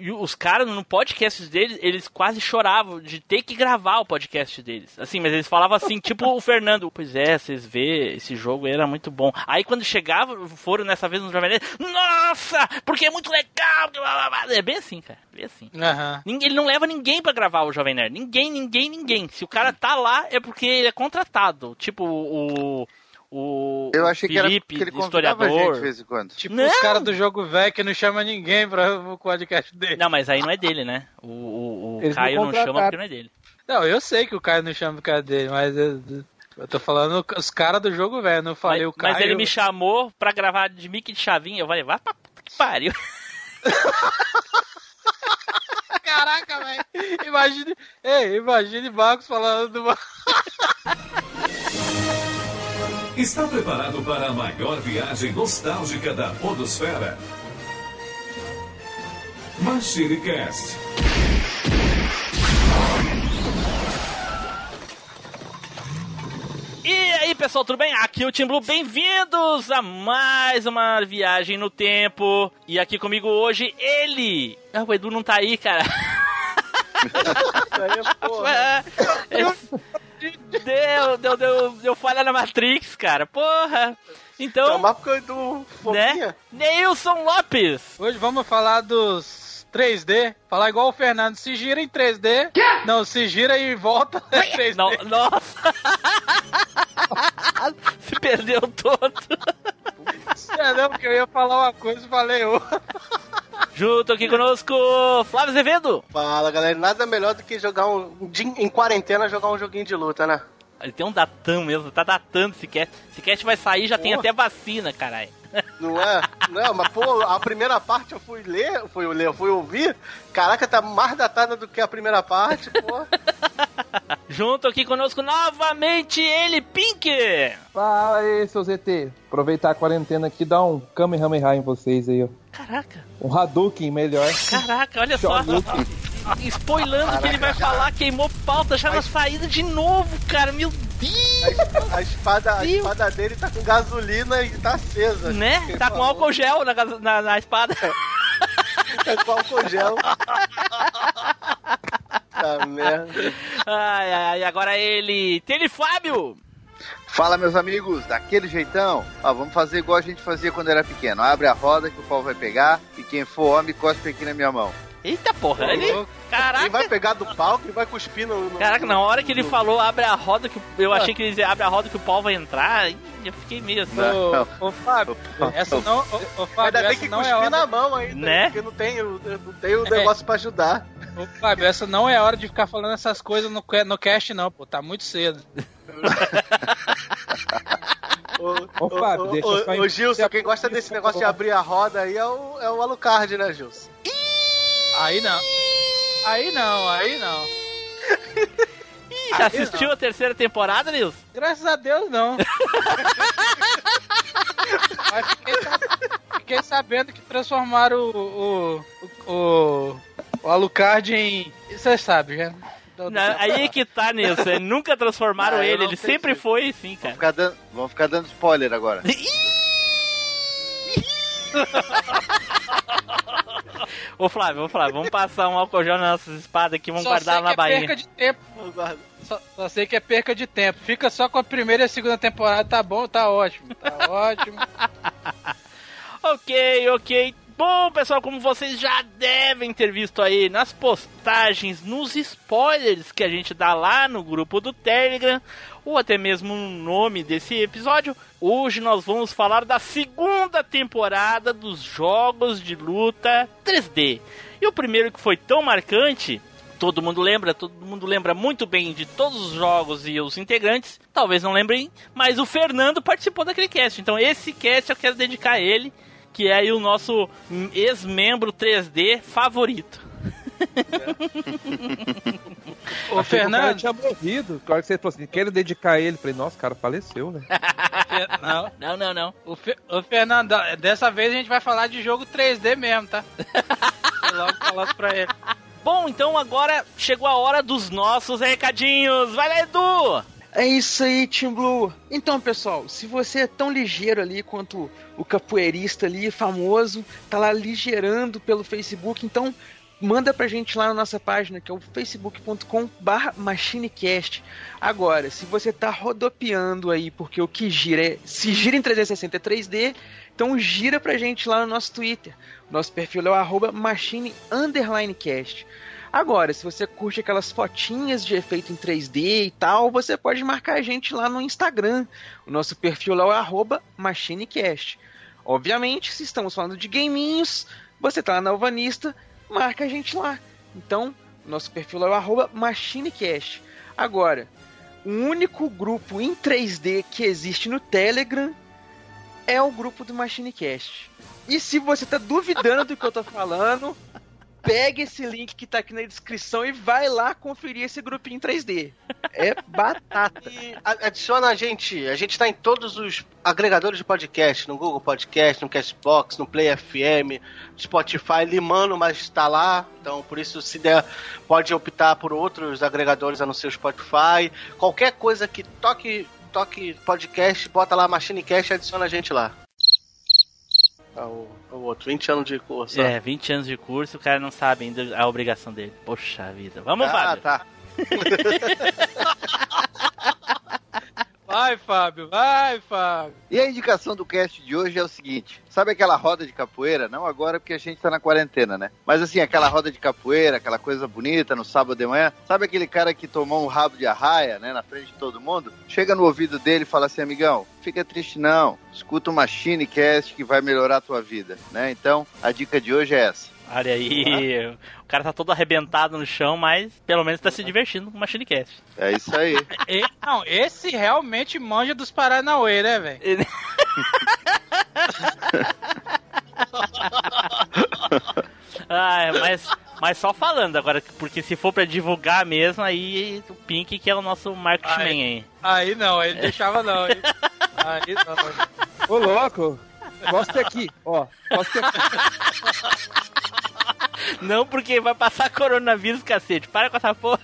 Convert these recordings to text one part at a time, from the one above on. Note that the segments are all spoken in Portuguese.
e os caras no podcast deles, eles quase choravam de ter que gravar o podcast deles. Assim, mas eles falavam assim, tipo o Fernando, pois é, vocês vê, esse jogo era muito bom. Aí quando chegava, foram nessa vez no Jovem Nerd, nossa, porque é muito legal. É bem assim, cara, bem assim. Uhum. Ele não leva ninguém para gravar o Jovem Nerd. Ninguém, ninguém, ninguém. Se o cara tá lá, é porque ele é contratado. Tipo o o eu achei Felipe, que, era, que ele historiador. Gente de vez em quando. Tipo não. os caras do jogo velho que não chama ninguém pra o podcast dele. Não, mas aí não é dele, né? O, o, o Caio não chama porque não é dele. Não, eu sei que o Caio não chama porque é dele, mas eu, eu tô falando os caras do jogo velho, não falei mas, o Caio. Mas ele me chamou pra gravar de Mickey de Chavinha, eu falei, vai pra puta que pariu. Caraca, velho. Imagine, ei, imagine Marcos falando do Está preparado para a maior viagem nostálgica da Podosfera? Machine Cast. E aí, pessoal, tudo bem? Aqui é o Tim Blue. Bem-vindos a mais uma viagem no tempo. E aqui comigo hoje, ele. Ah, o Edu não tá aí, cara. deu, deu, deu, deu falha na Matrix, cara. Porra. Então. Chamar porque o Edu né? Neilson Lopes. Hoje vamos falar dos 3D. Falar igual o Fernando. Se gira em 3D. Não, se gira e volta em 3D. Não, nossa. se perdeu todo. É, não, porque eu ia falar uma coisa e falei outra. Junto aqui conosco, Flávio Azevedo. Fala, galera. Nada melhor do que jogar um. Em quarentena, jogar um joguinho de luta, né? Ele tem um datão mesmo, tá datando esse cast. Esse cast vai sair, já tem até vacina, caralho. Não é? Não, mas pô, a primeira parte eu fui ler, fui ler, eu fui ouvir. Caraca, tá mais datada do que a primeira parte, pô. Junto aqui conosco novamente ele, Pink! Fala aí, seus ET. Aproveitar a quarentena aqui e dar um Kamehameha em vocês aí, ó. Caraca. Um Hadouken melhor. Caraca, olha só. Spoilando Caraca, que ele vai já. falar, queimou pauta já na saída de novo, cara. Meu Deus! A, a espada, a espada dele tá com gasolina e tá acesa. Né? Tá falou. com álcool gel na, na, na espada. tá com álcool gel. tá merda. Ai, ai, agora ele. Tele Fábio! Fala, meus amigos, daquele jeitão. Ó, vamos fazer igual a gente fazia quando era pequeno. Abre a roda que o pau vai pegar e quem for homem cospe aqui na minha mão. Eita porra, ele. Caraca. Quem vai pegar do pau, quem vai cuspir no. no Caraca, na hora que ele falou abre a roda, que eu achei que ele dizia abre a roda que o pau vai entrar, eu fiquei meio assim. Ô, ô Fábio, essa não. Ô, ô Fábio, Ainda tem que cuspir é na mão ainda, né? Porque não tem, não tem o negócio é. pra ajudar. Ô, Fábio, essa não é hora de ficar falando essas coisas no, no cast, não, pô. Tá muito cedo. Ô, ô, Fábio, ô, deixa só ô, Gilson, quem gosta desse negócio de abrir a roda aí é o, é o Alucard, né, Gilson? Aí não. Aí não, aí não. Ih, já aí assistiu não. a terceira temporada, Nils? Graças a Deus, não. Mas fiquei, fiquei, sabendo que transformaram o, o, o, o Alucard em. Você sabe, já. Não, aí é que tá, Nilson. Nunca transformaram ah, ele, ele sempre foi assim, cara. Vamos ficar dando, vamos ficar dando spoiler agora. Ô Flávio, ô Flávio, vamos passar um álcool gel nas nossas espadas aqui, vamos só guardar na Bahia. É perca de tempo. Só, só, sei que é perca de tempo. Fica só com a primeira e a segunda temporada, tá bom, tá ótimo. Tá ótimo. ok, ok. Bom, pessoal, como vocês já devem ter visto aí nas postagens, nos spoilers que a gente dá lá no grupo do Telegram, ou até mesmo no nome desse episódio, hoje nós vamos falar da segunda temporada dos jogos de luta 3D. E o primeiro que foi tão marcante todo mundo lembra, todo mundo lembra muito bem de todos os jogos e os integrantes. Talvez não lembrem, mas o Fernando participou daquele cast. Então esse cast eu quero dedicar a ele que é aí o nosso ex-membro 3D favorito. Ô, Fernando. tinha morrido. Claro que você falou assim: quero dedicar ele. Falei, nossa, o cara faleceu, velho. Não, não, não. não. O, Fe... Ô, Fernando, dessa vez a gente vai falar de jogo 3D mesmo, tá? Vou logo falar pra ele. Bom, então agora chegou a hora dos nossos recadinhos. Vai lá, Edu! É isso aí, Team Blue. Então, pessoal, se você é tão ligeiro ali quanto o capoeirista ali, famoso, tá lá ligeirando pelo Facebook, então manda pra gente lá na nossa página, que é o facebook.com machinecast. Agora, se você tá rodopiando aí porque o que gira é, se gira em 360 é 3D, então gira pra gente lá no nosso Twitter. Nosso perfil é o arroba machine underline cast. Agora, se você curte aquelas fotinhas de efeito em 3D e tal, você pode marcar a gente lá no Instagram. O nosso perfil lá é arroba machinecast. Obviamente, se estamos falando de gaminhos, você tá lá na Alvanista, marca a gente lá. Então, nosso perfil é o arroba machinecast. Agora, o único grupo em 3D que existe no Telegram é o grupo do Machinecast. E se você tá duvidando do que eu tô falando, pega esse link que tá aqui na descrição e vai lá conferir esse grupinho em 3D. É batata. E adiciona a gente. A gente tá em todos os agregadores de podcast, no Google Podcast, no Castbox, no Play FM, Spotify, limando, mas está lá. Então, por isso, se der, pode optar por outros agregadores a não ser o Spotify. Qualquer coisa que toque, toque podcast, bota lá Machinecast e adiciona a gente lá. Ah, o, outro, 20 anos de curso. É, 20 anos de curso, o cara não sabe ainda a obrigação dele. Poxa vida. Vamos, ah, Fábio. tá. Vai, Fábio, vai, Fábio. E a indicação do cast de hoje é o seguinte: sabe aquela roda de capoeira? Não agora porque a gente tá na quarentena, né? Mas assim, aquela roda de capoeira, aquela coisa bonita no sábado de manhã. Sabe aquele cara que tomou um rabo de arraia, né, na frente de todo mundo? Chega no ouvido dele e fala assim: amigão, fica triste não. Escuta o Machine Cast que vai melhorar a tua vida, né? Então, a dica de hoje é essa. Olha aí, o cara tá todo arrebentado no chão, mas pelo menos tá se divertindo com o Machinecast. É isso aí. E- não, esse realmente manja dos Paranauê, né, velho? Ah, mas, mas só falando agora, porque se for pra divulgar mesmo, aí o Pink que é o nosso marketing Ai. aí. Aí não, ele deixava não, hein? Aí não. Ô, louco. Mostra aqui, ó. Mostra aqui. Não porque vai passar coronavírus, cacete. Para com essa porra.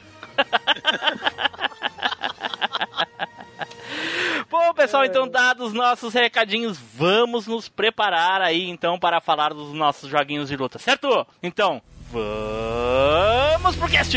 Bom, pessoal, então dados nossos recadinhos, vamos nos preparar aí então para falar dos nossos joguinhos de luta, certo? Então, vamos pro cast!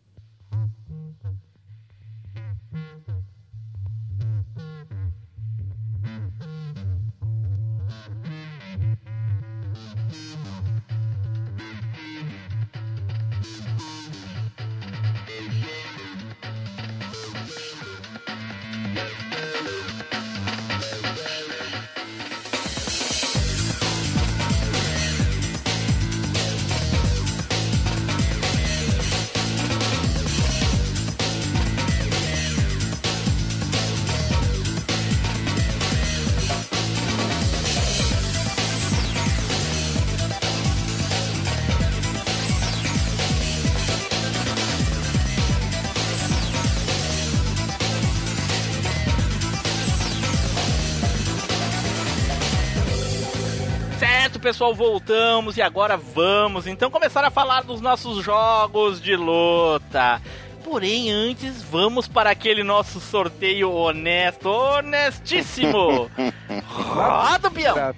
Pessoal, voltamos e agora vamos então começar a falar dos nossos jogos de luta. Porém, antes, vamos para aquele nosso sorteio honesto, honestíssimo. Roda o peão!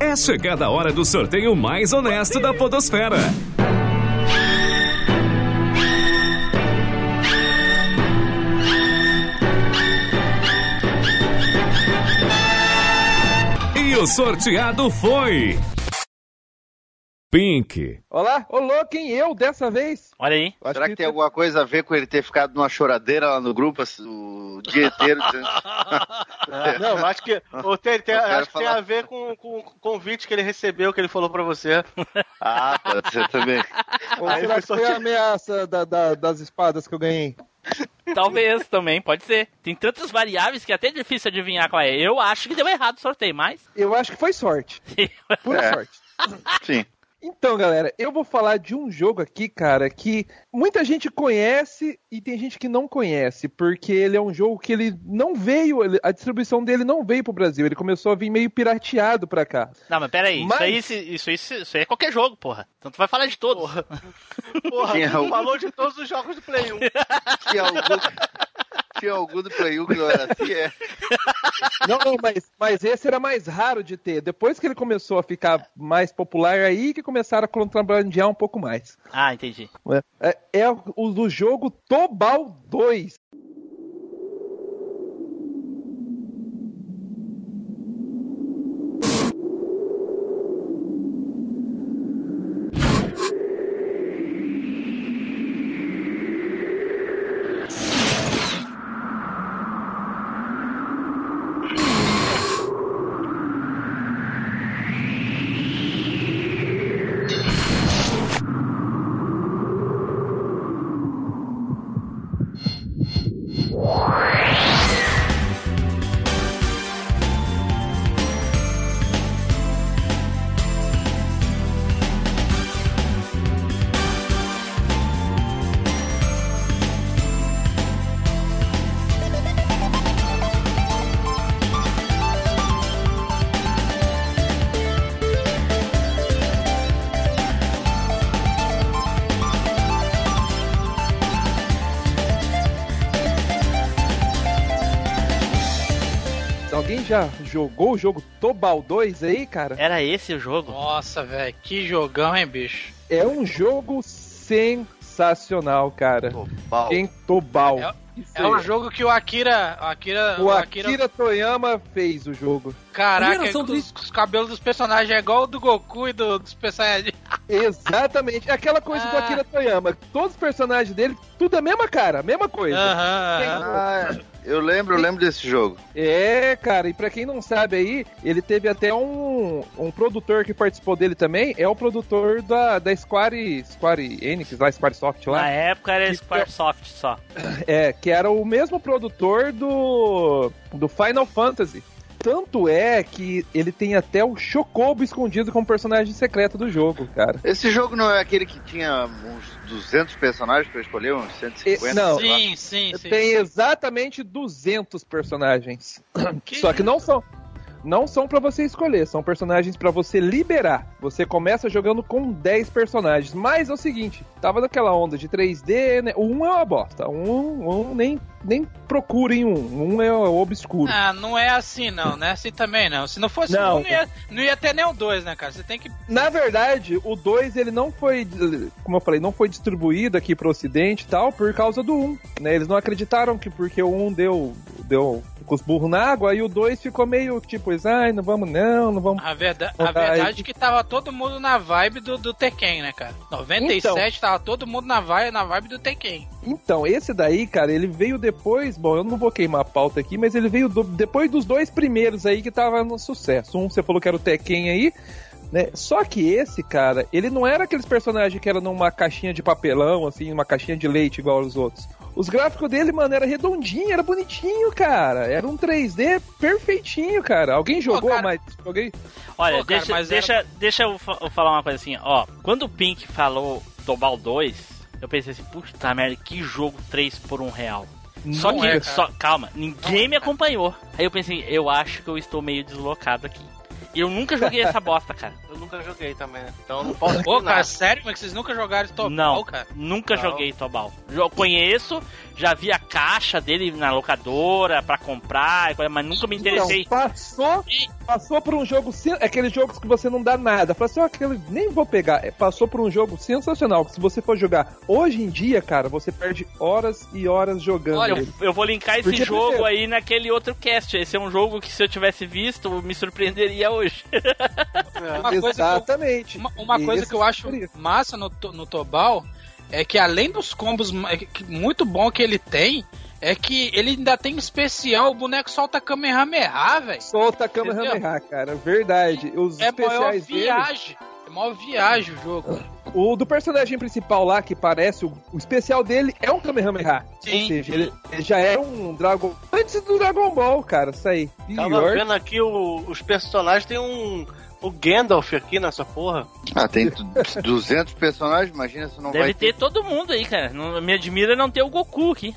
É chegada a hora do sorteio mais honesto da Podosfera. O sorteado foi. Pink. Olá, ô louco, hein? Eu dessa vez? Olha aí. Acho Será que tem alguma coisa a ver com ele ter ficado numa choradeira lá no grupo assim, o dia inteiro? dizendo- Não, acho que, o tem, tem- acho que tem a ver com, com o convite que ele recebeu, que ele falou pra você. ah, pode ser também. Ou Aí será que foi sorte- a ameaça da- da- das espadas que eu ganhei? Talvez também, pode ser. Tem tantas variáveis que é até difícil adivinhar qual é. Eu acho que deu errado o sorteio, mas. Eu acho que foi sorte. Pura É. sorte. Sim. Então, galera, eu vou falar de um jogo aqui, cara, que muita gente conhece e tem gente que não conhece, porque ele é um jogo que ele não veio, ele- a distribuição dele não veio pro Brasil, ele começou a vir meio pirateado pra cá. Não, mas pera aí, Mas- isso, aí, isso, aí, se- isso aí é qualquer jogo, porra. Então tu vai falar de todos. Porra, Tinha tu o- falou de todos os jogos do Play 1. Tinha algum, tinha algum do Play 1 que não era assim, é. Não, não, mas, mas esse era mais raro de ter. Depois que ele começou a ficar mais popular, aí que começaram a contrabandear um pouco mais. Ah, entendi. É, é o do jogo Tobal 2. Já jogou o jogo Tobal 2 aí, cara? Era esse o jogo? Nossa, velho, que jogão, hein, bicho? É um jogo sensacional, cara. Tobal. Em Tobal. É- É um jogo que o Akira. O Akira. O Akira Toyama fez o jogo. Caraca, os, os cabelos dos personagens é igual o do Goku e do, dos Super Saiyajin. Exatamente. É Aquela coisa do Ah. Akira Toyama. Todos os personagens dele, tudo a mesma cara, a mesma coisa. Aham, aham. Ah, eu lembro, eu lembro desse jogo. É, cara, e pra quem não sabe aí, ele teve até um, um produtor que participou dele também, é o produtor da, da Square, Square Enix, lá, Squaresoft lá. Na época era Que- Squaresoft só. É, que era o mesmo produtor do, do Final Fantasy. Tanto é que ele tem até o Chocobo escondido como personagem secreto do jogo, cara. Esse jogo não é aquele que tinha uns 200 personagens pra escolher, uns 150? E- não. Sim, sim, sim. Tem exatamente 200 personagens. Que- Só que não são não são pra você escolher, são personagens pra você liberar. Você começa jogando com 10 personagens. Mas é o seguinte, tava naquela onda de 3D, né? O 1 é uma bosta. Um, um nem nem procurem um. Um é obscuro. Ah, não é assim não, não é assim também não. Se não fosse Não. um, não ia, não ia ter nem o dois, né, cara? Você tem que. Na verdade, o 2 ele não foi, como eu falei, não foi distribuído aqui pro ocidente e tal por causa do 1, um, né? Eles não acreditaram que porque o 1 um deu deu com os burros na água, aí o 2 ficou meio tipo, ai, não vamos não, não vamos. A, verda... a verdade é que tava todo mundo na vibe do, do Tekken, né, cara? 97 tava todo mundo na vibe, na vibe do Tekken. Então, esse daí, cara, ele veio depois, bom, eu não vou queimar a pauta aqui, mas ele veio do- depois dos dois primeiros aí que tava no sucesso. Um você falou que era o Tekken aí, né? Só que esse, cara, ele não era aqueles personagens que era numa caixinha de papelão, assim, uma caixinha de leite igual os outros. Os gráficos dele, mano, era redondinho, era bonitinho, cara. Era um 3D perfeitinho, cara. Alguém jogou cara. mais? Joguei? Olha, Pô, cara, deixa, mas deixa, deixa eu, eu falar uma coisa assim, ó. Quando o Pink falou Tobal 2, eu pensei assim, puta merda, que jogo 3 por 1 real. Só Não que, é, só, calma, ninguém me acompanhou. Aí eu pensei, eu acho que eu estou meio deslocado aqui. E eu nunca joguei essa bosta, cara. Eu nunca joguei também, né? Então eu não posso opinar. cara, sério, mas vocês nunca jogaram Tobal, não, cara? nunca Não. joguei Tobal. Jo- conheço, já vi a caixa dele na locadora pra comprar, coisa, mas nunca me interessei. Então, passou, passou por um jogo, aqueles jogos que você não dá nada. Falou assim, ó, aquele, nem vou pegar. É, Passou por um jogo sensacional, que se você for jogar hoje em dia, cara, você perde horas e horas jogando Olha, eu, eu vou linkar esse Porque, jogo primeiro- aí naquele outro cast. Esse é um jogo que se eu tivesse visto, me surpreenderia hoje. Uma coisa que eu, Exatamente. uma, uma coisa que eu acho massa no, no Tobal é que além dos combos que- muito bom que ele tem, é que ele ainda tem especial, o boneco solta Kamehameha, velho. Solta Kamehameha, cara. Verdade. Os É maior especiais dele. viagem. É maior viagem o jogo. O do personagem principal lá, que parece, o, o especial dele é um Kamehameha. Sim. Ou seja, ele, ele já é um Dragon. Antes do Dragon Ball, cara, isso aí. Tava Pior. vendo aqui o- os personagens, tem um. O Gandalf aqui nessa porra. Ah, tem tu- 200 personagens, imagina se não Deve vai ter todo mundo aí, cara. Não, me admira não ter o Goku aqui.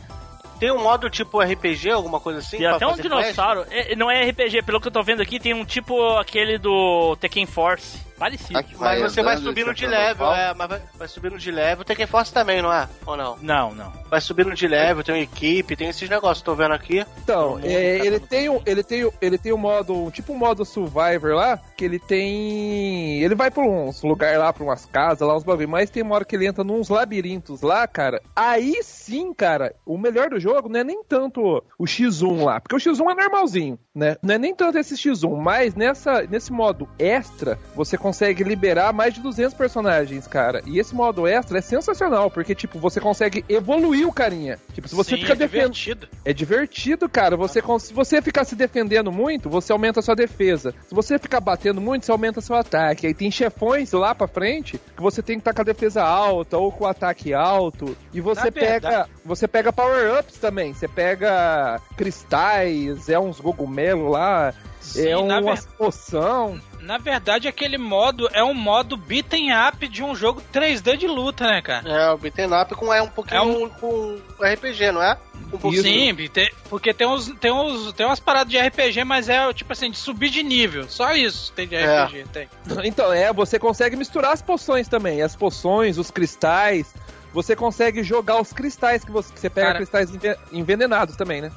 Tem um modo tipo RPG, alguma coisa assim? Tem até um dinossauro. É, não é RPG, pelo que eu tô vendo aqui, tem um tipo aquele do Tekken Force. Parecido. Aqui Mas você vai subindo de é level, é, mas vai, vai subindo de level. Tem Tekken Force também, não é? Ou não? Não, não. Vai subindo de level, tem uma equipe, tem esses negócios, tô vendo aqui. Então, é, ele, tem um, ele, tem, um- ele tem um modo, tipo um modo Survivor lá, que ele tem. Ele vai pra uns lugares lá, pra umas casas lá, uns bagulho, mas tem uma hora que ele entra nos labirintos lá, cara. Aí sim, cara, o melhor do jogo não é nem tanto o X1 lá, porque o X1 é normalzinho, né? Não é nem tanto esse X1, mas nessa, nesse modo extra, você consegue liberar mais de 200 personagens, cara. E esse modo extra é sensacional, porque, tipo, você consegue evoluir o carinha. Tipo, se você Sim, fica é defendendo. divertido. É divertido, cara. Você, cons- se você ficar se defendendo muito, você aumenta a sua defesa. Se você ficar batendo muito, você aumenta seu ataque. Aí tem chefões lá pra frente que você tem que estar com a defesa alta ou com o ataque alto. E você Na pega. verdade- Você pega power-ups também. Você pega cristais, é uns cogumelo lá, Sim, é uma poção. Na verdade, aquele modo é um modo beaten up de um jogo 3D de luta, né, cara? É, o beat'em up com, é um pouquinho É um- com RPG, não é? Um pouquinho. Sim, tem- porque tem uns, tem uns, tem umas paradas de RPG, mas é tipo assim, de subir de nível. Só isso tem de É. RPG, tem. Então, é, você consegue misturar as poções também. As poções, os cristais. Você consegue jogar os cristais que você, que você pega Cara. cristais enve- envenenados também, né?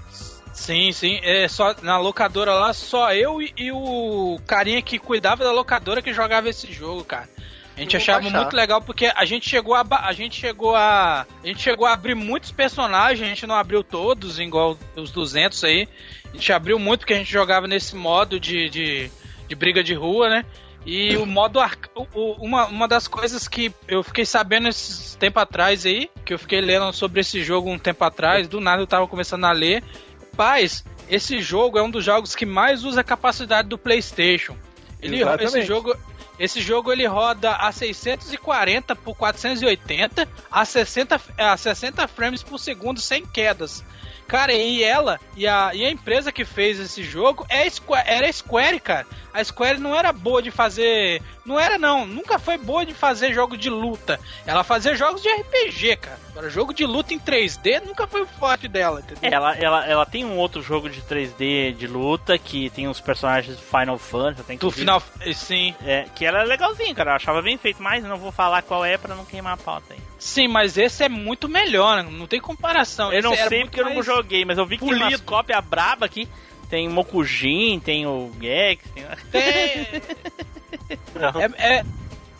Sim, sim. É só na locadora lá, só eu e, e o carinha que cuidava da locadora que jogava esse jogo, cara. A gente achava muito legal porque a gente chegou a a gente chegou a a gente chegou a abrir muitos personagens, a gente não abriu todos, igual os 200 aí. A gente abriu muito porque a gente jogava nesse modo de, de, de briga de rua, né? E o modo arca... uma, uma das coisas que eu fiquei sabendo esses tempo atrás aí, que eu fiquei lendo sobre esse jogo um tempo atrás, do nada eu tava começando a ler. Paz, esse jogo é um dos jogos que mais usa a capacidade do PlayStation. Ele, Exatamente. esse jogo, esse jogo ele roda a 640 por 480 a 60, a 60 frames por segundo sem quedas. Cara, e ela e a, e a empresa que fez esse jogo é Square, era a Square, cara. A Square não era boa de fazer. Não era, não. Nunca foi boa de fazer jogo de luta. Ela fazia jogos de RPG, cara. Agora, jogo de luta em 3D nunca foi o forte dela, entendeu? Ela, ela, ela tem um outro jogo de 3D de luta que tem uns personagens do Final Fantasy. Tem que Do final. Sim. É, que ela é legalzinho, cara. Eu achava bem feito, mas não vou falar qual é pra não queimar a pauta aí. Sim, mas esse é muito melhor, né? não tem comparação. Eu não Esse era sei porque eu não mais- joguei, mas eu vi que tem umas cópias braba aqui. Tem o Mokujin, tem o Gex, tem... É, é,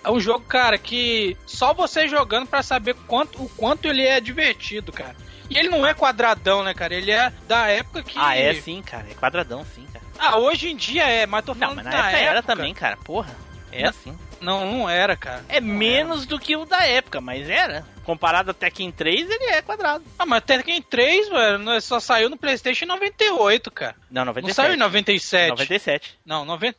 é um jogo, cara, que só você jogando pra saber quanto, o quanto ele é divertido, cara. E ele não é quadradão, né, cara? Ele é da época que. Ah, é sim, cara. É quadradão sim, cara. Ah, hoje em dia é, mas tô Não, falando mas na da época, época era também, cara. Porra. É Não. assim. Não, não era, cara. É menos do que o da época, mas era. Comparado até Tekken 3, ele é quadrado. Ah, mas Tekken 3, velho, não- só saiu no PlayStation em 98, cara. Não, Não 97. saiu em 97. 97. Não, 90...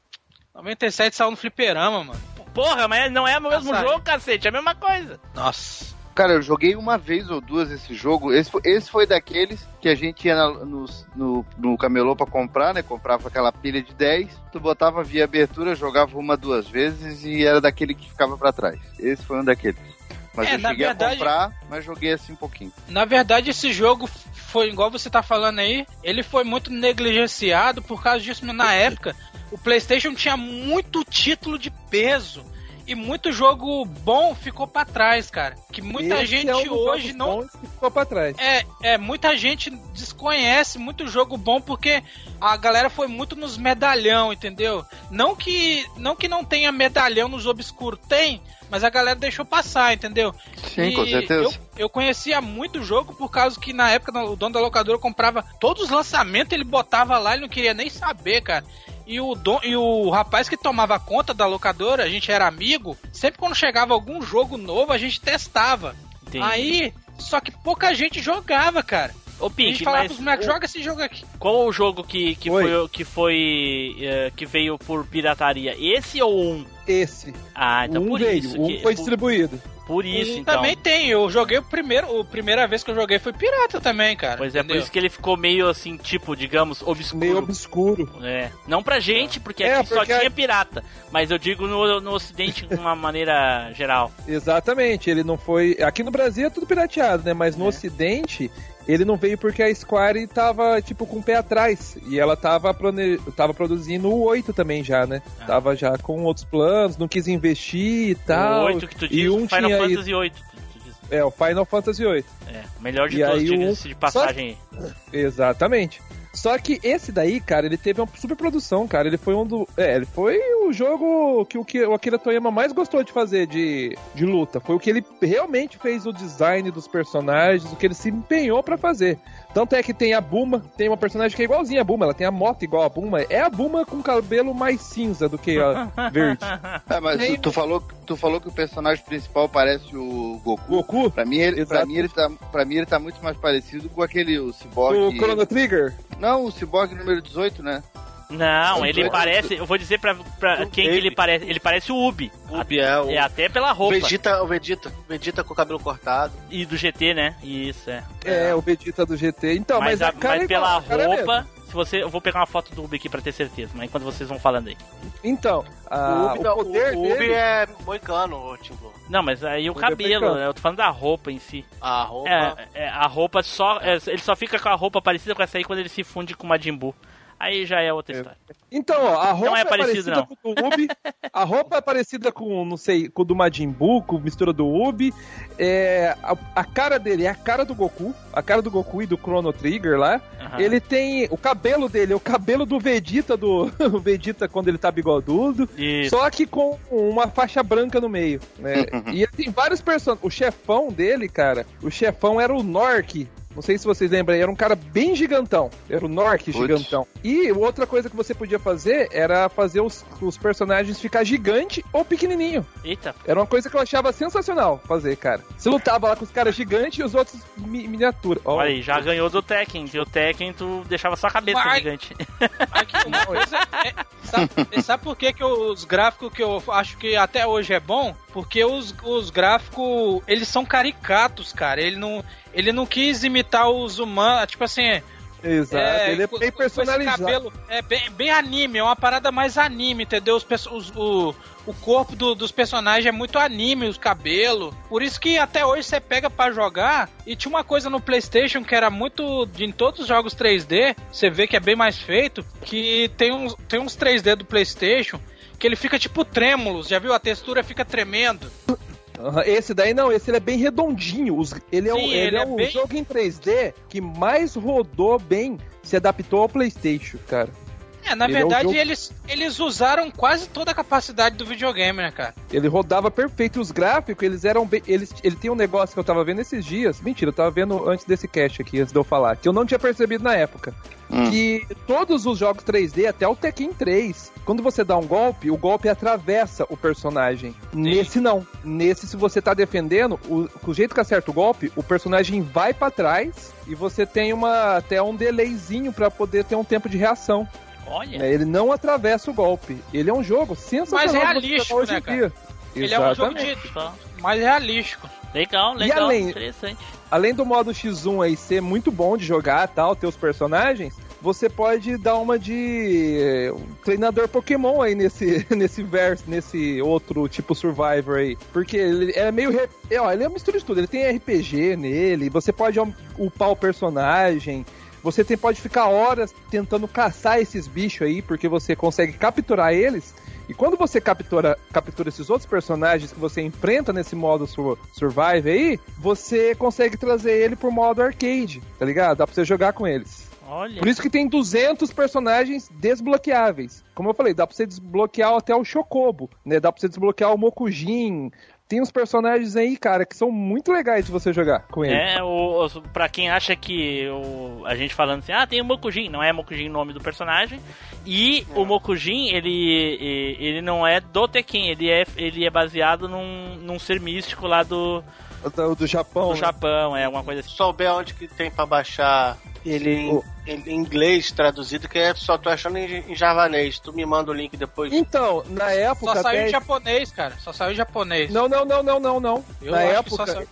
97 saiu no Fliperama, mano. Porra, mas não é o mesmo saiu. jogo, cacete. É a mesma coisa. Nossa. Cara, eu joguei uma vez ou duas esse jogo. Esse, foi- esse foi daqueles que a gente ia na- no, no, no camelô pra comprar, né? Comprava aquela pilha de 10, tu botava via abertura, jogava uma, duas vezes e era daquele que ficava pra trás. Esse foi um daqueles. Mas É, eu cheguei verdade- a comprar, mas joguei assim um pouquinho. Na verdade, esse jogo foi, igual você tá falando aí, ele foi muito negligenciado por causa disso. Na época, o PlayStation tinha muito título de peso. E muito jogo bom ficou pra trás, cara. Que muita Esse gente é um hoje não. ficou pra trás. É, é, muita gente desconhece muito jogo bom porque a galera foi muito nos medalhão, entendeu? Não que não que não tenha medalhão nos obscuros, tem, mas a galera deixou passar, entendeu? Sim, com E certeza. Eu, eu conhecia muito jogo por causa que na época o dono da locadora comprava todos os lançamentos, ele botava lá e não queria nem saber, cara. E o, don, e o rapaz que tomava conta da locadora, a gente era amigo, sempre quando chegava algum jogo novo, a gente testava. Entendi. Aí, só que pouca gente jogava, cara. Ô, A Pink, mas pros moleques, o- joga esse jogo aqui. qual o jogo que, que Oi. foi, que foi eh, que veio por pirataria? Esse ou um? Esse. Ah, então um por veio, isso. um que, foi por, distribuído. por isso, Um então. Também tem, eu joguei o primeiro, a primeira vez que eu joguei foi pirata também, cara. Pois é, por entendeu? isso que ele ficou meio assim, tipo, digamos, obscuro. Meio obscuro. É. Não pra gente, porque É, aqui só porque tinha pirata. Mas eu digo no, no ocidente de uma maneira geral. Exatamente, ele não foi. Aqui no Brasil é tudo pirateado, né? Mas no É. Ocidente, ele não veio porque a Square tava, tipo, com o pé atrás. E ela tava, prone... tava produzindo o 8 também já, né? Ah. Tava já com outros planos, não quis investir e tal. o 8 que tu diz, e um Final tinha Fantasy 8. tu- tu diz. É, o Final Fantasy 8. É, o melhor de E todos, aí o- de passagem aí. Exatamente. Só que esse daí, cara, ele teve uma super produção, cara. Ele foi um do. É, ele foi o jogo que o, que o Akira Toyama mais gostou de fazer de, de luta. Foi o que ele realmente fez o design dos personagens, o que ele se empenhou pra fazer. Tanto é que tem a Buma, tem uma personagem que é igualzinha a Buma, ela tem a moto igual a Buma. É a Buma com cabelo mais cinza do que a verde. É, mas tu, tu falou, tu falou que o personagem principal parece o Goku. Goku, Pra mim, ele, pra, mim, ele tá, pra mim, ele tá muito mais parecido com aquele o o Cyborg. Chrono Trigger. Não, o Cyborg número 18, né? Não, ele parece. Eu vou dizer pra, pra O quem que ele parece. Ele parece o Ubi. O Ubi é o. É até pela O roupa. Vegeta, o Vegeta, o Vegeta com o cabelo cortado. E do GT, né? Isso, é. É, o Vegeta do GT. Então, mas, mas, a- a cara mas é pela igual, a cara é mesmo. roupa. Se você, eu vou pegar uma foto do Ubi aqui pra ter certeza, mas enquanto vocês vão falando aí. Então, a- o Ubi, não, o poder o, o Ubi dele... é moicano, ô Timbu. Não, mas aí o Ubi é cabelo, né? eu tô falando da roupa em si. A roupa. É, é, a roupa só. é, ele só fica com a roupa parecida com essa aí quando ele se funde com o Majin Buu. Aí já é outra É. história. Então, ó, a roupa Não é é, parecido, parecida não. com o do Ubi. A roupa é parecida com, não sei, com o do Majin Buu, com mistura do Ubi. É, a, a cara dele é a cara do Goku, a cara do Goku e do Chrono Trigger lá. Aham. Ele tem o cabelo dele, é o cabelo do Vegeta do o Vegeta quando ele tá bigodudo, Isso. só que com uma faixa branca no meio, né? e ele tem vários personagens. O chefão dele, cara, o chefão era o Nork. Não sei se vocês lembram, aí, era um cara bem gigantão. Era o Nork Putz. gigantão. E outra coisa que você podia fazer era fazer os, os personagens ficar gigante ou pequenininho. Eita, Era uma coisa que eu achava sensacional fazer, cara. Você lutava lá com os caras gigantes e os outros mi miniatura. Ó, olha aí, já ganhou do Tekken. E o Tekken tu deixava só a cabeça Vai. gigante. Aqui, uma coisa é, sabe, sabe por que, que os gráficos que eu acho que até hoje é bom? Porque os, os gráficos, eles são caricatos, cara. Ele não, ele não quis imitar os humanos, tipo assim... Exato, ele é bem personalizado. cabelo, é bem, bem anime, é uma parada mais anime, entendeu? Os, os- o, o corpo do- dos personagens é muito anime, os cabelos. Por isso que até hoje você pega pra jogar. E tinha uma coisa no PlayStation que era muito. de- Em todos os jogos 3D, você vê que é bem mais feito. Que tem uns, tem uns 3D do PlayStation que ele fica tipo trêmulos, já viu? A textura fica tremendo. Esse daí não, esse ele é bem redondinho. Ele é, o, Sim, ele ele é é o bem- jogo em 3D que mais rodou bem, se adaptou ao PlayStation, cara. É, na Ele é verdade, jogo- eles, eles usaram quase toda a capacidade do videogame, né, cara? Ele rodava perfeito. Os gráficos, eles eram bem. Eles, ele tem um negócio que eu tava vendo esses dias. Mentira, eu tava vendo antes desse cast aqui, antes de eu falar, que eu não tinha percebido na época. Hum. Que todos os jogos 3D, até o Tekken 3, quando você dá um golpe, o golpe atravessa o personagem. Nesse não. Nesse, se você tá defendendo, o, o jeito que acerta o golpe, o personagem vai pra trás e você tem uma até um delayzinho pra poder ter um tempo de reação. Olha. né? Ele não atravessa o golpe. Ele é um jogo sensacional. Mas realístico, né, em cara? Ele é um jogo Exatamente. de, Só. mais realístico. Legal, legal. além- Interessante. Além do modo X1 aí ser muito bom de jogar tal, ter os personagens, você pode dar uma de eh, treinador Pokémon aí nesse, nesse verso, nesse outro tipo Survivor aí. Porque ele é meio. re- é, ó, ele é uma mistura de tudo. Ele tem RPG nele, você pode um- upar o personagem. Você tem, pode ficar horas tentando caçar esses bichos aí, porque você consegue capturar eles. E quando você captura, captura esses outros personagens que você enfrenta nesse modo sur- Survive aí, você consegue trazer ele pro modo arcade, tá ligado? Dá pra você jogar com eles. Olha. Por isso que tem 200 personagens desbloqueáveis. Como eu falei, dá pra você desbloquear até o Chocobo, né? Dá pra você desbloquear o Mokujin. Tem uns personagens aí, cara, que são muito legais de você jogar com eles. É, o, o- pra quem acha que o, a gente falando assim, ah, tem o Mokujin, não é Mokujin o nome do personagem. E o Mokujin, ele, ele não é do Tekken, ele é, ele é baseado num, num ser místico lá do, Do, do Japão. do né? Japão, é alguma coisa assim. souber onde que tem pra baixar ele em, O- em inglês traduzido, que é só tô achando em, em javanês. Tu me manda o link depois. Então, na época Só saiu até... em japonês, cara. Só saiu em japonês. Não, não, não, não, não, não. Eu na acho que só época, saiu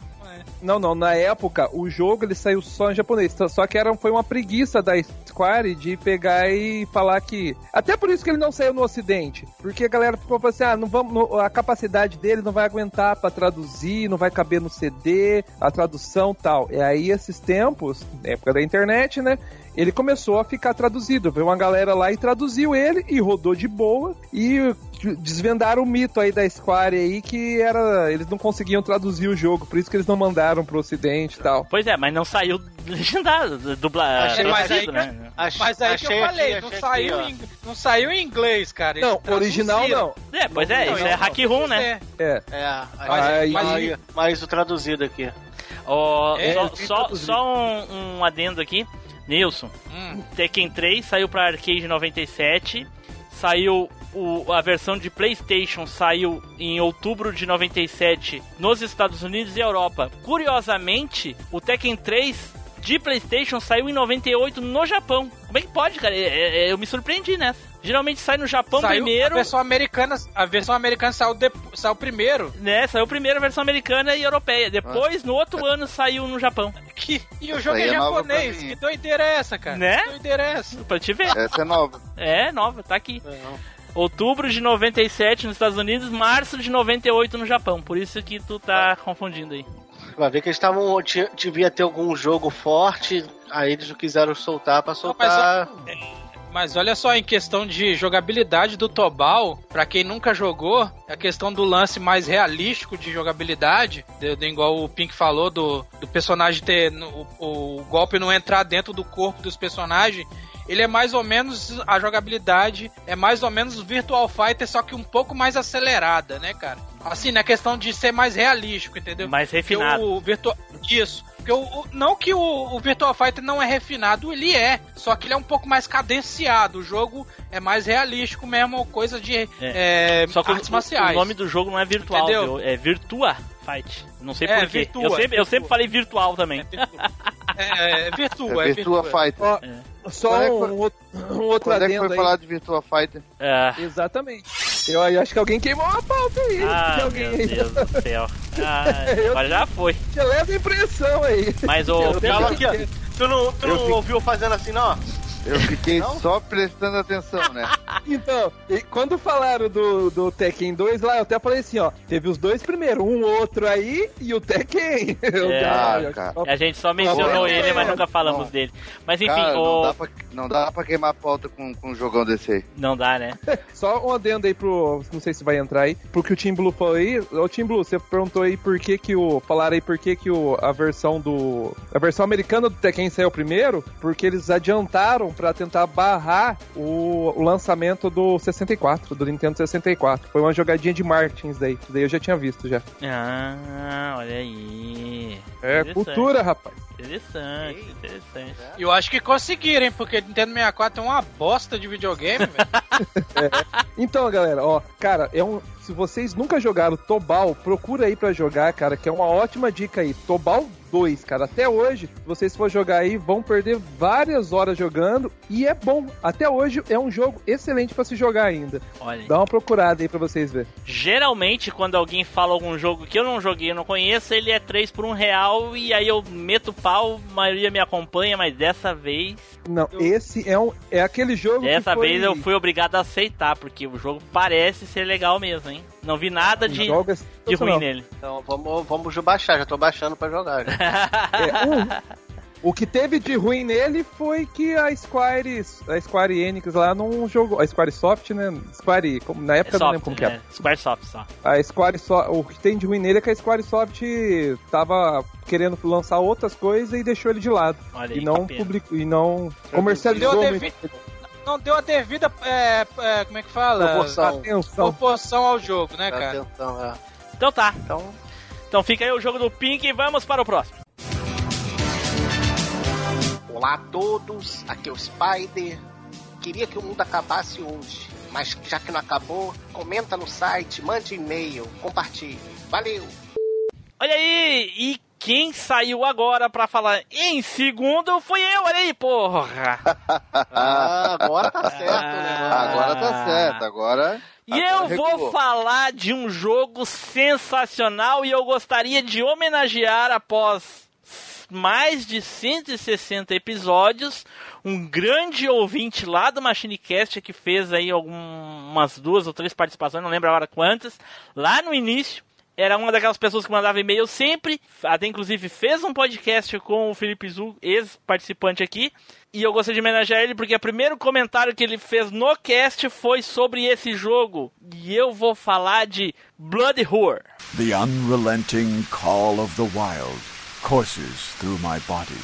Não, não, na época o jogo ele saiu só em japonês. Só- que era, foi uma preguiça da Square de pegar e falar que. Até por isso que ele não saiu no ocidente. Porque a galera ficou falando assim: ah, não vamos, a capacidade dele não vai aguentar pra traduzir, não vai caber no CD, a tradução tal. E aí, esses tempos, época da internet, né? Ele começou a ficar traduzido. Veio uma galera lá e traduziu ele e rodou de boa. E desvendaram o mito aí da Square aí que era. Eles não conseguiam traduzir o jogo, por isso que eles não mandaram pro ocidente e tal. Pois é, mas não saiu legendado, dublado, Achei- mas aí né? Ach- Mas aí que achei eu falei, aqui, não, achei saiu aqui, em, não saiu em inglês, cara. Eles Não, original não. É, pois é, Não, isso não, é hack room, né? É. É, Mas- aí, mas- aí- mas o traduzido aqui. Ó, É, só só, traduzido. só um, um adendo aqui. Nilson, Hum. Tekken 3 saiu pra arcade em 97. Saiu o- a versão de PlayStation saiu em outubro de 97 nos Estados Unidos e Europa. Curiosamente, o Tekken 3 de PlayStation saiu em 98 no Japão. Como é que pode, cara? É- é- eu me surpreendi nessa. Geralmente sai no Japão Saiu, primeiro, A versão americana, a versão americana saiu, depo- saiu primeiro. né? Saiu primeiro a versão americana e europeia. Depois, no outro ano, saiu no Japão. Que, e o jogo é é japonês. Que doideira é essa, cara? Né? Que doideira é essa? Pra te ver. Essa é nova. É, nova, tá aqui. Outubro de 97 nos Estados Unidos, março de 98 no Japão. Por isso que tu tá confundindo aí. Vai ver que eles estavam. Devia ter algum jogo forte, aí eles não quiseram soltar pra soltar. Mas olha só, em questão de jogabilidade do Tobal, pra quem nunca jogou, a questão do lance mais realístico de jogabilidade, de, de- igual o Pink falou, do, do personagem ter. no- o, o golpe não entrar dentro do corpo dos personagens. Ele é mais ou menos. A jogabilidade é mais ou menos Virtual Fighter, só que um pouco mais acelerada, né, cara? Assim, na questão de ser mais realístico, entendeu? Mais Porque refinado. o Virtua... Isso. Porque o, o- não que o, o Virtual Fighter não é refinado, ele é. Só que ele é um pouco mais cadenciado. O jogo é mais realístico mesmo, coisa de é, Só que o- artes o, marciais. o nome do jogo não é virtual, Entendeu? é Virtua Fight. Não sei É, porquê. Virtua, Eu sempre, eu Virtua. sempre falei virtual também. É, é Virtua, É é Virtua Virtua. Fighter. Ó, Só Quando é um, foi- outro- um outro Quando é que foi aí. falar de Virtua Fighter? Ah, Exatamente. Eu aí acho que alguém queimou a pauta aí. ah, alguém meu aí. Deus do céu. Ah, Eu- agora já foi. Você leva impressão aí. Mas o Eu Fala Pink, aqui, ó. Tu não, tu Eu não ouviu fazendo assim, não? Eu fiquei Não? só prestando atenção, né? Então, e quando falaram do, do Tekken 2 lá, eu até falei assim, ó, teve os dois primeiro, um outro aí e o Tekken. Eu É, já- cara. a gente só mencionou Não, ele, mas nunca falamos não. dele. Mas enfim, Cara, o... não, dá pra, não dá pra queimar a pauta com, com um jogão desse aí. não dá, né? Só um adendo aí pro. Não sei se vai entrar aí. Porque o Team Blue falou aí. Ô Team Blue, você perguntou aí por que que o. Falaram aí por que que o, a versão do. A versão americana do Tekken saiu primeiro. Porque eles adiantaram pra tentar barrar o, o lançamento do 64, do Nintendo 64. Foi uma jogadinha de marketing isso daí. Isso daí eu já tinha visto já. Ah, olha aí. É cultura, rapaz. Interessante, interessante. E eu acho que conseguiram, hein? Porque Nintendo 64 é uma bosta de videogame, velho. Então, galera, ó, cara, é um. Se vocês nunca jogaram Tobal, procura aí pra jogar, cara, que é uma ótima dica aí. Tobal 2, cara. Até hoje, se vocês for jogar aí, vão perder várias horas jogando e é bom. Até hoje é um jogo excelente pra se jogar ainda. Olha. Dá uma procurada aí pra vocês verem. Geralmente, quando alguém fala algum jogo que eu não joguei, eu não conheço, ele é 3 por 1 real e aí eu meto pau, a maioria me acompanha, mas dessa vez, Não, esse é um é aquele jogo dessa que foi... vez eu fui obrigado a aceitar, porque o jogo parece ser legal mesmo, hein? Não vi nada de, de ruim nele. Então vamos, vamos baixar, já tô baixando pra jogar. já. É, um- o que teve de ruim nele foi que a Square, a Square Enix lá não jogou. A Square Soft, né? Square, como- na época eu não lembro como que é. né? Squaresoft só. A Square Soft, o que tem de ruim nele é que a Square Soft tava querendo lançar outras coisas e deixou ele de lado. Olha aí, E não que pena. publicou, e não comercializou Deu devido- Não deu a devida. é, é, como é que fala? Proporção. Atenção. Proporção ao jogo, né, cara? Atenção, é. Então tá. Então, Então fica aí o jogo do Pink e vamos para o próximo. Olá a todos, aqui é o Spider. Queria que o mundo acabasse hoje, mas já que não acabou, comenta no site, mande e-mail, compartilhe. Valeu! Olha aí, e quem saiu agora pra falar em segundo fui eu, olha aí, porra. Ah, agora tá certo, né? Agora tá certo, agora. E agora eu vou recuou. falar de um jogo sensacional e eu gostaria de homenagear após mais de 160 episódios, um grande ouvinte lá do MachineCast que fez aí algumas duas ou três participações, não lembro agora quantas, lá no início. Era uma daquelas pessoas que mandava e-mail sempre, até inclusive fez um podcast com o Felipe Zu, ex-participante aqui, e eu gostaria de homenagear ele porque o primeiro comentário que ele fez no cast foi sobre esse jogo. E eu vou falar de Blood Horror. The unrelenting call of the wild courses through my body.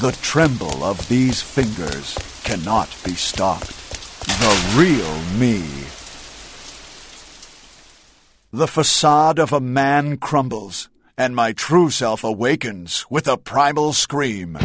The tremble of these fingers cannot be stopped. The real me. The facade of a man crumbles, and my true self awakens with a primal scream.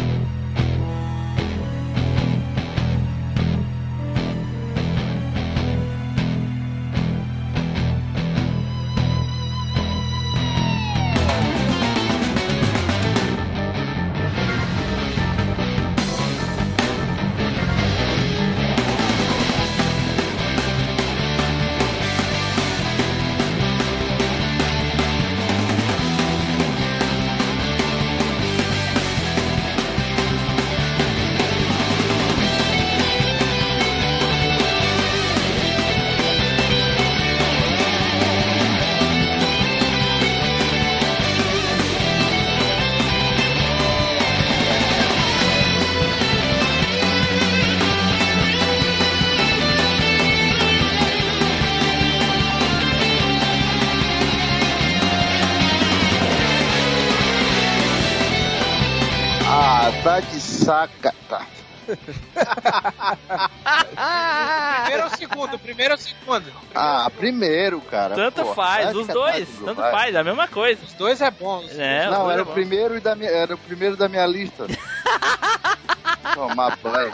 Cara. Tanto Pô, faz, os dois, tanto vai. faz, é a mesma coisa. Os dois é bom. os É, dois- os Não, era é o bom. primeiro e da minha, era o primeiro da minha lista. Tomar banho.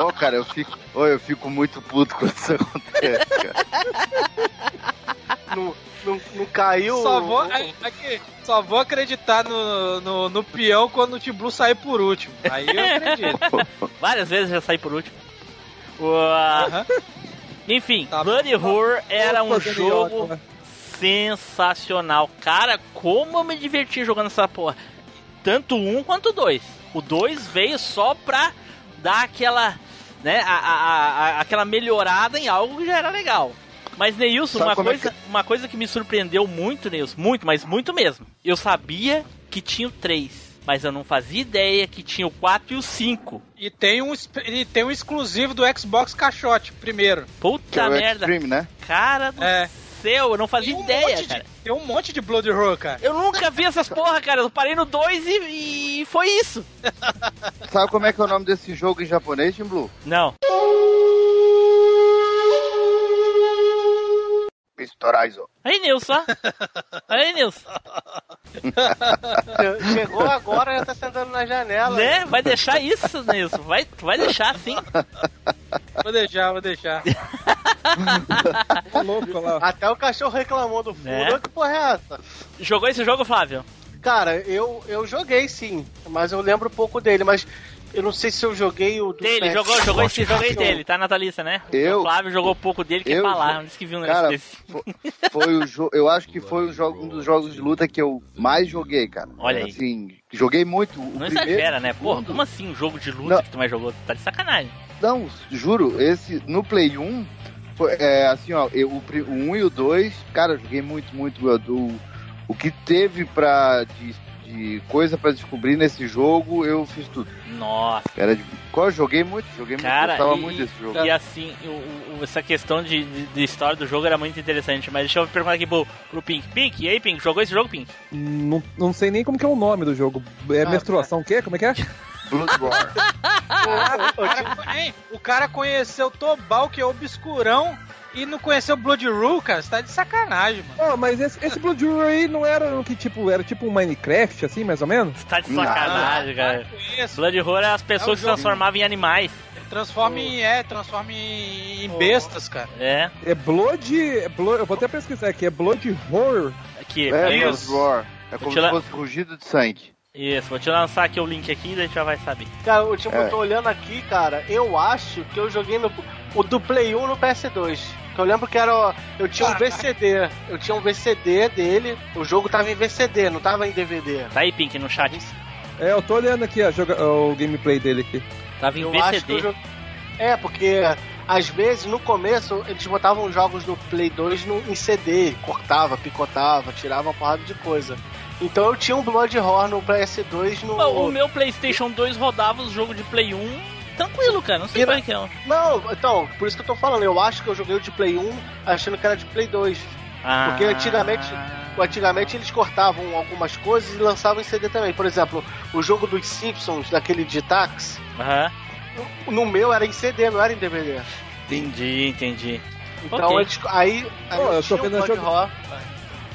Ô, cara, eu fico, ô, eu fico muito puto quando isso acontece, cara. Não, não, não caiu. Só vou, aqui, só vou acreditar no, no, no peão quando o T-Blue sair por último. Aí eu acredito. Várias vezes já saí por último. Enfim, Tá Bloody Horror era um jogo idiota, né? sensacional. Cara, como eu me diverti jogando essa porra. Tanto um quanto o dois. O dois veio só pra dar aquela, né, a, a- a- aquela melhorada em algo que já era legal. Mas, Neilson, Sabe uma é coisa, uma coisa que me surpreendeu muito, Neilson, muito, mas muito mesmo. Eu sabia que tinha o 3, mas eu não fazia ideia que tinha o 4 e o 5. E tem um, e tem um exclusivo do Xbox Caixote, primeiro. Que é Puta o merda. Extreme, né? Cara do É. céu, eu não fazia um ideia, de- cara. tem um monte de Blood Horror, cara. Eu nunca vi essas porra, cara. Eu parei no 2 e, e foi isso. Sabe como é que é o nome desse jogo em japonês, Jim Blue? Não. Pistoraizo. Aí, Nilson. Aí, Nilson. Chegou agora já tá sentando na janela. Né? Vai deixar isso, Nilson. Vai, vai deixar sim. Vou deixar, vou deixar. Ô, louco lá. Até o cachorro reclamou do fundo. Né? Que porra é essa? Jogou esse jogo, Flávio? Cara, eu, eu joguei sim, mas eu lembro pouco dele, mas eu não sei se eu joguei o do Dele, PS4. jogou, jogou esse jogo aí dele. Tá na tua lista, né? Eu? O Flávio jogou pouco dele, quer Eu? falar. Não disse que viu um negócio Cara, desse. fo- foi o jogo. Eu acho que foi jogo, um dos jogos de luta que eu mais joguei, cara. Olha aí. Assim, joguei muito. O Não primeiro, exagera, né? o Porra, como assim um jogo de luta Não. que tu mais jogou? Tá de sacanagem. Não, juro, esse no Play 1, foi, é, assim, ó, eu, o, o 1 e o 2, cara, eu joguei muito, muito. O, o que teve pra, de, de coisa pra descobrir nesse jogo, eu fiz tudo. Nossa. Era de, qual, eu joguei muito, joguei Cara, muito, gostava e- muito desse jogo. E assim, o- o- essa questão de, de, de história do jogo era muito interessante. Mas deixa eu perguntar aqui pro, pro Pink. Pink, e aí, Pink? Jogou esse jogo, Pink? Não, não sei nem como que é o nome do jogo. É Ah, menstruação o quê? Como é que é? Blood Roar. O cara, o cara conheceu Tobal, que é obscurão, e não conheceu Blood Rule, cara. Você tá de sacanagem, mano. Ah, mas esse, esse Blood Roar aí não era o que tipo, era tipo um Minecraft, assim, mais ou menos? Você tá de Não. sacanagem, cara. Conheço. Blood Horror é as pessoas É que se transformavam em animais. transforma em. É, transforma em, em bestas, cara. É, É Blood, é Blood. Eu vou até pesquisar aqui. É Blood Horror. aqui. É, isso. Blood Roar. É como se fosse rugido de sangue. Isso, vou te lançar aqui o link aqui e daí já vai saber. Cara, o tipo, É. eu tô olhando aqui, cara, eu acho que eu joguei no, o do Play 1 no PS2. Que eu lembro que era. Eu tinha um VCD. Eu tinha um VCD dele. O jogo tava em VCD, não tava em DVD. Tá aí, Pink, no chat. É, eu tô olhando aqui ó, joga- o gameplay dele aqui. Tava em Eu acho que VCD. joguei. É, porque às vezes no começo eles botavam jogos do Play 2 no, em CD, cortava, picotava, tirava uma porrada de coisa. Então eu tinha um Blood Horror no PS2 no. O meu PlayStation 2 rodava os jogos de Play 1 tranquilo, cara. Não sei é que é. Não, então, por isso que eu tô falando, eu acho que eu joguei o de Play 1 achando que era de Play 2. Ah. Porque antigamente, antigamente eles cortavam algumas coisas e lançavam em CD também. Por exemplo, o jogo dos Simpsons, daquele de táxi, Aham. no meu era em CD, não era em DVD. Entendi, entendi. Então Ok. eles. Aí. aí Pô, eu tô o vendo jogo- Horror.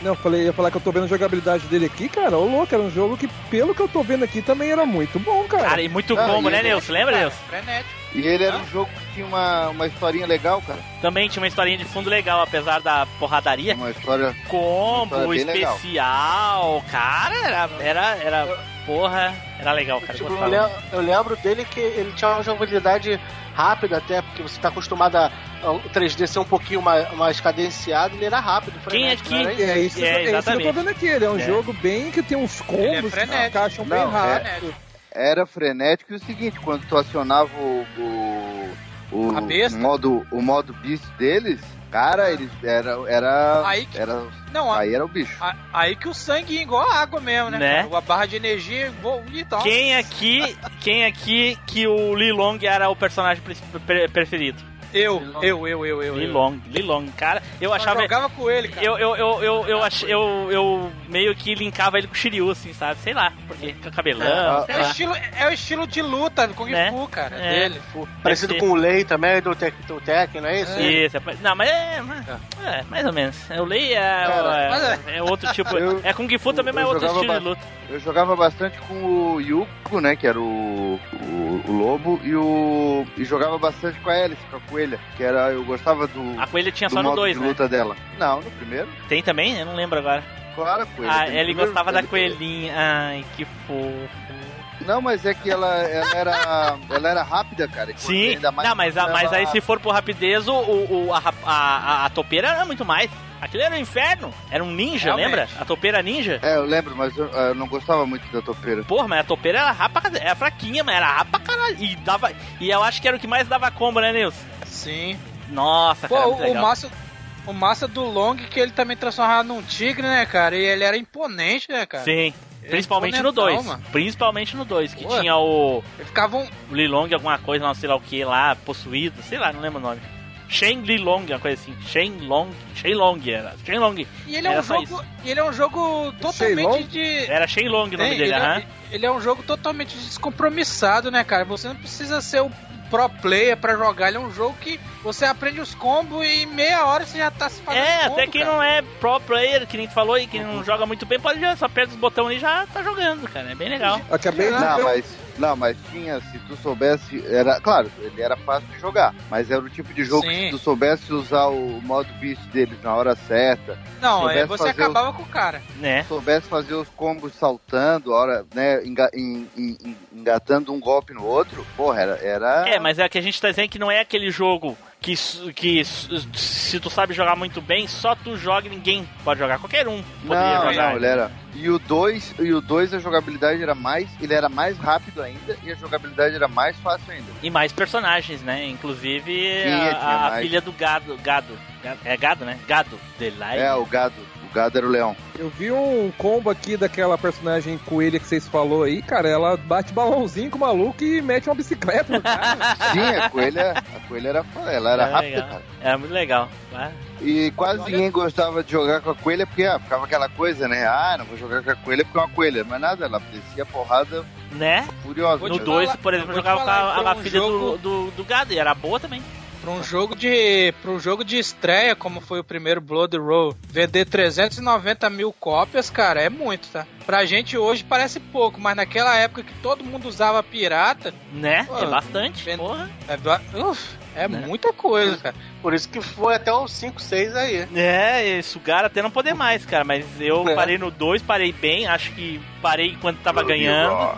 Não, eu falei, ia falar que eu tô vendo a jogabilidade dele aqui, cara. Ô louco, era um jogo que, pelo que eu tô vendo aqui, também era muito bom, cara. Cara, e muito Ah, combo, e né, ele- Nilson? Lembra, Nilson? Frenético. E ele era um jogo que tinha uma, uma historinha legal, cara. Também tinha uma historinha de fundo legal, apesar da porradaria. Uma história. Combo, Uma história bem legal. especial. Cara, era, era, era. Porra, era legal, cara. Tipo, eu, gostava. eu lembro dele que ele tinha uma jogabilidade rápida até, porque você tá acostumado a, a o 3D ser um pouquinho mais, mais cadenciado, ele era rápido. Quem aqui- era isso? É isso, É, é, isso que eu tô vendo aqui. Ele é um É. jogo bem que tem uns é combos que encaixam bem Não, é- rápido. Era frenético e o seguinte, quando tu acionava o. o, o A besta? modo, o modo beast deles, cara, eles era. Era. Aí que- era Não, a- aí era o bicho. a- aí que o sangue ia igual a água mesmo, né? Né? cara? A barra de energia vo- e tal. Quem aqui, quem aqui que o Lilong era o personagem pre- pre- preferido? Eu, eu, eu, eu, eu. eu. Lilong, Lilong, cara, eu achava. jogava com ele, cara. Eu, eu, eu, eu, eu, ach, eu, eu meio que linkava ele com o Shiryu, assim, sabe? Sei lá, porque com cabelão, É, É o, estilo, é o estilo de luta do Kung Né? Fu, cara. É. Dele. Parecido com o Lei também, do Tek- do Tekken, não é isso? Isso, é, não, mas é, mas- é, mais ou menos. O Lei é, Cara, mas é, é outro tipo. eu- é Kung Fu também, mas é eu outro estilo de luta. Eu jogava bastante com o Yuko, né? Que era o, o, o lobo, e o. E jogava bastante com a Alice, com a coelha, que era. Eu gostava do. A coelha tinha do só no modo 2, de né? luta dela. Não, no primeiro. Tem também? Eu não lembro agora. Claro, a coelha. Ah, ele gostava da coelhinha. Ai, que fofo. Não, mas é que ela, ela era. Ela era rápida, cara. Sim, ainda mais não, mas, a- mas ela- aí se for por rapidez, o, o, a, a, a, a topeira era muito mais. Aquilo era um inferno. Era um ninja, Realmente. lembra? A topeira ninja. É, eu lembro, mas eu, eu não gostava muito da topeira. Porra, mas a topeira era rapa, era fraquinha, mas era rapa caralho. E, dava, e eu acho que era o que mais dava combo, né, Nilson? Sim. Nossa, cara, Pô, muito o, o legal. massa. O massa do Long que ele também transformava num tigre, né, cara? E ele era imponente, né, cara? Sim. Ele Principalmente é no imponentão, 2. mano. Principalmente no 2, que Pô. tinha o Ele ficava um. Lilong, alguma coisa, não sei lá o que lá, possuído, sei lá, não lembro o nome. Shen Lilong, uma coisa assim. Shen Long. Shen Long era. Shen Long. E ele é um jogo. e ele é um jogo totalmente de. Era Shen Long o nome Tem, dele, ele, aham. é, ele é um jogo totalmente descompromissado, né, cara? Você não precisa ser o pro player pra jogar. Ele é um jogo que você aprende os combos e em meia hora você já tá se fazendo É, combo, até quem cara. não é pro player, que nem tu falou, e que não joga muito bem, pode já só aperta os botões e já tá jogando, cara. É bem legal. Acabei de Não, mas, não, mas tinha, se tu soubesse, era, claro, ele era fácil de jogar, mas era o tipo de jogo que Sim. se tu soubesse usar o modo beast deles na hora certa, Não, é, você acabava com o cara. Né? soubesse fazer os combos saltando, hora, né, enga- en- en- en- engatando um golpe no outro, porra, era, era É, mas é que a gente tá dizendo que não é aquele jogo que, que se tu sabe jogar muito bem, só tu joga e ninguém pode jogar. Qualquer um poderia Não, jogar. não, ele era. E o 2, e o 2 a jogabilidade era mais, ele era mais rápido ainda e a jogabilidade era mais fácil ainda. E mais personagens, né? Inclusive a, a filha do gado, gado. É gado, né? Gado lá. É, o gado, gado era o leão. Eu vi um combo aqui daquela personagem coelha que vocês falou aí, cara. Ela bate balãozinho com o maluco e mete uma bicicleta no cara. Sim, a coelha, a coelha era, ela era É rápida, legal. cara. É muito legal. Ah, E quase ninguém gostava de jogar com a coelha porque ah, ficava aquela coisa, né? Ah, não vou jogar com a coelha porque é uma coelha. Mas nada, ela descia a porrada Né? furiosa. No te 2, falar- por exemplo, jogava com a, a um filha jogo- do, do, do gado e era boa também. Pra um jogo de. Pra um jogo de estreia, como foi o primeiro Blood Roll, vender 390 mil cópias, cara, é muito, tá? Pra gente hoje parece pouco, mas naquela época que todo mundo usava pirata, Né? Pô, é bastante. vendo- Porra. é, uf, é Né? muita coisa, cara. Por isso que foi até os 5, 6 aí. É, sugaram até não poder mais, cara. Mas eu É. parei no 2, parei bem. Acho que parei enquanto tava ganhando.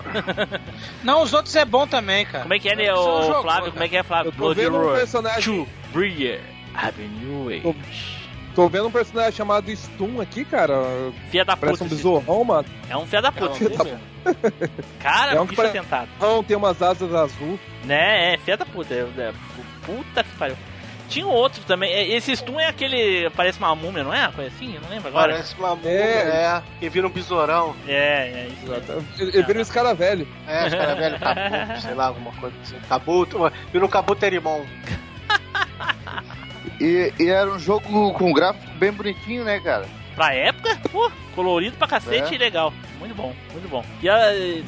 Não, os outros é bom também, cara. Como é que é, né, ô jogou, Flávio? cara. Como é que é, Flávio? Eu tô vendo um personagem. to Breer Avenue. Tô- Tô vendo um personagem chamado Stun aqui, cara. Filha da Parece puta. um esse- besourrão, mano. É um filho da puta. Filha da Cara, É um que bicho pare- atentado. Não, tem umas asas azul. Né, é, filha da puta. É, é, puta que pariu. Tinha outro também. é, Esse Stun é aquele. Parece uma múmia, não é? Uma coisa assim? Eu não lembro agora. Parece uma múmia, É. é. Que vira um besourão. É, é isso. Ele ele vira um escala velho. É, os caras velho, cabuto, sei lá, alguma coisa assim. Cabuto, vira um cabuterimon. E, e era um jogo com gráfico bem bonitinho, né, cara? Pra época, pô, colorido pra cacete É. e legal. Muito bom, muito bom. E, a,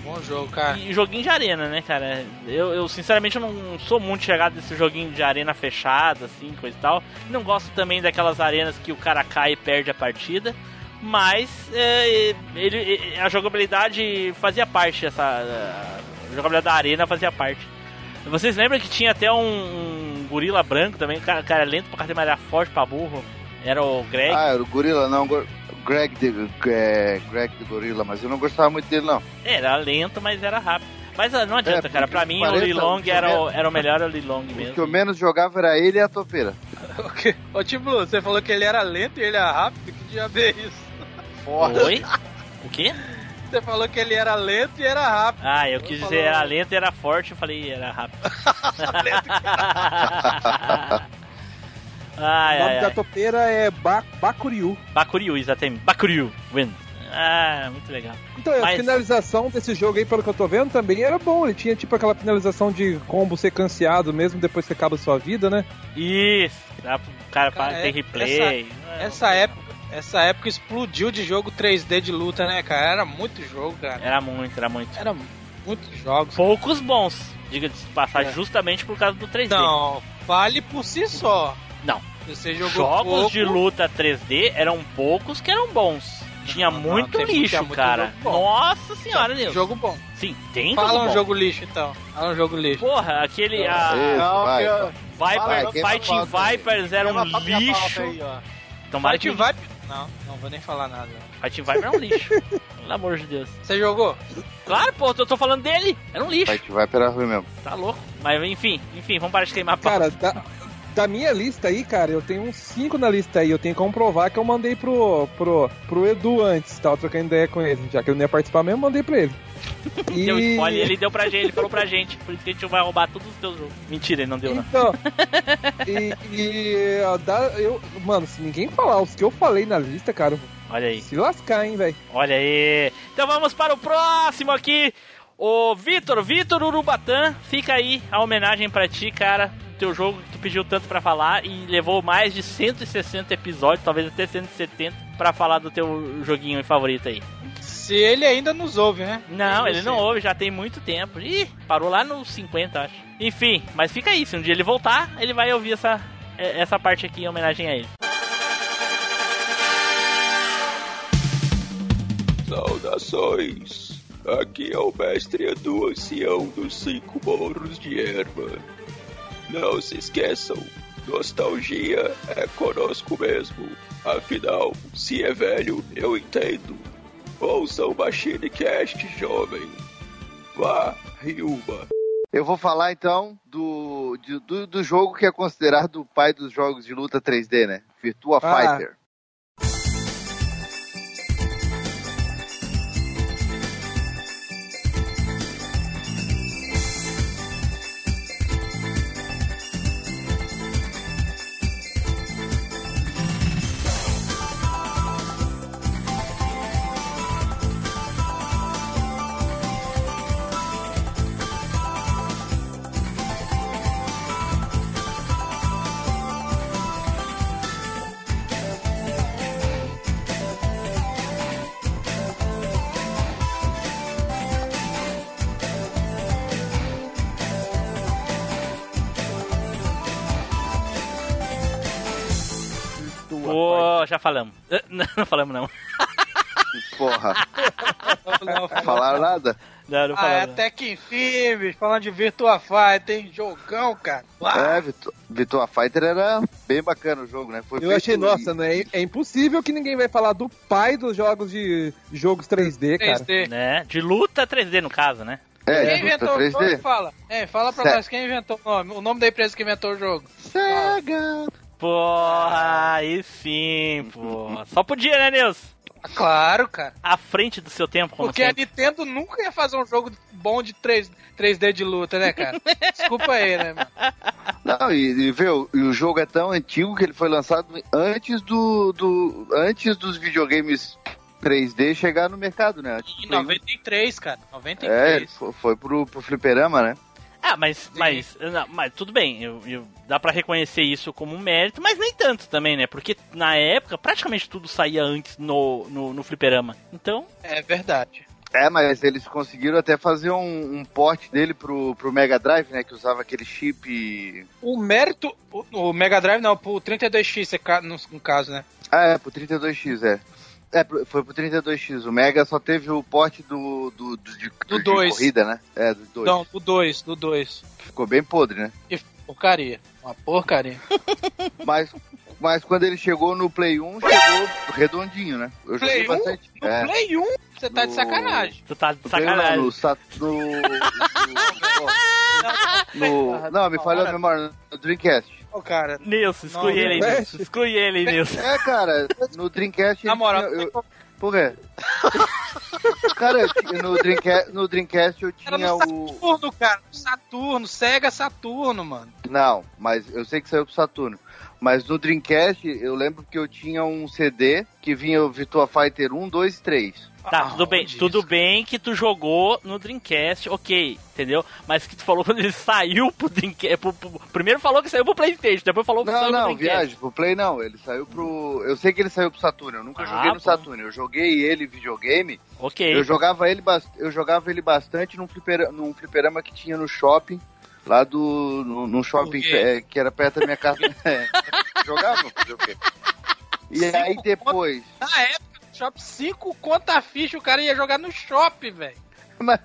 Bom jogo, cara. e joguinho de arena, né, cara? Eu, eu, sinceramente eu não sou muito chegado desse joguinho de arena fechada, assim, coisa e tal. Não gosto também daquelas arenas que o cara cai e perde a partida. Mas é, ele, a jogabilidade fazia parte, essa. A jogabilidade da arena fazia parte. Vocês lembram que tinha até um, um gorila branco também, o cara, cara lento pra era forte pra burro. Era o Greg. Ah, era o Gorila, não. Greg de, é, Greg de Gorila, mas eu não gostava muito dele, não. Era lento, mas era rápido. Mas ah, não adianta, É, cara. Pra mim, o Lilong o era, o, era o melhor o Lilong O mesmo. que eu menos jogava era ele e a topeira. Ô, Tim Blue, você falou que ele era lento e ele era rápido? Que diabo é isso? Oi? O quê? Você falou que ele era lento e era rápido. Ah, eu quis dizer era lento e era forte, eu falei era rápido. ai, o nome ai, da ai. topeira é ba Bakuryu. Bakuryu, exatamente. Bakuryu, win. Ah, muito legal. Então, a Mas- finalização desse jogo aí, pelo que eu tô vendo, também era bom. Ele tinha tipo aquela finalização de combo sequenciado, mesmo depois que acaba a sua vida, né? Isso, dá pro cara, Cara, ter é- replay. Essa época, essa época explodiu de jogo 3D de luta, né, cara? Era muito jogo, cara. Era muito, era muito. Era muitos jogos. Poucos bons, diga-se de passagem, É. justamente por causa do 3D. Não, vale por si só. Não. Você jogou Jogos pouco, de luta 3D eram poucos que eram bons. Tinha Não, não, muito tem- lixo, tinha muito cara. Nossa senhora, Nilson. Jogo bom. Sim, tem Fala jogo um bom. jogo lixo, então. Fala um jogo lixo. Porra, aquele. A Esse, Não, vai. que- Viper, queima a Fighting. Vipers era um lixo. aí. Tomara Fight que. Vibe. Não, não vou nem falar nada. Fighting Viper era um lixo. Pelo amor de Deus. Você jogou? Claro, pô, eu tô falando dele. Era um lixo. Fight vai pela ruim mesmo. Tá louco. Mas enfim, enfim, vamos parar de queimar pau. Cara, da, da minha lista aí, cara, eu tenho uns 5 na lista aí. Eu tenho que comprovar que eu mandei pro, pro, pro Edu antes. Tava trocando ideia com ele. Já que ele não ia participar mesmo, eu mandei pra ele. E... Deu spoiler, ele deu pra gente, ele falou pra gente. Por isso que a gente vai roubar todos os teus jogos. Mentira, ele não deu, não. Então, e, e eu, mano, se ninguém falar os que eu falei na lista, cara, Olha aí. se lascar, hein, velho. Olha aí. Então vamos para o próximo aqui. O Vitor, Vitor Urubatã. Fica aí a homenagem pra ti, cara. Teu jogo que tu pediu tanto pra falar e levou mais de 160 episódios, talvez até 170, pra falar do teu joguinho favorito aí. Se ele ainda nos ouve, né? Não, ele não ouve, já tem muito tempo. Ih, parou lá nos 50, acho. Enfim, mas fica aí. Se um dia ele voltar, ele vai ouvir essa, é, essa parte aqui em homenagem a ele. Saudações! Aqui é o mestre Edu Ancião dos Cinco Morros de Erva. Não se esqueçam, nostalgia é conosco mesmo. Afinal, se é velho, eu entendo. Ouça o Machine Cast, jovem. Vá, Ryuma. Eu vou falar então do, do, do jogo que é considerado o pai dos jogos de luta 3D, né? Virtua Ah. Fighter. Já falamos. Não, não falamos não. Porra, Não, falaram nada? Não, não Ah, falamos. não. até que enfim, bicho, falando de Virtua Fighter, tem jogão, cara. Ah, É, Vitor, Virtua Fighter era bem bacana o jogo, né? Foi Eu achei, nossa, né? É impossível que ninguém vai falar do pai dos jogos de jogos 3D, cara. 3D. Né? De luta 3D no caso, né? É, Quem inventou o jogo? 3D. Fala. É, fala pra nós quem inventou o nome. O nome da empresa que inventou o jogo. Sega. Porra, aí sim, pô. Só podia, né, Nilson? Ah, claro, cara. À frente do seu tempo, como Porque a sempre. Nintendo nunca ia fazer um jogo bom de 3, 3D de luta, né, cara? Desculpa aí, né, mano? Não, e, e, viu, e o jogo é tão antigo que ele foi lançado antes do, do antes dos videogames 3D chegar no mercado, né? Em Play 93, cara. um. 93. É, foi pro, pro fliperama, né? Ah, mas, mas, não, mas tudo bem, eu, eu- dá pra reconhecer isso como um mérito, mas nem tanto também, né? Porque na época praticamente tudo saía antes no, no, no fliperama. Então, É verdade. É, mas eles conseguiram até fazer um, um port dele pro, pro Mega Drive, né? Que usava aquele chip. O mérito. O, o Mega Drive não, pro 32X, é ca- no, no caso, né? Ah, é, pro 32X, é. É, pro- foi pro 32X. O Mega só teve o port do. do, do, de, Do de dois. corrida, né? É, do 2. Não, do 2, do 2. Ficou bem podre, né? Que porcaria. Uma porcaria. Mas, mas quando ele chegou no Play 1, chegou redondinho, né? Eu joguei Play 1? bastante. No é. Play 1, você tá de No- sacanagem. tu tá de No Play 1 não, sacanagem. no, Sat- no, no, no- Não, me falhou a memória. No Dreamcast. Ô, cara. Nilson, exclui ele Nilson. Exclui ele aí, Nilson. É, cara, no Dreamcast. Na moral, tinha- eu- Por quê? Cara, eu no Dreamcast, no Dreamcast eu Era tinha no o. Saturno, cara. Saturno, Sega Saturno, mano. Não, mas eu sei que saiu pro Saturno. Mas no Dreamcast eu lembro que eu tinha um CD que vinha o Virtua Fighter 1, 2 e 3. Tá, tudo bem, tudo bem que tu jogou no Dreamcast, ok, entendeu? Mas que tu falou quando ele saiu pro Dreamcast. pro- pro- primeiro falou que saiu pro Playstation, depois falou que Não, saiu não, pro Dreamcast. viagem, pro Play não. Ele saiu pro. Eu sei que ele saiu pro Saturno. Eu nunca Ah, joguei no bom. Saturno. Eu joguei ele videogame. Ok. Eu jogava ele, eu jogava ele bastante num, flipera... num fliperama que tinha no shopping. Lá do. num shopping quê? é, que era perto da minha casa. É, jogava, fazer o quê? E aí depois. Na época, no Shop 5 conta ficha, o cara ia jogar no shopping, velho. Mas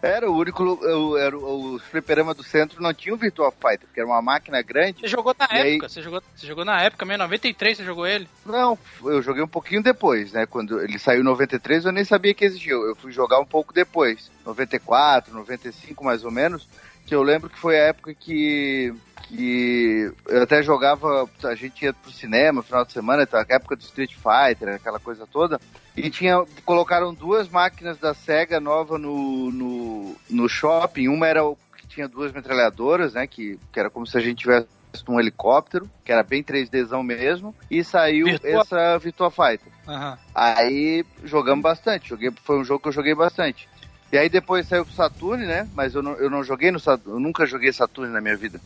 era o único. Era o, fliperama do centro não tinha o Virtua Fighter, porque era uma máquina grande. Você jogou na E aí- época, você, jogou, você jogou na época mesmo, 93 você jogou ele. Não, eu joguei um pouquinho depois, né? Quando ele saiu em 93, eu nem sabia que existia. Eu fui jogar um pouco depois, 94, 95 mais ou menos, que eu lembro que foi a época que que eu até jogava, a gente ia pro cinema no final de semana, então, a época do Street Fighter, aquela coisa toda, e tinha colocaram duas máquinas da Sega nova no, no, no shopping, uma era o que tinha duas metralhadoras, né, que, que era como se a gente tivesse um helicóptero, que era bem 3Dzão mesmo, e saiu Virtua- essa Virtua Fighter. Aham. Aí jogamos bastante, joguei, foi um jogo que eu joguei bastante. E aí depois saiu pro Saturn, né? Mas eu não, eu não joguei no Saturn, eu nunca joguei Saturn na minha vida.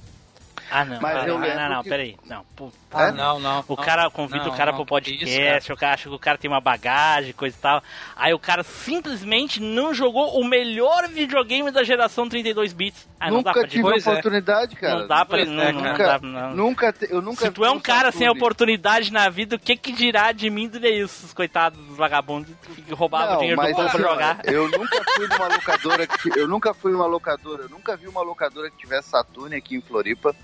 Ah, não. Mas ah, eu não, lembro não, não, que- peraí. Não, pô, Ah, É? não, não. O não. cara convida Não, o cara não, pro podcast, isso, o cara acha que o cara tem uma bagagem, coisa e tal. Aí o cara simplesmente não jogou o melhor videogame da geração 32 bits. Ah, não dá nunca pra tive Pois é. oportunidade, cara. Não dá pra. Não, é, não, não Nunca, dá, não. nunca, te- eu nunca Se tu é um cara sem oportunidade na vida, o que que dirá de mim do isso, os coitados dos vagabundos que roubavam o Não, dinheiro do mas povo pra assim, jogar? Eu nunca fui numa locadora que eu nunca fui numa locadora, eu nunca vi uma locadora que tivesse Saturn aqui em Floripa.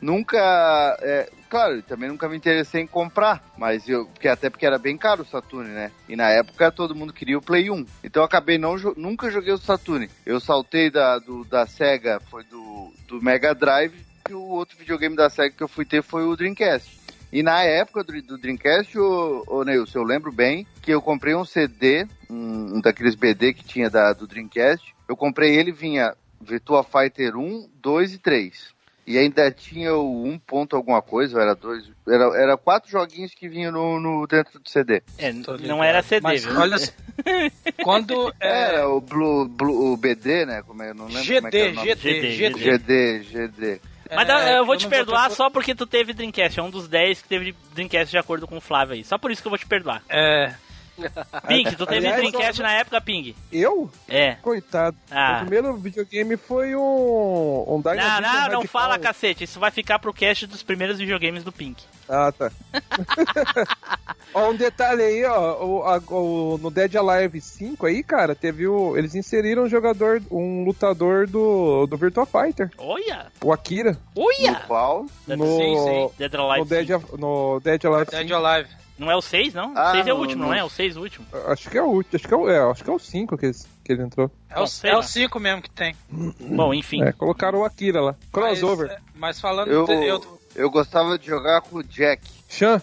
Nunca, é, claro, também nunca me interessei em comprar, mas eu, porque até porque era bem caro o Saturn, né? E na época todo mundo queria o Play 1. Então eu acabei não nunca joguei o Saturn. Eu saltei da do, da Sega, foi do, do Mega Drive, e o outro videogame da Sega que eu fui ter foi o Dreamcast. E na época do, do Dreamcast, ô, ô Neilson, eu lembro bem que eu comprei um CD, um, um daqueles BD que tinha da, do Dreamcast. Eu comprei ele, vinha Virtua Fighter 1, 2 e 3. E ainda tinha o 1 ponto alguma coisa, ou era dois. Era, era quatro joguinhos que vinham no, no- dentro do CD. É, não era CD, Mas viu? olha só, quando é, Era o Blue, Blue, o BD, né? Como é, eu não lembro como é que era GD, o nome. GD, GD. GD. GD, GD. Mas É, eu vou te não perdoar ter- só porque tu teve Dreamcast. É um dos 10 que teve Dreamcast de acordo com o Flávio aí. Só por isso que eu vou te perdoar. É, Ping, tu teve Aliás, Dreamcast na época, Ping? Eu? É. Coitado. Ah. O primeiro videogame foi um. um Dyna Não, não, não Radical. fala, cacete. Isso vai ficar pro cast dos primeiros videogames do Pink. Ah, tá. ó, um detalhe aí, ó. O, a- o- no Dead Alive 5 aí, cara, teve o. Eles inseriram um jogador, um lutador do, do Virtua Fighter, Olha! o Akira. Olha! Qual? No, Sim, sim. Dead Alive no, Dead, cinco. no Dead Alive Dead 5. Alive. Não é o 6, não? O Ah, 6 é o último, no- não é? O 6 o último. Acho que é o último. Acho que é o, é, acho que é o 5 que, que ele entrou. É o, Não sei é lá. o 5 mesmo que tem. Bom, enfim. É, colocaram o Akira lá. Crossover. Mas, é, mas falando. Eu, de- eu- eu gostava de jogar com o Jack. Chan.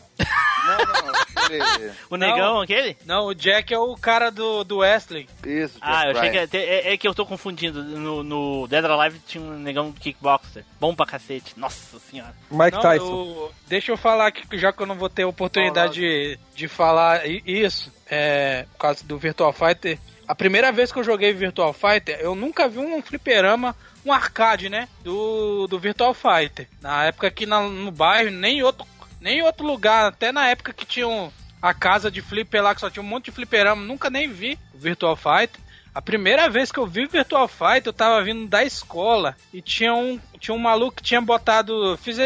Não, não, aquele... O negão aquele? Não, o Jack é o cara do, do Wesley. Isso, Jack Ah, eu achei que Ryan. até- é, é que eu tô confundindo. No, no Dead or Alive tinha um negão do kickboxer. Bom pra cacete. Nossa senhora. Mike Não, Tyson. eu- deixa eu falar aqui, já que eu não vou ter oportunidade de, de falar i- isso, é, por causa do Virtual Fighter. A primeira vez que eu joguei Virtual Fighter, eu nunca vi um fliperama, um arcade, né? Do, do Virtual Fighter. Na época aqui na- no bairro, nem em outro, nem em outro lugar, até na época que tinha um- a casa de flipper lá, que só tinha um monte de fliperama, nunca nem vi o Virtual Fighter. A primeira vez que eu vi Virtual Fighter, eu tava vindo da escola e tinha um, tinha um maluco que tinha botado. Fiz,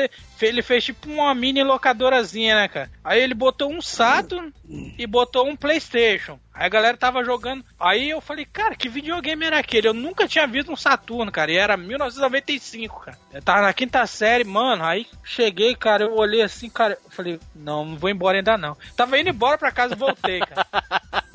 ele fez tipo uma mini locadorazinha, né, cara? Aí ele botou um Saturn e botou um PlayStation. Aí a galera tava jogando. Aí eu falei, cara, que videogame era aquele? Eu nunca tinha visto um Saturno, cara. E era 1995, cara. Eu tava na quinta série, mano. Aí cheguei, cara, eu olhei assim, cara. Eu falei, não, não vou embora ainda não. Tava indo embora pra casa e voltei, cara.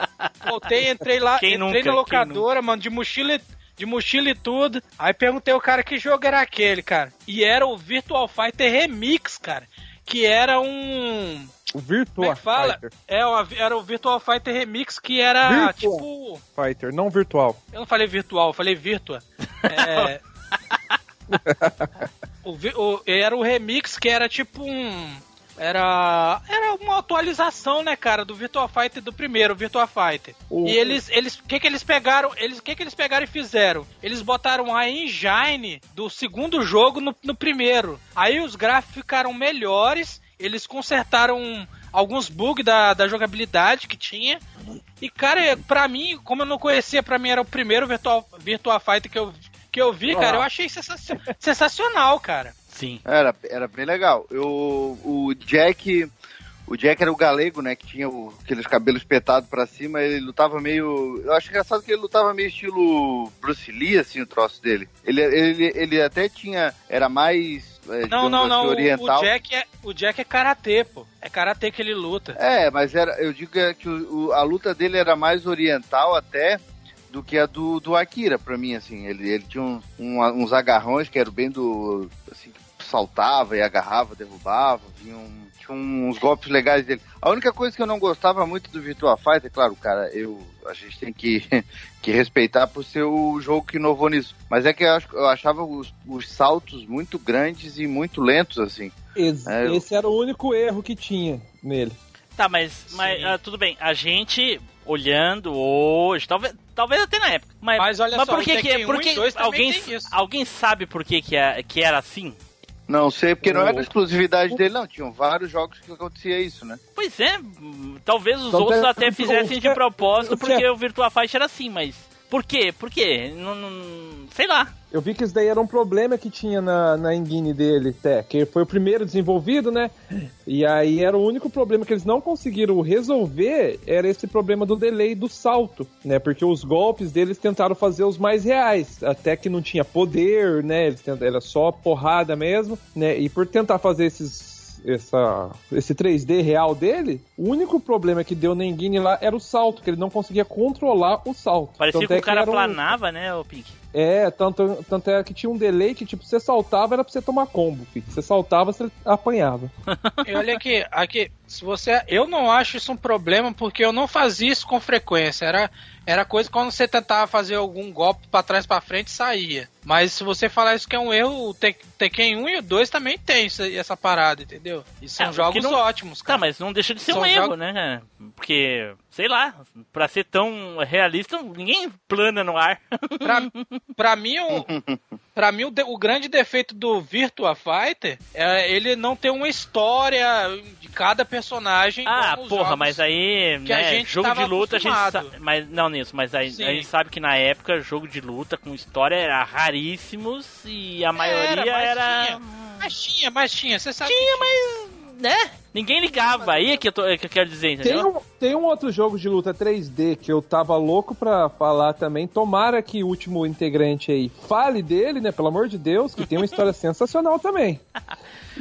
Voltei, entrei lá, Quem entrei nunca? na locadora, mano, de mochila, de mochila e tudo. Aí perguntei ao cara que jogo era aquele, cara. E era o Virtual Fighter Remix, cara. Que era um. O Como Virtua é fala? Fighter. É, o- era o Virtual Fighter Remix que era Virtua. tipo. Fighter, não virtual. Eu não falei virtual, eu falei Virtua. É. o, o- era o remix que era tipo um. Era. Era uma atualização, né, cara, do Virtua Fighter do primeiro, Virtua Fighter. O- E eles. eles que, que eles pegaram? Eles, o que, que eles pegaram e fizeram? Eles botaram a engine do segundo jogo no, no primeiro. Aí os gráficos ficaram melhores. Eles consertaram alguns bugs da, da jogabilidade que tinha. E, cara, pra mim, como eu não conhecia, pra mim era o primeiro Virtual, Virtua Fighter que eu, que eu vi, cara, eu achei sensaci- sensacional, cara. Sim. Era, era bem legal. Eu, o Jack. O Jack era o galego, né? Que tinha o- aqueles cabelos petados pra cima. Ele lutava meio. Eu acho engraçado que ele lutava meio estilo Bruce Lee, assim, o troço dele. Ele, ele, ele até tinha. Era mais. é, Não, não, assim, não. o- Oriental. O Jack é, o Jack é karatê, pô. É karatê que ele luta. É, mas era, eu digo é que o- o- a luta dele era mais oriental até do que a do, do Akira, pra mim, assim. Ele, ele tinha um- um- uns agarrões que eram bem do. assim, que saltava e agarrava, derrubava, vinha um- tinha uns golpes legais dele. A única coisa que eu não gostava muito do Virtua Fighter, claro, cara, eu, a gente tem que, que respeitar por ser o jogo que inovou nisso. Mas é que eu, acho- eu achava os, os saltos muito grandes e muito lentos, assim. Ex- É, eu- Esse era o único erro que tinha nele. Tá, mas, mas ah, tudo bem. A gente olhando hoje, talvez, talvez até na época. Mas, Mas olha só, por que que, por 1 que 2 também alguém, tem isso. alguém sabe por que que, é, que era assim? Não sei, porque não era exclusividade dele, não. Tinham vários jogos que acontecia isso, né? Pois é, hum, talvez os Então, outros até fizessem o de que- propósito o que- porque o Virtua Fighter era assim, mas por quê? Por quê? Não, não- sei lá. Eu vi que isso daí era um problema que tinha na, na engine dele, até, que foi o primeiro desenvolvido, né? E aí era o único problema que eles não conseguiram resolver, era esse problema do delay do salto, né? Porque os golpes deles tentaram fazer os mais reais, até que não tinha poder, né? Eles tent- era só porrada mesmo, né? E por tentar fazer esses essa, esse 3D real dele, o único problema que deu na engine lá era o salto, que ele não conseguia controlar o salto. Parecia Tanto que é o cara era um- planava, né, o Pink? É, tanto, tanto é que tinha um delay que, tipo, você saltava era pra você tomar combo, filho. Você saltava, você apanhava. E olha aqui, aqui, se você. Eu não acho isso um problema porque eu não fazia isso com frequência. Era, era coisa quando você tentava fazer algum golpe pra trás pra frente saía. Mas se você falar isso que é um erro, o Tek- Tekken 1 e o 2 também tem isso, essa parada, entendeu? E são É, jogos não- ótimos, Tá, cara. mas não deixa de ser São um erro, jogos- né? Porque sei lá, pra ser tão realista, ninguém plana no ar. Pra, pra mim, o, pra mim o, de- o grande defeito do Virtua Fighter é ele não ter uma história de cada personagem. Ah, porra, mas aí, que a né, gente jogo de luta a gente acostumado. sabe, mas não nisso, mas aí, Sim. a gente sabe que na época jogo de luta com história era raríssimos e a maioria mas era, Tinha, mas tinha, mas tinha, você sabe. Tinha, mas né? Ninguém ligava aí que eu, tô, que eu quero dizer, Tem entendeu? um, tem um outro jogo de luta 3D que eu tava louco pra falar também. Tomara que o último integrante aí fale dele, né? Pelo amor de Deus, que tem uma história sensacional também.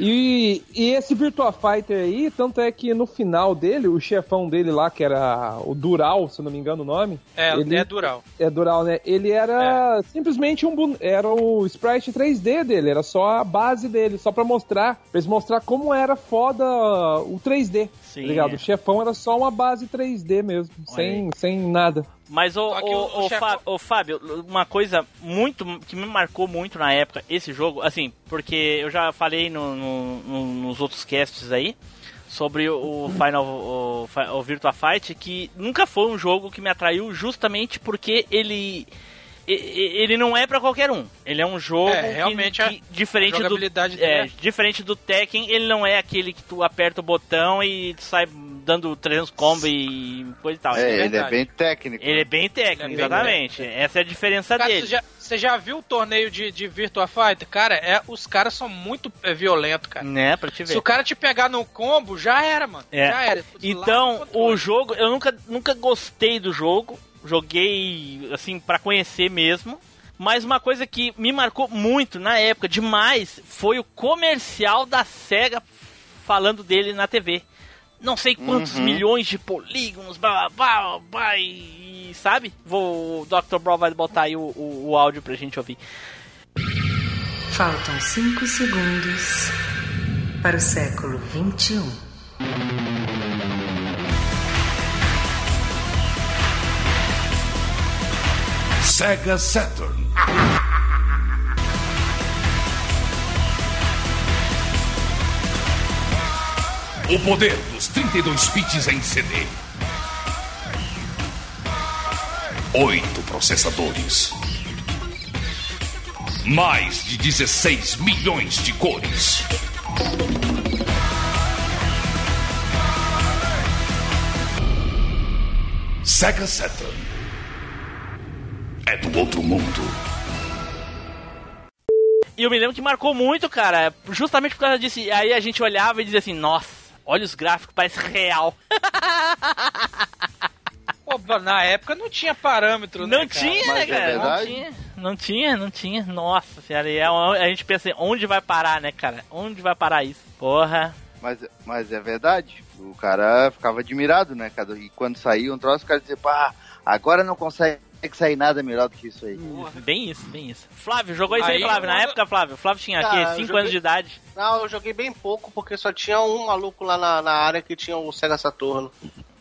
E, e esse Virtua Fighter aí, tanto é que no final dele, o chefão dele lá, que era o Dural, se eu não me engano o nome. É, ele, é Dural. É Dural, né? Ele era É. simplesmente um. Era o sprite 3D dele, era só a base dele, só pra mostrar. Pra eles mostrar como era foda o 3D. Sim, tá ligado? é. O chefão era só uma base 3D mesmo, sem, sem nada. Mas, o- o ô, chefão- Fábio, uma coisa muito que me marcou muito na época, esse jogo, assim, porque eu já falei no- no- no- nos outros casts aí sobre o Final o, o Virtua Fight, que nunca foi um jogo que me atraiu justamente porque ele ele não é pra qualquer um. Ele é um jogo É, que- realmente a- que, diferente a do é, dele diferente do Tekken, ele não é aquele que tu aperta o botão e tu sai dando 300 combos e coisa e tal. É, ele é bem técnico. Ele é bem técnico, Ele é bem exatamente. Essa é a diferença Cara, dele. você já, viu o torneio de, de Virtua Fighter? Cara, é, os caras são muito é, violentos, cara. Né, pra te Se ver. o cara te pegar no combo, já era, mano. É. Já era. Então, o jogo, eu nunca, nunca gostei do jogo joguei assim para conhecer mesmo. Mas uma coisa que me marcou muito na época, demais, foi o comercial da SEGA falando dele na TV. Não sei quantos uhum. milhões de polígonos, blá blá blá, blá e, sabe? Vou, o Dr. Bro vai botar aí o, o, o áudio pra gente ouvir. Faltam 5 segundos para o século 21. Sega Saturn. O poder dos 32 bits em CD. Oito processadores. Mais de 16 milhões de cores. Sega Saturn. É do outro mundo. E eu me lembro que marcou muito, cara, justamente por causa disso. E Aí a gente olhava e dizia assim, nossa, olha os gráficos, parece real. Pô, na época não tinha parâmetro, né, Não cara? tinha, Mas né, é cara? não verdade? tinha, não tinha, não tinha. Nossa senhora, e é a gente pensa assim, onde vai parar, né, cara? Onde vai parar isso? Porra. Mas, mas é verdade. O cara ficava admirado, né? Cada, e quando saía um troço, o cara dizia, pá, agora não consegue sair nada melhor do que isso aí. Bem isso, bem isso. Flávio, jogou isso aí, Aí, Flávio? Na época, Flávio? Flávio tinha aqui, eu 5 joguei- anos de idade. Não, eu joguei bem pouco, porque só tinha um maluco lá na, na área que tinha o Sega Saturno.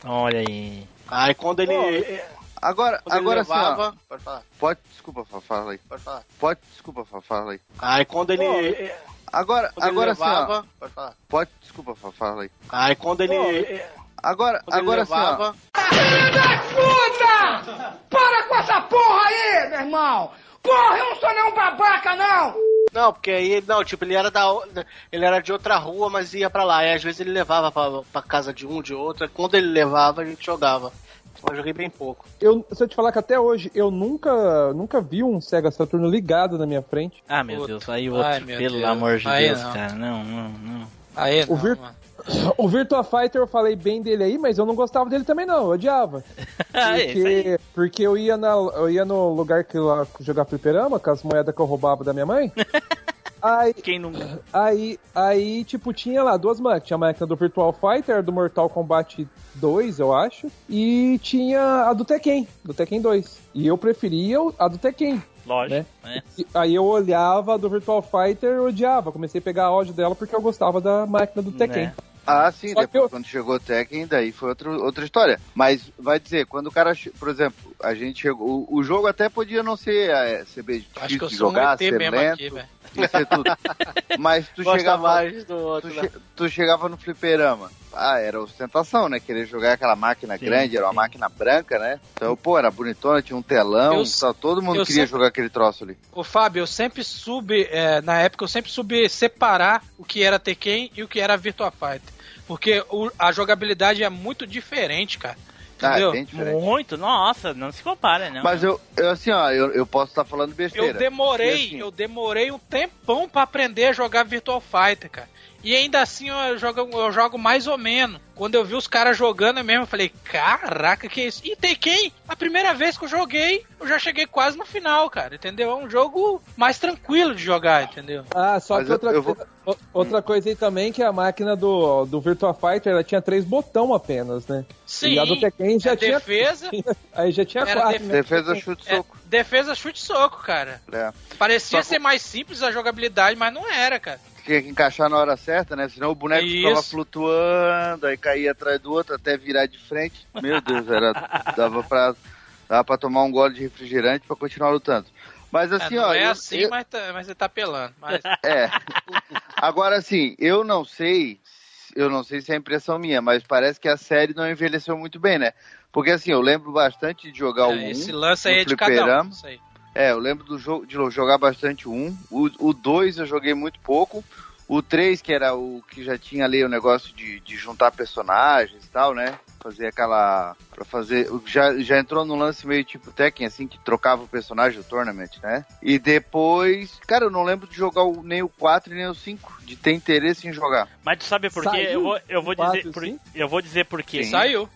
Olha aí. Aí quando ele. Agora, quando agora ele assim, ó, levava. Pode falar, pode, desculpa, fala aí. pode falar. Pode, desculpa, fala aí. Aí quando ele. Agora, quando agora ele assim, ó, levava. Pode falar. pode, desculpa, fala aí. Aí quando ele. Agora, Quando agora ele assim, ó, levava. Puta! Para com essa porra aí, meu irmão! Porra, eu não sou nenhum babaca, não! Não, porque aí, não, tipo, ele era da. Ele era de outra rua, mas ia pra lá. E às vezes ele levava pra, pra casa de um, de outro. Quando ele levava, a gente jogava. Eu joguei bem pouco. Eu, se eu te falar que até hoje eu nunca, nunca vi um Sega Saturno ligado na minha frente. Ah, meu Outro. Deus, aí o outro, Ai, pelo Deus. amor de Aí Deus, não. cara. Não, não, não. Aí, O não, Vir- mano. O Virtua Fighter eu falei bem dele aí, mas eu não gostava dele também não, eu odiava. É. Porque, porque eu, ia na, eu ia no lugar que lá jogar fliperama, com as moedas que eu roubava da minha mãe. Aí, Quem não. aí, aí, tipo, tinha lá duas máquinas. Tinha a máquina do Virtual Fighter, do Mortal Kombat 2, eu acho. E tinha a do Tekken, do Tekken 2. E eu preferia a do Tekken. Lógico, né? E aí eu olhava a do Virtual Fighter e odiava. Comecei a pegar ódio dela porque eu gostava da máquina do Tekken. Né? Ah, sim, Só depois eu- quando chegou o Tekken, daí foi outro, outra história. Mas vai dizer, quando o cara, por exemplo, a gente chegou. O, o jogo até podia não ser, é, ser bem Acho difícil que eu de sou jogar, um ET ser mesmo lento aqui, velho. e ser tudo. Mas tu Gosta chegava, mais do tu, outro. che- né? tu chegava no fliperama ah, era ostentação, né? Querer jogar aquela máquina Sim, grande, era uma sim. máquina branca, né? Então, pô, era bonitona, tinha um telão, Eu- só todo mundo queria sempre- jogar aquele troço ali. Ô Fábio, eu sempre soube, é, na época eu sempre soube separar o que era Tekken e o que era Virtua Fighter. Porque o- a jogabilidade é muito diferente, cara. Ah, Entendeu? é bem diferente. Muito, nossa, não se compara, não. Mas eu, eu assim, ó, eu, eu posso estar falando besteira. Eu demorei, assim, eu demorei um tempão pra aprender a jogar Virtual Fighter, cara. E ainda assim eu jogo, eu jogo mais ou menos. Quando eu vi os caras jogando mesmo, eu falei, caraca, que isso? E Tekken, a primeira vez que eu joguei, eu já cheguei quase no final, cara, entendeu? É um jogo mais tranquilo de jogar, entendeu? Ah, só Mas que eu- outra, eu vou- coisa, outra coisa aí também que a máquina do, do Virtua Fighter ela tinha três botão apenas, né? Sim, E a do Tekken já é tinha. defesa, Aí já tinha Era quatro, def- né? Defesa, chute, é, soco. defesa, chute e soco, cara. É. Parecia Só- ser mais simples a jogabilidade, mas não era, cara. Tinha que encaixar na hora certa, né? Senão o boneco Isso. ficava flutuando, aí caía atrás do outro até virar de frente. Meu Deus, era, dava, pra, dava pra tomar um gole de refrigerante pra continuar lutando. Mas É, assim, não ó. é eu- assim, eu- mas, tá- mas você tá pelando. Mas... É. Agora, assim, eu não sei. Eu não sei se é impressão minha, mas parece que a série não envelheceu muito bem, né? Porque assim, eu lembro bastante de jogar o É, 1. esse lance aí é de cada um. Isso aí. É, eu lembro do jogo de jogar bastante 1. O 2 eu joguei muito pouco. O 3, que era o que já tinha ali o negócio de, de juntar personagens e tal, né? Fazer aquela. Pra fazer. Já, já entrou no lance meio tipo Tekken, assim, que trocava o personagem do tournament, né? E depois. Cara, eu não lembro de jogar o- nem o 4 nem o 5. De ter interesse em jogar. Mas tu sabe por quê? Eu vou, eu vou quatro, dizer por, eu vou dizer por quê. Saiu.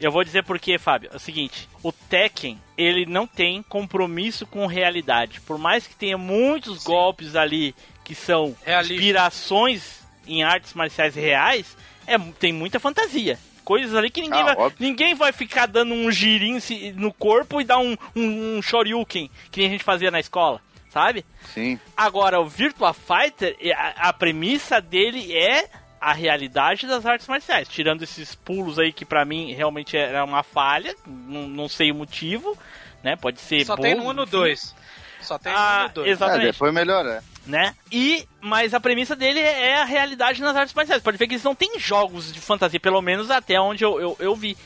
Eu vou dizer por quê, Fábio. É o seguinte, o Tekken, ele não tem compromisso com realidade. Por mais que tenha muitos golpes ali que são Realista. inspirações em artes marciais reais, é, tem muita fantasia. Coisas ali que ninguém, Ah, vai, óbvio. ninguém vai ficar dando um girinho no corpo e dar um, um, um shoryuken, que nem a gente fazia na escola, sabe? Sim. Agora, o Virtua Fighter, a, a premissa dele é a realidade das artes marciais. Tirando esses pulos aí que pra mim realmente era uma falha, não, não sei o motivo, né? Pode ser Só bobo, tem no 1 no enfim. 2. Só tem no 1 Ah, no 2. É, exatamente, depois melhora. né? E, mas a premissa dele é a realidade nas artes marciais. Pode ver que eles não têm jogos de fantasia, pelo menos até onde eu, eu, eu vi.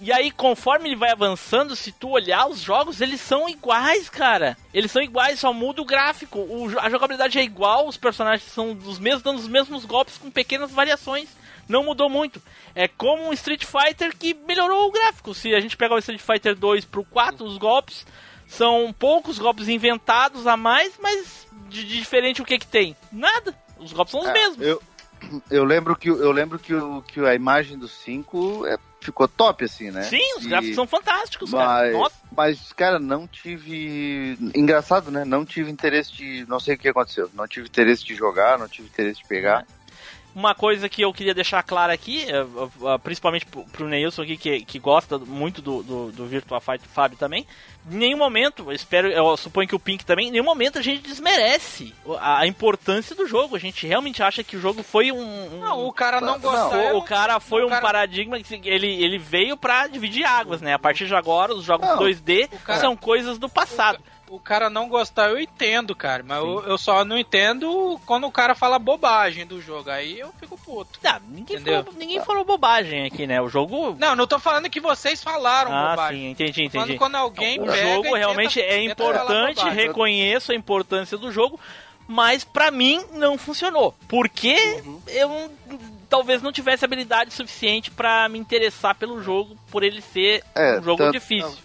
E aí, conforme ele vai avançando, se tu olhar os jogos, eles são iguais, cara. Eles são iguais, só muda o gráfico. O- a jogabilidade é igual, os personagens são dos mesmos, dando os mesmos golpes com pequenas variações. Não mudou muito. É como um Street Fighter que melhorou o gráfico. Se a gente pegar o Street Fighter 2 pro 4, os golpes são poucos golpes inventados a mais, mas de, de diferente o que que tem? Nada. Os golpes são os É, mesmos. Eu, eu lembro que, eu lembro que, o, que a imagem do 5 é, ficou top, assim, né? Sim, os E- gráficos são fantásticos, cara. Mas, Nossa. mas, cara, não tive. Engraçado, né? Não tive interesse de. Não sei o que aconteceu. Não tive interesse de jogar, não tive interesse de pegar. Uma coisa que eu queria deixar clara aqui, é, é, principalmente pro, Neilson aqui, que, que gosta muito do, do, do Virtua Fighter, Fábio também, em nenhum momento, eu espero, eu suponho que o Pink também, em nenhum momento a gente desmerece a, importância do jogo. A gente realmente acha que o jogo foi um. um- Não, o cara não gostou. o, cara foi o um cara- paradigma que ele, ele veio pra dividir águas, né? A partir de agora, os jogos Não, 2D o cara- são coisas do passado. O cara não gostar, eu entendo, cara. Mas eu, eu só não entendo quando o cara fala bobagem do jogo. Aí eu fico puto. Ah, ninguém, Entendeu? falou, ninguém falou bobagem aqui, né? O jogo. Não, não tô falando que vocês falaram ah, bobagem. sim, entendi, Tô falando entendi. quando alguém o pega e jogo tenta- realmente é importante, reconheço a importância do jogo, mas pra mim não funcionou. Porque Uhum. eu não- talvez não tivesse habilidade suficiente pra me interessar pelo jogo, por ele ser É, um jogo tanto- difícil.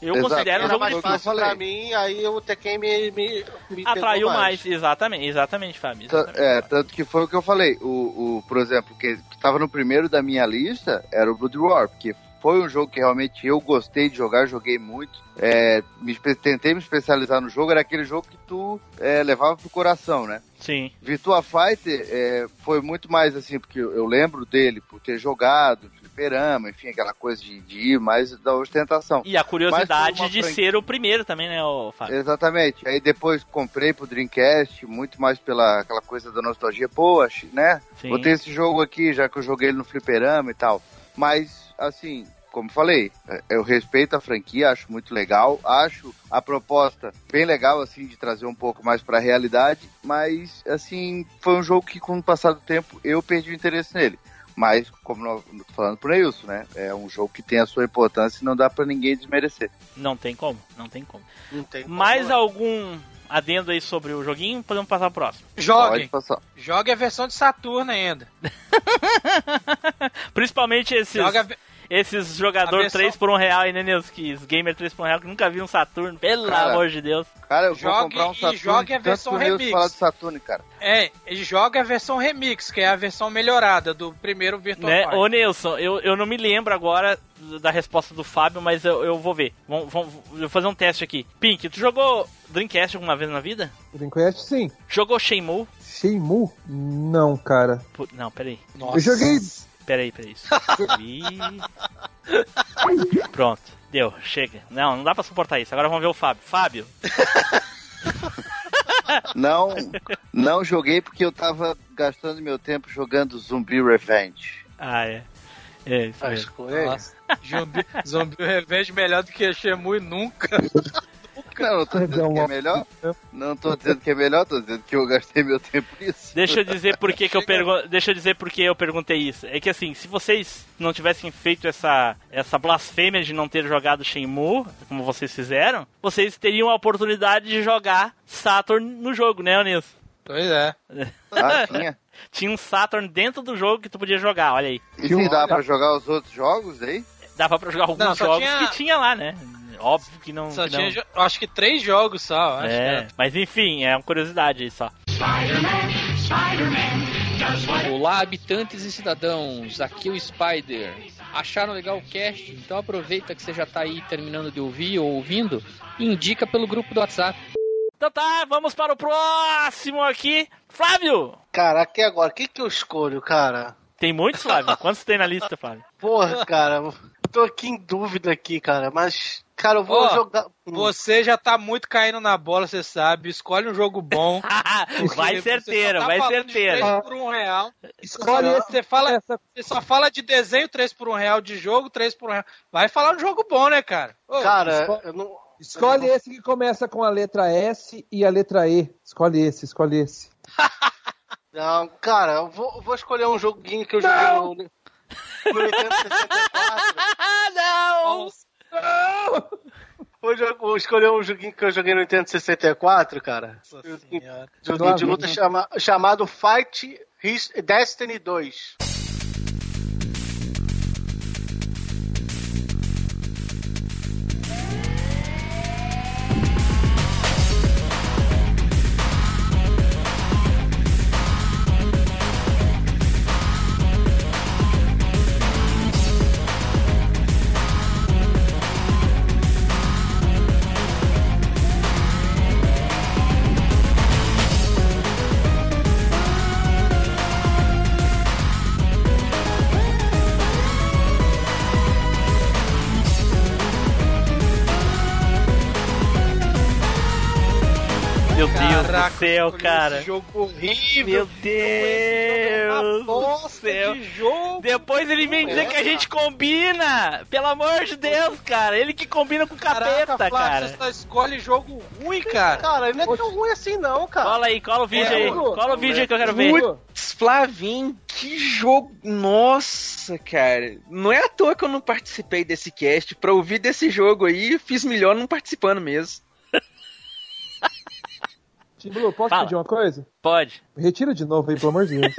Eu Exato. considero um jogo mais eu fácil pra mim, aí o Tekken me, me, me Atraiu pegou mais. exatamente, exatamente, Fábio. É, tanto que foi o que eu falei. O, o, por exemplo, que, que tava no primeiro da minha lista era o Blood War, porque foi um jogo que realmente eu gostei de jogar, joguei muito. É, me tentei me especializar no jogo, era aquele jogo que tu é, levava pro coração, né? Sim. Virtua Fighter é, foi muito mais assim, porque eu lembro dele por ter jogado fliperama, enfim, aquela coisa de, de ir mais da ostentação. E a curiosidade de franquia- ser o primeiro também, né, Fábio? Exatamente. Aí depois comprei pro Dreamcast, muito mais pela aquela coisa da nostalgia. Pô, né? Sim. Vou ter esse jogo aqui, já que eu joguei ele no fliperama e tal. Mas, assim, como falei, é, eu respeito a franquia, acho muito legal. Acho a proposta bem legal, assim, de trazer um pouco mais pra realidade. Mas, assim, foi um jogo que com o passar do tempo eu perdi o interesse nele. Mas, como tô falando pro Neilson, né? É um jogo que tem a sua importância e não dá pra ninguém desmerecer. Não tem como, não tem como. Não tem como, Mais né? algum adendo aí sobre o joguinho? Podemos passar pro próximo. Jogue. Pode passar. Jogue a versão de Saturno ainda. Principalmente esses, Joga esses jogadores versão- 3 por 1 real aí, né? Que os gamer 3 por 1 real que nunca viram um Saturno. Pelo Cara, amor de Deus. Cara, eu vou Jogue comprar um e Saturno. jogue a versão remix. falar de Saturno, cara. É, ele joga a versão remix, que é a versão melhorada do primeiro Virtual Né? Fighter. Ô, Nilson, eu, eu não me lembro agora da resposta do Fábio, mas eu, eu vou ver. Vamos, eu vou fazer um teste aqui. Pink, tu jogou Dreamcast alguma vez na vida? Dreamcast, sim. Jogou Shenmue? Shenmue? Não, cara. Pu- Não, peraí. Eu joguei. Peraí, peraí. Ih. Pronto, deu, chega. Não, não dá pra suportar isso. Agora vamos ver o Fábio. Fábio, Não, não joguei porque eu tava gastando meu tempo jogando Zumbi Revenge. ah, é. É, isso Faz mesmo. Zumbi, Zumbi Revenge melhor do que Shenmue nunca. Não, não tô dizendo que é melhor. Não tô dizendo que é melhor, tô dizendo que eu gastei meu tempo nisso. Deixa eu dizer por que, que eu pergun Deixa eu dizer por que eu perguntei isso. É que assim, se vocês não tivessem feito essa, essa blasfêmia de não ter jogado Shenmue, como vocês fizeram, vocês teriam a oportunidade de jogar Saturn no jogo, né, Nilson? Pois é. Ah, tinha. Tinha um Saturn dentro do jogo que tu podia jogar, olha aí. E se dá pra jogar os outros jogos aí? Dava pra jogar alguns Não, jogos tinha- que tinha lá, né? Óbvio que não. Só que não. tinha, jo- acho que três jogos só. Acho que É, era. mas enfim, é uma curiosidade aí só. Olá, habitantes e cidadãos, aqui é o Spider. Acharam legal o cast? Então aproveita que você já tá aí terminando de ouvir ou ouvindo e indica pelo grupo do WhatsApp. Então tá, vamos para o próximo aqui. Flávio! Caraca, e agora? O que, que eu escolho, cara? Tem muitos, Flávio? Quantos tem na lista, Flávio? Porra, cara, tô aqui em dúvida aqui, cara, mas. Cara, eu vou Ó, jogar. Você já tá muito caindo na bola, você sabe. Escolhe um jogo bom. vai certeiro, tá vai certeiro. 3 por 1 real. Escolhe Você- esse. Você, fala, essa- você só fala de desenho 3 por 1 real, de jogo 3 por 1 real. Vai falar um jogo bom, né, cara? Ô, Cara, esco- eu não. Escolhe esse que começa com a letra S e a letra E. Escolhe esse, escolhe esse. Não, cara, eu vou, eu vou escolher um joguinho que eu joguei no, no Nintendo 64. Ah, não! Vou, vou escolher um joguinho que eu joguei no Nintendo 64, cara. Nossa senhora. Joguinho de luta chama- chamado Fight His- Destiny 2. Céu, cara. Esse jogo horrível. Meu Deus Uma do bosta céu. de jogo. Depois ele vem dizer que a gente combina. Pelo amor de Deus, cara. Ele que combina com o capeta, Caraca, Flávio, cara. Você só escolhe jogo ruim, cara. Cara, ele não é tão ruim assim, não, cara. Cola aí, cola o vídeo É, aí. Hugo. Cola o vídeo aí que eu quero ver. Putz, Flavinho, que jogo. Nossa, cara. Não é à toa que eu não participei desse cast. Pra ouvir desse jogo aí, fiz melhor não participando mesmo. Tim Blue, posso Fala. pedir uma coisa? Pode. Retira de novo aí, pelo amor de Deus.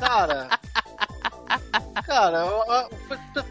Cara. Cara,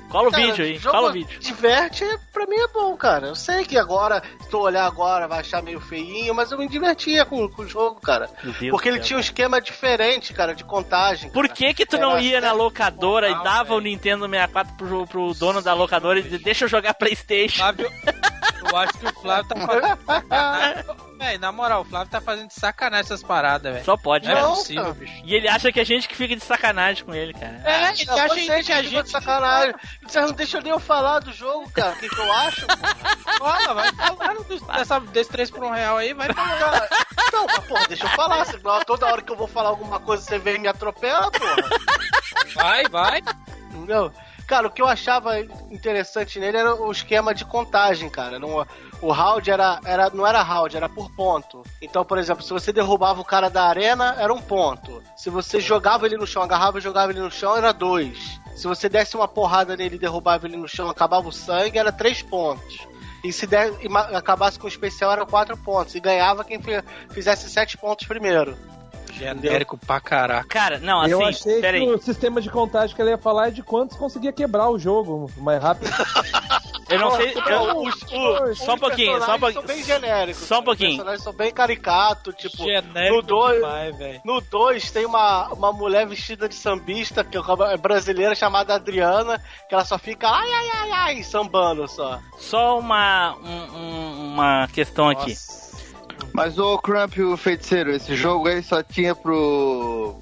Cola o cara, vídeo aí, cola o vídeo. Diverte, pra mim é bom, cara. Eu sei que agora, se tu olhar agora, vai achar meio feinho, mas eu me divertia com, com o jogo, cara. Porque ele céu. tinha um esquema diferente, cara, de contagem. Por cara. que que tu não Era ia na locadora e Não, dava o velho. Nintendo 64 pro, pro dono da locadora e dizia, deixa eu jogar Playstation? Flávio, eu acho que o Flávio tá fazendo. Véi, na moral, o Flávio tá fazendo de sacanagem essas paradas, velho. Só pode, Não né? é Não, possível, cara. bicho. E ele acha que a gente que fica de sacanagem com ele, cara. É, ele Não, acha que a gente. de sacanagem. Vocês não deixam nem eu falar do jogo, cara. O que, que eu acho? Fala, vai falando dos- dessa, desse 3 por 1 real aí, vai falando. Não, mas porra, deixa eu falar. Senão toda hora que eu vou falar alguma coisa, você vem e me atropela, porra. Vai, vai. Entendeu? Cara, o que eu achava interessante nele era o esquema de contagem, cara. Não, o round era, era, não era round, era por ponto. Então, por exemplo, se você derrubava o cara da arena, era um ponto. Se você jogava ele no chão, agarrava e jogava ele no chão, era dois. Se você desse uma porrada nele e derrubava ele no chão, acabava o sangue, era três pontos. E se der, e acabasse com o especial, era quatro pontos. E ganhava quem fi- fizesse sete pontos primeiro. Genérico pra caraca. Cara, não, eu assim, achei peraí. que o sistema de contagem que ele ia falar é de quantos conseguia quebrar o jogo mais rápido. Eu não sei. Eu- os- o- os só um pouquinho, só um pouquinho. São bem genéricos. Só um pouquinho. Os personagens são bem caricatos, tipo. Genérico no 2 demais, velho. no dois tem uma, uma mulher vestida de sambista, que é brasileira, chamada Adriana, que ela só fica ai, ai, ai, ai, sambando só. Só uma, um- um- uma questão aqui. Mas o Crump, o feiticeiro, esse jogo aí só tinha pro.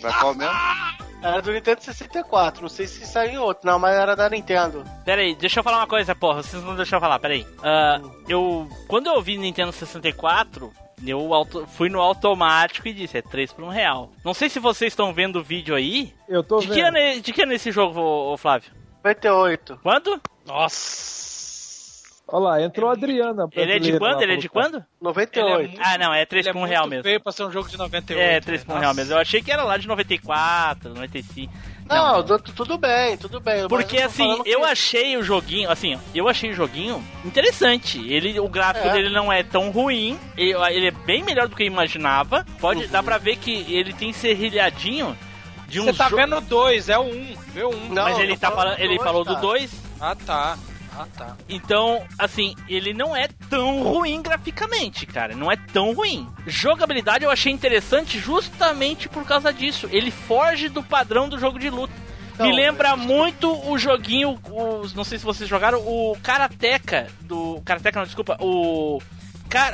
Pra qual mesmo? Era do Nintendo 64, não sei se saiu em outro, não, mas era da Nintendo. Pera aí, deixa eu falar uma coisa, porra. Vocês não deixam eu falar, pera aí. Ah, eu. Quando eu vi Nintendo 64, eu auto- fui no automático e disse, é 3 por 1 real. Não sei se vocês estão vendo o vídeo aí. Eu tô De que, vendo. ano é, de que ano é esse jogo, ô, ô Flávio? 98. Quanto? Nossa. Olha lá, entrou a Adriana. Ele é de quando? Ele é de quando? 98. Ah, não, é 3 Ele é por 1 muito real mesmo. feio pra ser um jogo de 98. É, 3 por 1 velho. real mesmo. Eu achei que era lá de 94, 95. Não, du- tudo bem, tudo bem. Porque eu assim, falando que- eu achei o joguinho, assim, eu achei o joguinho interessante. Ele, o gráfico É. dele não é tão ruim, ele, é bem melhor do que eu imaginava. Pode, Uhum. dá pra ver que ele tem serrilhadinho de um Você tá jo- vendo o 2, é o 1, um, vê o 1. Um. Não, Mas ele eu tá falando falando, do ele dois, falou do cara. 2. Ah, tá. Ah, tá. Então, assim, ele não é tão ruim graficamente, cara. Não é tão ruim. Jogabilidade eu achei interessante justamente por causa disso. Ele foge do padrão do jogo de luta. Me Não, lembra muito o joguinho, os, não sei se vocês jogaram, o Karateka do. Karateka não, desculpa, o.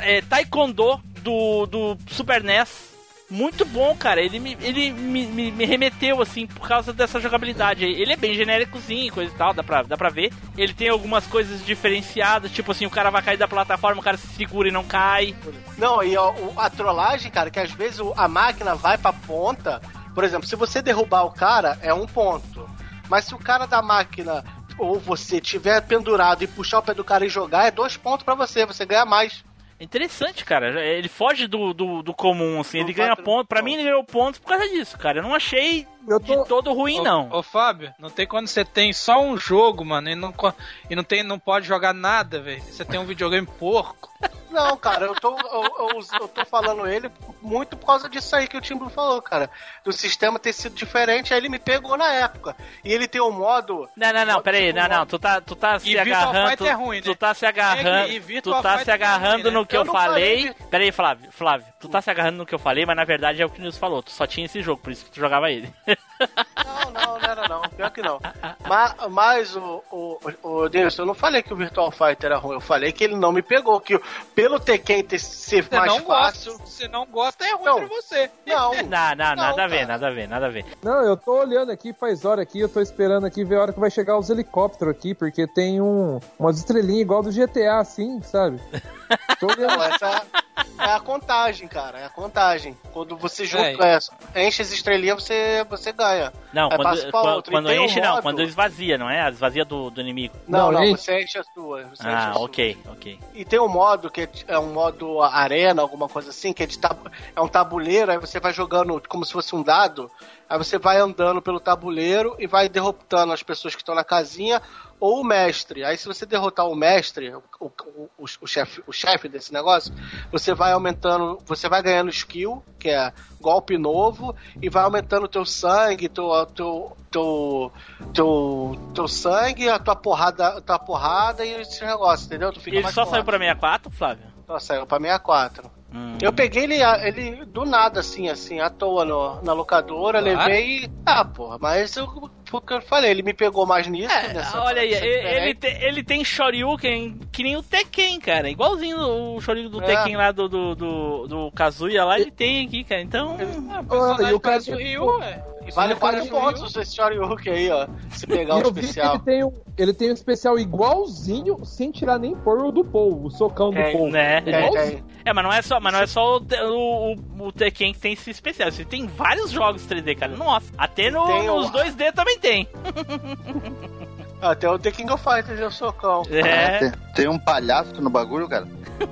É, Taekwondo do, do Super NES. Muito bom, cara. Ele, me, ele me, me, me remeteu, assim, por causa dessa jogabilidade. Ele é bem genéricozinho coisa e tal, dá pra, dá pra ver. Ele tem algumas coisas diferenciadas, tipo assim, o cara vai cair da plataforma, o cara se segura e não cai. Não, e ó, a trollagem, cara, que às vezes a máquina vai pra ponta. Por exemplo, se você derrubar o cara, é um ponto. Mas se o cara da máquina ou você tiver pendurado e puxar o pé do cara e jogar, é dois pontos pra você, você ganha mais. É interessante, cara. Ele foge do, do, do comum, assim. Ele ganha padrão. ponto. Pra mim, ele ganhou pontos por causa disso, cara. Eu não achei Eu tô- de todo ruim, Ô, não. Ô, Fábio, não tem quando você tem só um jogo, mano, e não, e não, tem, não pode jogar nada, velho. Você tem um videogame porco. Não, cara, eu tô, eu, eu- eu tô falando ele muito por causa disso aí que o Timbo falou, cara. Do sistema ter sido diferente, aí ele me pegou na época. E ele tem um modo. Não, não, não, peraí, tipo, não, não, tu tá, tu tá se Virtual agarrando. Fighter é ruim, né? Tu tá se agarrando. Que- e tu tá se Fighter é agarrando ruim, né? no que eu, Eu falei. falei Peraí, Flávio, Flávio, tu tá se agarrando no que eu falei, mas na verdade é o que o Nilson falou. Tu só tinha esse jogo, por isso que tu jogava ele. Não, não, não era não. Pior que não. Mas, mas o, o, o Denilson, eu não falei que o Virtual Fighter era ruim. Eu falei que ele não me pegou. Que pelo Tekken ter ser Você mais não fácil. gosta. Se não gosta, é ruim Não. pra você. Não, não, não, nada a ver, nada a ver, nada a ver. Não, eu tô olhando aqui, faz hora aqui, eu tô esperando aqui ver a hora que vai chegar os helicópteros aqui, porque tem um umas estrelinhas igual do GTA, assim, sabe? Não, essa é a contagem, cara. É a contagem. Quando você junta, É. é, enche as estrelinhas, você, você ganha. Não, Aí passa quando, quando, quando tem um enche, não, quando esvazia, não é? Esvazia do, do inimigo. Não, Não, não, enche. você enche as suas. Você enche Ah, as suas. ok, ok. E tem um modo que é- é um modo arena, alguma coisa assim, que é, de tab- é um tabuleiro, aí você vai jogando como se fosse um dado, aí você vai andando pelo tabuleiro e vai derrotando as pessoas que estão na casinha ou o mestre. Aí se você derrotar o mestre, o, o, o, o chefe o chefe desse negócio, você vai aumentando, você vai ganhando skill, que é golpe novo, e vai aumentando o teu sangue, teu, teu, teu, teu, teu sangue, a tua porrada, a tua porrada e esse negócio, entendeu? Tu E fica ele só saiu pra 64, Flávio? Só saiu pra 64. Hum. Eu peguei ele, ele do nada, assim, assim, à toa no- na locadora, Claro. levei e. Ah, porra, mas eu, foi o que eu falei, ele me pegou mais nisso. É, nessa- olha aí, ele, diferença. ele, tem, Shoryuken que nem o Tekken, cara. Igualzinho o Shoryuken do É. Tekken lá do, do, do, do Kazuya lá, ele tem aqui, cara. Então. Ah, o personagem e o o Ryu, é. Vale Sim, 4 cara, pontos esse Shoryuken aí, ó. Se pegar o especial. ele tem, um, ele tem um especial igualzinho, sem tirar nem pôr o do Paul, o socão do Tem, Paul. né? Igualzinho. É, mas não é só, mas não é só o, o, o, o Tekken que tem esse especial. Você tem vários jogos 3D, cara. Nossa, até no, Tem o- nos 2D também tem. Até o The King of Fighters é o socão. É. Tem, tem um palhaço no bagulho, cara.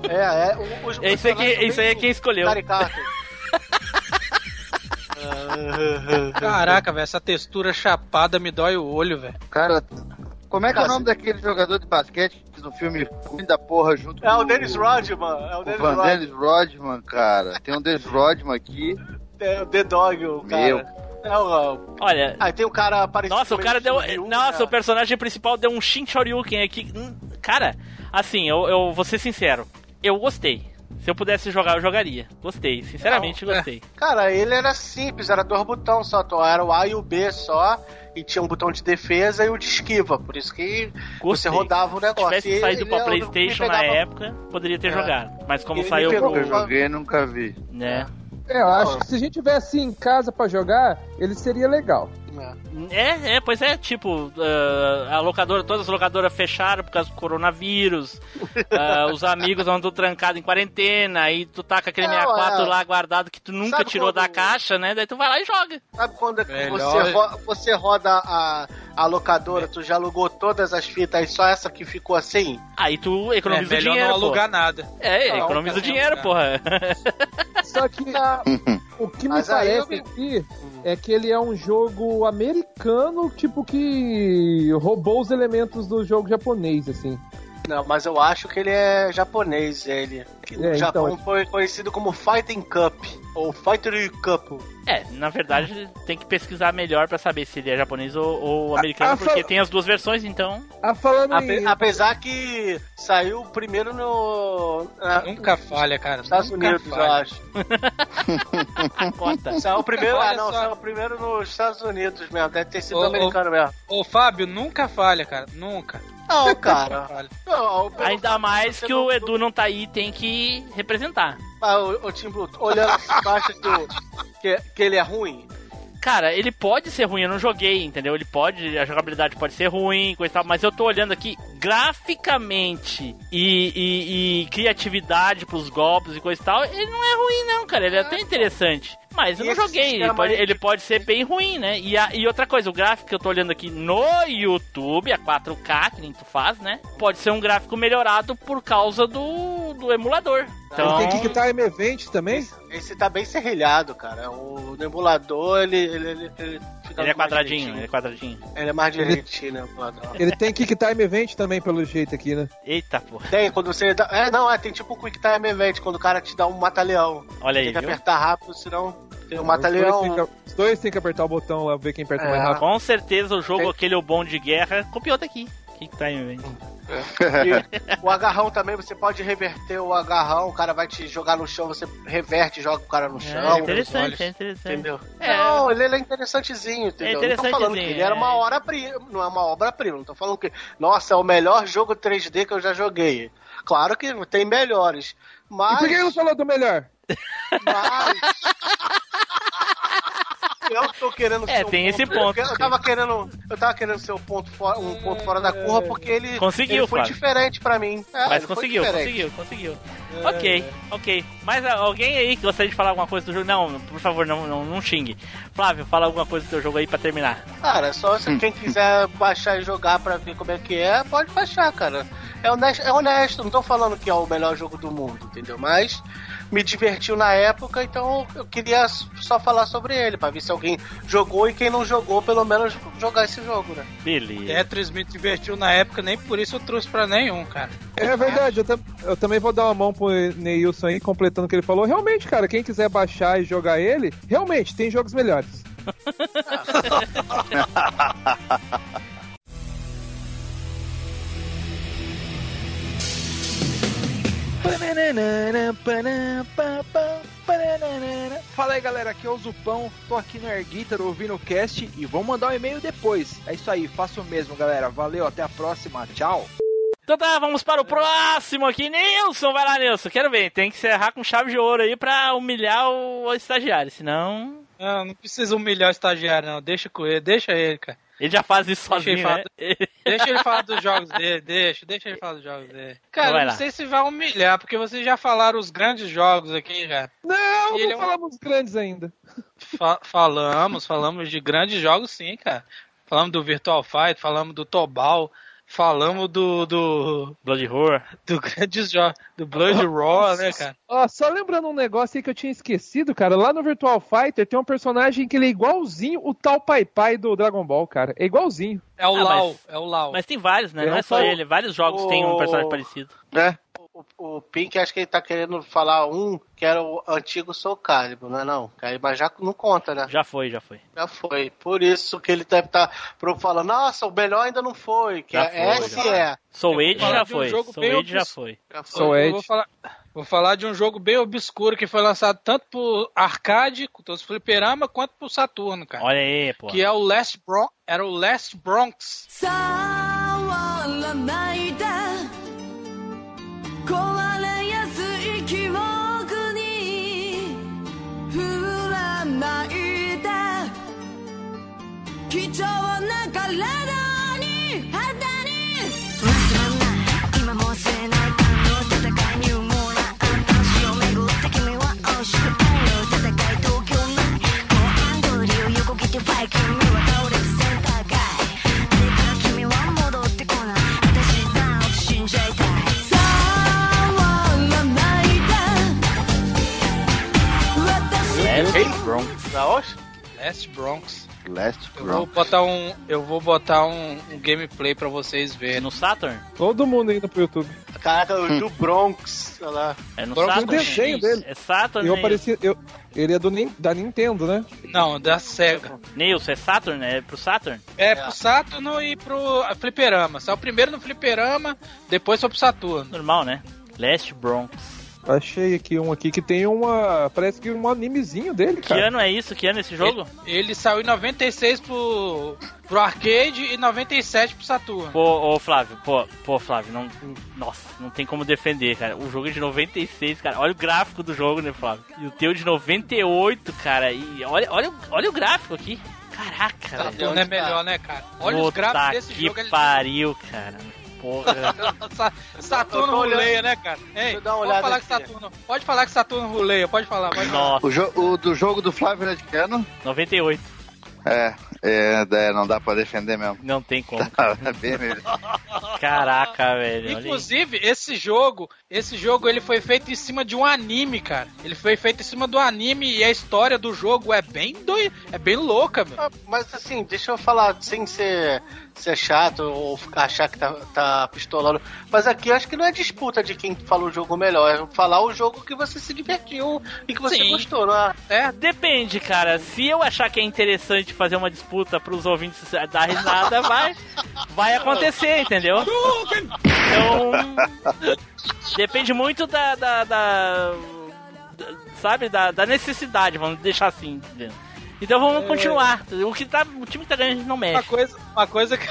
É, é. o- os Esse aqui, esse aí é quem escolheu. caricatos. Caraca, velho, essa textura chapada me dói o olho, velho. Cara, como é que é o Cara, nome daquele jogador de basquete que no filme ruim da porra junto É com o Dennis Rodman. É o O Dennis Rodman. Dennis Rodman, cara. Tem um Dennis Rodman aqui. É o The Dog, o cara. Meu. É o. Olha. Aí tem um cara parecido Nossa, o cara deu. Nossa, né? o personagem principal deu um Shin Shoryuken aqui. Hum, Cara, assim, eu, eu vou ser sincero. Eu gostei. Se eu pudesse jogar, eu jogaria. Gostei, sinceramente Não, é. gostei. Cara, ele era simples, era dois botões só, tó, era o A e o B só, e tinha um botão de defesa e o de esquiva, por isso que você Gostei. rodava o Se negócio. tivesse E saído ele pra Playstation na pegava- época, poderia ter É. jogado. Mas como Ele saiu pegou-. Eu joguei e nunca vi. Né? É, eu acho que se a gente tivesse em casa pra jogar, ele seria legal. É, é, pois é, tipo, ah, a locadora, todas as locadoras fecharam por causa do coronavírus, ah, os amigos andam trancados em quarentena, aí tu tá com aquele Não, 64 é. lá guardado que tu nunca Sabe tirou quando- da caixa, né? Daí tu vai lá e joga. Sabe quando é você, ro- você roda a, a locadora, tu já alugou todas as fitas e só essa que ficou assim? Aí tu É economiza o melhor dinheiro, não pô. alugar nada. É, Não, economiza dinheiro, porra. Só que o que me Mas parece aqui é que ele é um jogo americano, tipo que roubou os elementos do jogo japonês, assim. Não, mas eu acho que ele é japonês, ele. É, Japão então. foi conhecido como Fighting Cup, ou Fighter Cup. É, na verdade tem que pesquisar melhor pra saber se ele é japonês ou, ou americano, Ah, porque fala- tem as duas versões, então. Ah, falando Ape- em... apesar que saiu primeiro no. na- Nunca falha, cara. nos Estados nunca Unidos, eu falha. acho. Cota. Saiu primeiro, ah, não, só. saiu primeiro nos Estados Unidos mesmo, deve ter sido Ô, ô, americano mesmo. Ô, Fábio, nunca falha, cara. Nunca. Não, cara. Não, pelo Ainda mais que o Edu não tá aí, tem que representar. Ah, o, o Tim Blue, olhando, acha que, o- que, que ele é ruim? Cara, ele pode ser ruim, eu não joguei, entendeu? Ele pode, a jogabilidade pode ser ruim, coisa e tal, mas eu tô olhando aqui graficamente e, e, e criatividade pros golpes e coisa e tal, ele não é ruim não, cara, ele é até interessante. Mas eu E não joguei, ele pode, ele pode ser bem ruim, né? E, a- e outra coisa, o gráfico que eu tô olhando aqui no YouTube, a 4K, que nem tu faz, né? Pode ser um gráfico melhorado por causa do, do emulador. Então, Ele tem Kick Time Event também? Esse, esse tá bem serrilhado, cara. O emulador, ele, ele, ele, ele ele é quadradinho, ele é quadradinho. Ele é mais direitinho, né, o emulador. Ele tem Kick Time Event também, pelo jeito aqui, né? Eita, porra. Tem, quando você dá... É, não, é, tem tipo um Quick Time Event, quando o cara te dá um mata-leão. Olha aí, Tem que viu? apertar rápido, senão tem um Os mata-leão. dois tem que- Os dois tem que apertar o botão lá, ver quem aperta É. mais rápido. Com certeza o jogo, Tem- aquele o bom de guerra, copiou daqui. Que que tá aí, velho? E o agarrão também, você pode reverter o agarrão, o cara vai te jogar no chão, você reverte e joga o cara no chão. É interessante, é interessante. Entendeu? É. Não, ele, ele é interessantezinho, entendeu? não tô falando que interessantezinho, ele era é. uma obra-prima, não é uma obra-prima, não tô falando que, nossa, é o melhor jogo 3D que eu já joguei. Claro que tem melhores, E mas... por que não falou do melhor? mas... Eu tô querendo É, ser um tem esse ponto- ponto, Eu sim. tava querendo, eu tava querendo ser um ponto fora, um ponto fora da curva porque ele, Conseguiu, ele foi Fábio. diferente pra mim. É, Mas conseguiu, conseguiu, conseguiu. Ok, ok. Mas ah, alguém aí que gostaria de falar alguma coisa do jogo? Não, por favor, não, não, não xingue. Flávio, fala alguma coisa do teu jogo aí pra terminar. Cara, só se quem quiser baixar e jogar pra ver como é que é, pode baixar, cara. É honesto, é honesto, não tô falando que é o melhor jogo do mundo, entendeu? Mas me divertiu na época, então eu queria só falar sobre ele, pra ver se alguém jogou e quem não jogou, pelo menos jogar esse jogo, né? Beleza. Tetris me divertiu na época, nem por isso eu trouxe pra nenhum, cara. É verdade, eu, tam- eu também vou dar uma mão pro Neilson aí, completando o que ele falou. Realmente, cara, quem quiser baixar e jogar ele, realmente, tem jogos melhores. Fala aí galera, aqui é o Zupão, tô aqui no Air Guitar ouvindo o cast e vou mandar um e-mail depois. É isso aí, faço o mesmo galera, valeu, até a próxima, tchau. Então tá, vamos para o próximo aqui. Nilson, vai lá, Nilson. Quero ver. Tem que encerrar com chave de ouro aí pra humilhar o, o estagiário, senão. Não, não precisa humilhar o estagiário, não. Deixa com ele, deixa ele, cara. Ele já faz isso Deixa ele, sozinho, falar, né? deixa ele falar dos jogos dele, deixa, deixa ele falar dos jogos dele. Cara, não sei se vai humilhar, porque vocês já falaram os grandes jogos aqui, já. Não, Ele não é um- falamos grandes ainda. Fa- falamos, falamos de grandes jogos sim, cara. Falamos do Virtual Fight, falamos do Tobal, falamos do. do. Blood Horror. do grandes jogos. Do Blood Raw, né, cara? Ó, só lembrando um negócio aí que eu tinha esquecido, cara. Lá no Virtual Fighter tem um personagem que ele é igualzinho o tal Pai Pai do Dragon Ball, cara. É igualzinho. É o Ah, Lau, mas- é o Lau. Mas tem vários, né? É, Não é só só- ele. Vários jogos têm um O- personagem parecido. É. O, o Pink, acho que ele tá querendo falar um que era o antigo Soul Calibur, não é não? Mas já não conta, né? Já foi, já foi. Já foi. Por isso que ele deve estar falando, nossa, o melhor ainda não foi. Que Já é, foi, esse já. é. Soul Age já um foi. jogo Soul bem Age já foi. Já foi. Soul Edge. vou falar, vou falar de um jogo bem obscuro que foi lançado tanto pro arcade, com todos os fliperama, quanto pro Saturno, cara. Olha aí, pô. Que é o Last Bronx, era o Last Bronx. Call Bronx. Onde? Last Bronx. Last Eu vou Bronx. botar um, eu vou botar um, um gameplay pra vocês É verem. no Saturn? Todo mundo indo pro YouTube. Caraca, o do Bronx. Olha lá. É no Bronx O Saturn? desenho dele. É Saturn, Eu apareci. Eu, ele é do, da Nintendo, né? Não, da Sega. Nilson, é Saturn? É pro Saturn? É pro Saturno e pro Fliperama. Saiu primeiro no Fliperama, depois foi pro Saturno. Normal, né? Last Bronx. Achei aqui um aqui que tem uma. Parece que um animezinho dele, Que cara. ano é isso? Que ano é esse jogo? Ele saiu em 96 pro, pro arcade e 97 pro Saturno. Pô, ô Flávio, pô, pô, Flávio, não. Nossa, não tem como defender, cara. O jogo é de 96, cara. Olha o gráfico do jogo, né, Flávio? E o teu de 98, cara. E olha, olha, o- olha o gráfico aqui. Caraca, velho. Saturno é melhor, né, cara? Olha os Puta gráficos desse que jogo. Ele... pariu, cara. Porra. Sa- Saturno ruleia, né, cara? Ei, Deixa eu dar uma pode falar que aqui. Saturno. Pode falar que Saturno ruleia, pode falar. Pode falar. Nossa, O, jo- o do jogo do Flávio era de que ano? 98. É, é, é, não dá pra defender mesmo. Não tem como. É bem mesmo. Caraca, velho. Inclusive, esse jogo, esse jogo ele foi feito em cima de um anime, cara. Ele foi feito em cima do anime e a história do jogo é bem doi... é bem louca, meu. Ah, Mas assim, deixa eu falar, sem ser, ser chato ou ficar- achar que tá, tá pistolando. Mas aqui acho que não é disputa de quem falou o jogo melhor, é falar o jogo que você se divertiu e que você Sim. gostou, não é? Depende, cara. Se eu achar que é interessante fazer uma disputa pros ouvintes dar risada, vai, vai acontecer, entendeu? Então, depende muito da, da, da- da- sabe, da, da necessidade, vamos deixar assim. entendeu? Então vamos continuar. O que tá, o time que tá ganhando a gente não uma mexe. coisa, uma coisa que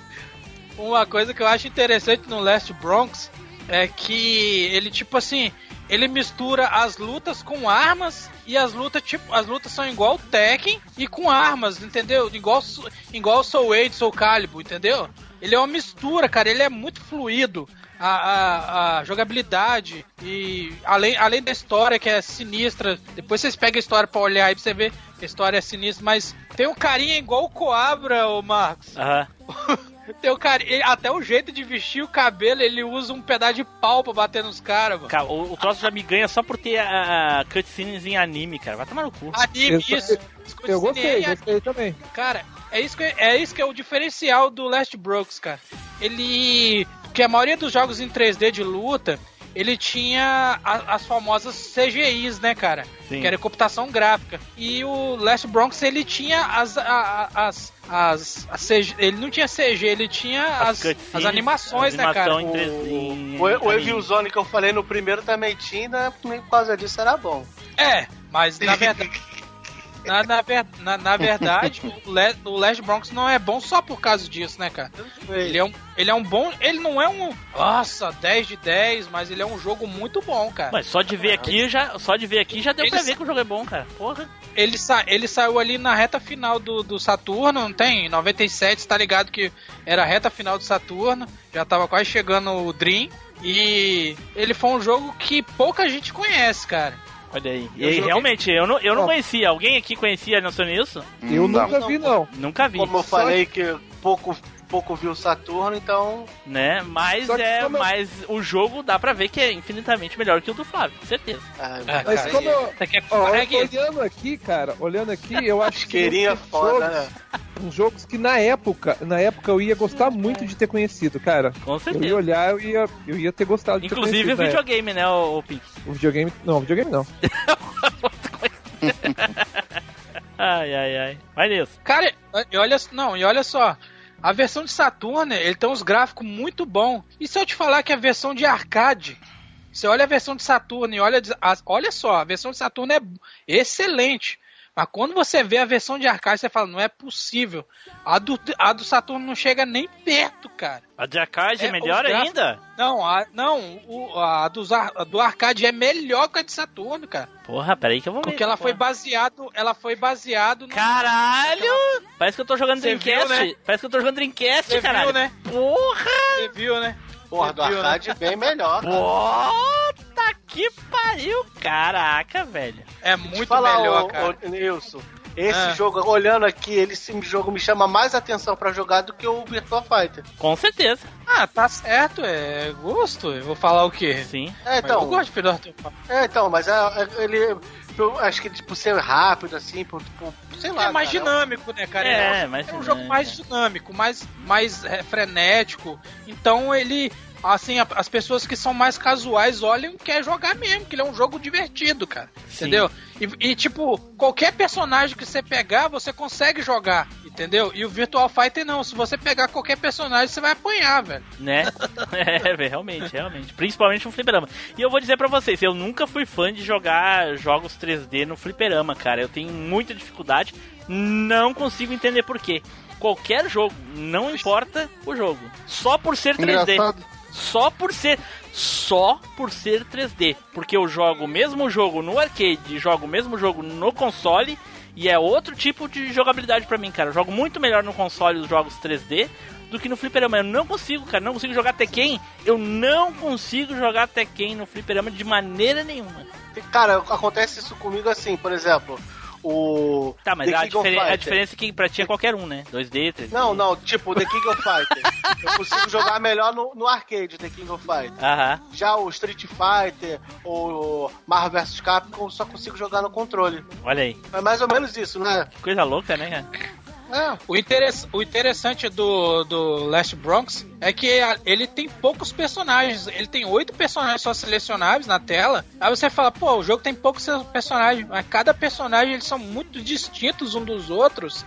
uma coisa que eu acho interessante no Last Bronx é que ele tipo assim, ele mistura as lutas com armas e as lutas tipo, as lutas são igual Tekken e com armas, entendeu? Igual igual Soul Age, Soul Calibur, entendeu? Ele é uma mistura, cara, ele é muito fluido. A, a, a jogabilidade e além, além da história que é sinistra, depois vocês pegam a história pra olhar pra você ver a história é sinistra, mas tem um carinha igual o Coabra, ô Marcos. Aham. Tem o cara, ele- até o jeito de vestir o cabelo, ele usa um pedaço de pau pra bater nos caras, mano. Cara, o, o troço já me ganha só por ter a, a cutscenes em anime, cara. Vai tomar no cu. Anime, Eu- isso. Eu gostei, Cutscene, gostei também. Cara, é isso, que, é isso que é o diferencial do Last Brooks, cara. Ele. Porque a maioria dos jogos em 3D de luta, ele tinha a- as famosas CGIs, né, cara? Sim. Que era computação gráfica. E o Last Bronx, ele tinha as. a- a- as, as, as CG, ele não tinha CG, ele tinha as, cutscenes, as animações, né, cara? animação em 3D. em- O, o anime. Evil Zone que eu falei no primeiro também tinha, né? Por causa disso era bom. É, mas na verdade. na, na, ver- na- na verdade, o, Le, o Last Bronx não é bom só por causa disso, né, cara? Ele é um, ele é um bom. Ele não é um. Nossa, 10 de 10, mas ele é um jogo muito bom, cara. Mas só de ver aqui já, só de ver aqui já deu pra Eles- ver que o jogo é bom, cara. Porra. Ele, sa ele saiu ali na reta final do, do Saturno, não tem? Em 97, tá ligado que era a reta final do Saturno, já tava quase chegando o Dream. E ele foi um jogo que pouca gente conhece, cara. Olha aí. E Eu joguei- realmente, eu não, eu não conhecia. Alguém aqui conhecia noção nisso? Eu nunca vi, não. Nunca vi. Como eu falei que pouco, pouco viu o Saturno, então. Né? Mas Só que é, como eu- mas o jogo dá pra ver que é infinitamente melhor que o do Flávio, com certeza. Mas como eu, é que- olhando aqui, cara, olhando aqui, eu acho que Isqueirinha tem foda, jogos- uns jogos que na época, na época eu ia gostar muito de ter conhecido, cara. Com certeza. Eu ia olhar, eu ia, eu ia ter gostado de Inclusive ter o conhecido. na época. videogame, né, o, o Pink? O videogame, não, o videogame não. Ai, ai, ai. Vai nisso. Cara, e olha, não, e olha só. A versão de Saturno, ele tem uns gráficos muito bons. E se eu te falar que a versão de arcade, você olha a versão de Saturno e olha, olha só, a versão de Saturno é excelente. Mas quando você vê a versão de arcade, você fala, não é possível. A do, a do Saturno não chega nem perto, cara. A de arcade é, É, melhor ainda? Não, a, não o, a, dos a do arcade é melhor que a de Saturno, cara. Porra, peraí que eu vou ver. Porque ela foi baseado, ela foi baseado no Caralho! Parece que eu tô jogando Dreamcast. viu, né? Parece que eu tô jogando Dreamcast, Você caralho. viu, né? Porra! Você viu, né? Porra, do viu, né? arcade é bem melhor. cara. Puta que pariu! Caraca, velho. É muito falar, melhor, ô, cara. ô, Nilson, esse Ah. jogo, olhando aqui, ele, esse jogo me chama mais atenção pra jogar do que o Virtua Fighter. Com certeza. Ah, tá certo, é gosto. Eu vou falar o quê? Sim. É, então. eu gosto de Pedro Arthur. É, então, mas é, é- ele. Eu acho que, tipo, ser rápido, assim, por, por- sei lá. é mais cara, dinâmico, né, cara? É, é, um- mais é um dinâmico. jogo mais dinâmico, mais, mais é, frenético. Então ele. Assim, a- as pessoas que são mais casuais olham e querem jogar mesmo, que ele é um jogo divertido, cara. Sim. Entendeu? E, e, tipo, qualquer personagem que você pegar, você consegue jogar, entendeu? E o Virtual Fighter não. Se você pegar qualquer personagem, você vai apanhar, velho. Né? É, velho, realmente, realmente. Principalmente no fliperama. E eu vou dizer pra vocês, eu nunca fui fã de jogar jogos 3D no fliperama, cara. Eu tenho muita dificuldade, não consigo entender por quê. Qualquer jogo, não importa o jogo. Só por ser 3D. Engraçado. Só por ser. Só por ser 3D. Porque eu jogo o mesmo jogo no arcade, jogo o mesmo jogo no console. E é outro tipo de jogabilidade pra mim, cara. Eu jogo muito melhor no console os jogos 3D do que no fliperama. Eu não consigo, cara. Não consigo jogar Tekken. Eu não consigo jogar Tekken no fliperama de maneira nenhuma. Cara, acontece isso comigo assim, por exemplo, o. Tá, mas a, diferen- a diferença é que pra ti é qualquer um, né? 2D, 3D. Não, não, tipo, The King of Fighter. eu consigo jogar melhor no, no arcade, The King of Fighter. Aham. Já o Street Fighter, o Marvel vs Capcom, eu só consigo jogar no controle. Olha aí. É mais ou menos isso, né? Que coisa louca, né, cara? É. O, interess- o interessante do, do Last Bronx é que ele tem poucos personagens. Ele tem oito personagens só selecionáveis na tela. Aí você fala, pô, o jogo tem poucos personagens. Mas cada personagem eles são muito distintos um dos outros.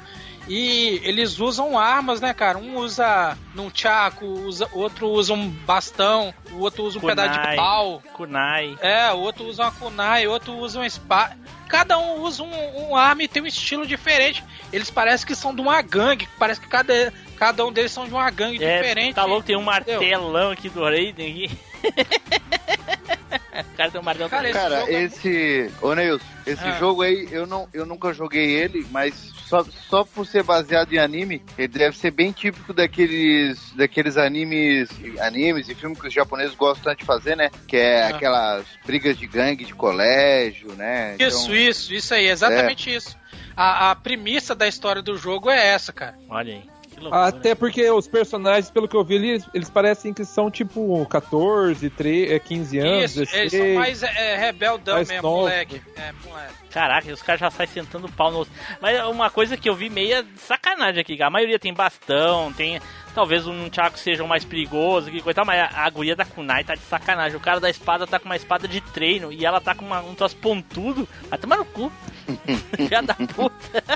E eles usam armas, né, cara? Um usa num chaco, usa, outro usa um bastão, o outro usa um pedaço de pau. Kunai. É, o outro usa uma kunai, o outro usa uma espada. Cada um usa um, um arma e tem um estilo diferente. Eles parecem que são de uma gangue. Parece que cada, cada um deles são de uma gangue É, diferente. tá louco, tem um martelão aqui do Raiden aqui. o cara tem um martelão. Cara, esse Cara, jogo é esse. Ô Neilson, esse Ah. jogo aí, eu, não, eu nunca joguei ele, mas só, só por ser baseado em anime, ele deve ser bem típico daqueles, daqueles animes, animes e filmes que os japoneses gostam tanto de fazer, né? Que é Ah. aquelas brigas de gangue de colégio, né? Isso, Então, isso, isso aí, exatamente isso. A, a premissa da história do jogo é essa, cara. Olha aí. Loucura. Até porque os personagens, pelo que eu vi ali, eles, eles parecem que são tipo 14, 13, é, 15 anos, isso, eles 16. são mais é, rebeldão mais mesmo, moleque. É, moleque. Caraca, os caras já saem sentando pau no outro. Mas uma coisa que eu vi meia sacanagem aqui, a maioria tem bastão, tem talvez um Chaco seja o mais perigoso, que coisa, mas a, a guria da Kunai tá de sacanagem. O cara da espada tá com uma espada de treino e ela tá com uma, um troço pontudo. Vai tomar no cu. Filha da puta.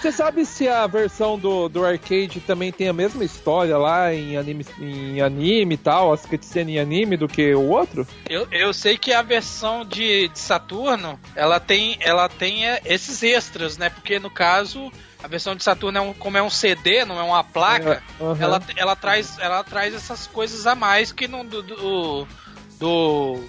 Você sabe se a versão do, do arcade também tem a mesma história lá em anime, em anime e tal, as cutscenes em anime do que o outro? Eu, eu sei que a versão de, de Saturno, ela tem, ela tem é, esses extras, né? Porque no caso, a versão de Saturno é um, como é um CD, não é uma placa, É, aham. ela, ela, traz, ela traz essas coisas a mais que no do, do, do,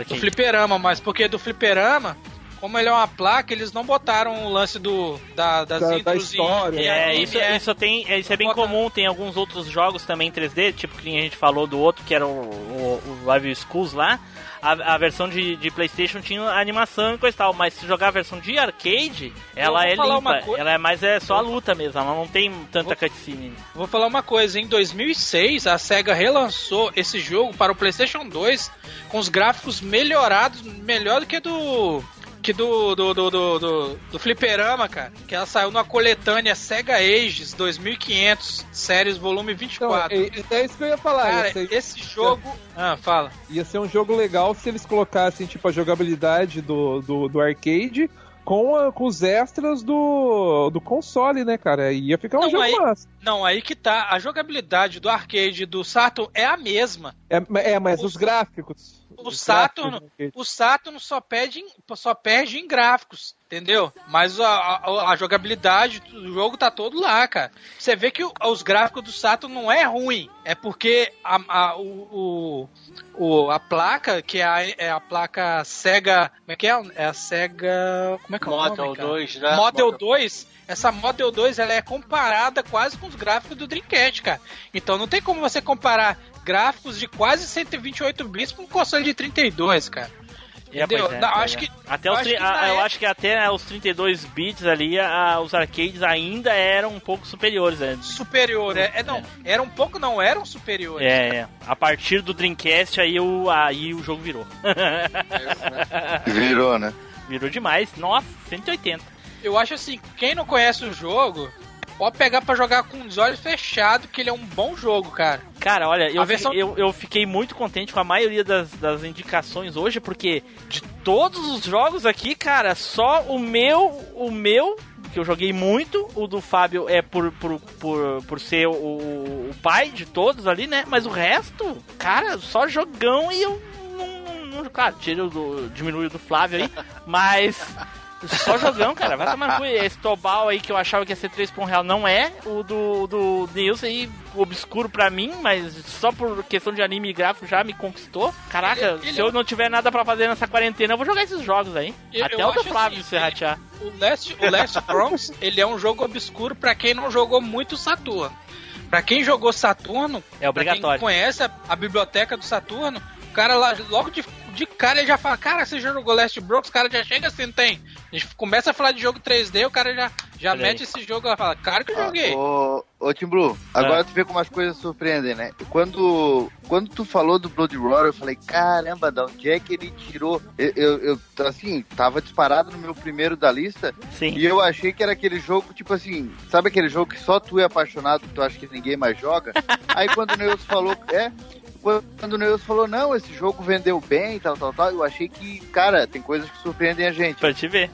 do fliperama, mas porque do fliperama, como ele é uma placa, eles não botaram o lance do, da, das Da- da história. em É, anime, isso, é. isso, tem, é, isso é bem comum, tem alguns outros jogos também em 3D, tipo que a gente falou do outro, que era o, o, o Live Schools lá. A, a versão de, de Playstation tinha animação e coisa e tal, mas se jogar a versão de arcade, ela vou é limpa, coisa- ela é mais é só a luta mesmo, ela não tem tanta cutscene. Vou falar uma coisa, em 2006 a SEGA relançou esse jogo para o PlayStation 2 com os gráficos melhorados, melhor do que do que do do, do, do, do, Fliperama, cara. Que ela saiu numa coletânea SEGA Ages 2500, séries volume 24. Então, é, é isso que eu ia falar. Cara, ia ser- esse jogo. Ah, fala. Ia ser um jogo legal se eles colocassem, tipo, a jogabilidade do, do, do arcade com, a- com os extras do, do console, né, cara? Ia ficar um Não, jogo aí- massa. Não, aí que tá. A jogabilidade do arcade e do Saturn é a mesma. É, é, mas os gráficos. O os Saturn, gráficos do arcade. o Saturn só perde, em, só perde em gráficos, entendeu? Mas a, a, a jogabilidade do jogo tá todo lá, cara. Você vê que o- os gráficos do Saturn não é ruim, é porque a, a, o, o, o- a placa, que é a, é a placa Sega, como é que é? É a Sega, como é que é o Model nome, cara? 2, né? Model Model- 2, essa Model 2 ela é comparada quase com os gráficos do Dreamcast, cara. Então não tem como você comparar gráficos de quase 128 bits com um console de 32, cara. É, é, Não, acho é. que até eu acho que a- na eu época- acho que até os 32 bits ali, a- os arcades ainda eram um pouco superiores, né? superior, é, é, não, era um pouco não eram superiores. É, é. A partir do Dreamcast aí o, aí o jogo virou. Virou, né? virou demais. Nossa, 180. Eu acho assim, quem não conhece o jogo, pode pegar pra jogar com os olhos fechados, que ele é um bom jogo, cara. Cara, olha, eu, versão- eu, eu fiquei muito contente com a maioria das, das indicações hoje, porque de todos os jogos aqui, cara, só o meu, o meu, que eu joguei muito, o do Fábio é por, por, por, por ser o, o pai de todos ali, né? Mas o resto, cara, só jogão e eu não. não claro, tiro do. diminui o do Flávio aí, mas. Só jogão, cara. Vai tomar no. Esse Tobal aí que eu achava que ia ser 3 por um real não é. O do, do Nilson aí, obscuro pra mim, mas só por questão de anime e gráfico já me conquistou. Caraca, Ele- ele se é eu um- não tiver nada pra fazer nessa quarentena, eu vou jogar esses jogos aí. Eu- Até eu o do Flávio assim, se ratear. O Last, o Last Bronx, ele é um jogo obscuro pra quem não jogou muito Saturno. Pra quem jogou Saturno, É obrigatório. Pra quem conhece a, a biblioteca do Saturno, o cara lá, logo de, de cara, ele já fala: Cara, você já jogou Last Bronx? O cara já chega assim, não tem. A gente começa a falar de jogo 3D, o cara já, já Olha aí. mete esse jogo e fala: Cara, que eu joguei. Ô, ô Tim Blue, agora É. tu vê como as coisas surpreendem, né? Quando, quando tu falou do Blood Roar, eu falei, caramba, da onde é que ele tirou? Eu, eu, eu, assim, tava disparado no meu primeiro da lista Sim. e eu achei que era aquele jogo, tipo assim, sabe aquele jogo que só tu é apaixonado, que tu acha que ninguém mais joga? Aí quando o Neus falou, é, quando o Neus falou, não, esse jogo vendeu bem, tal, tal, tal, eu achei que, cara, tem coisas que surpreendem a gente. Pra te ver.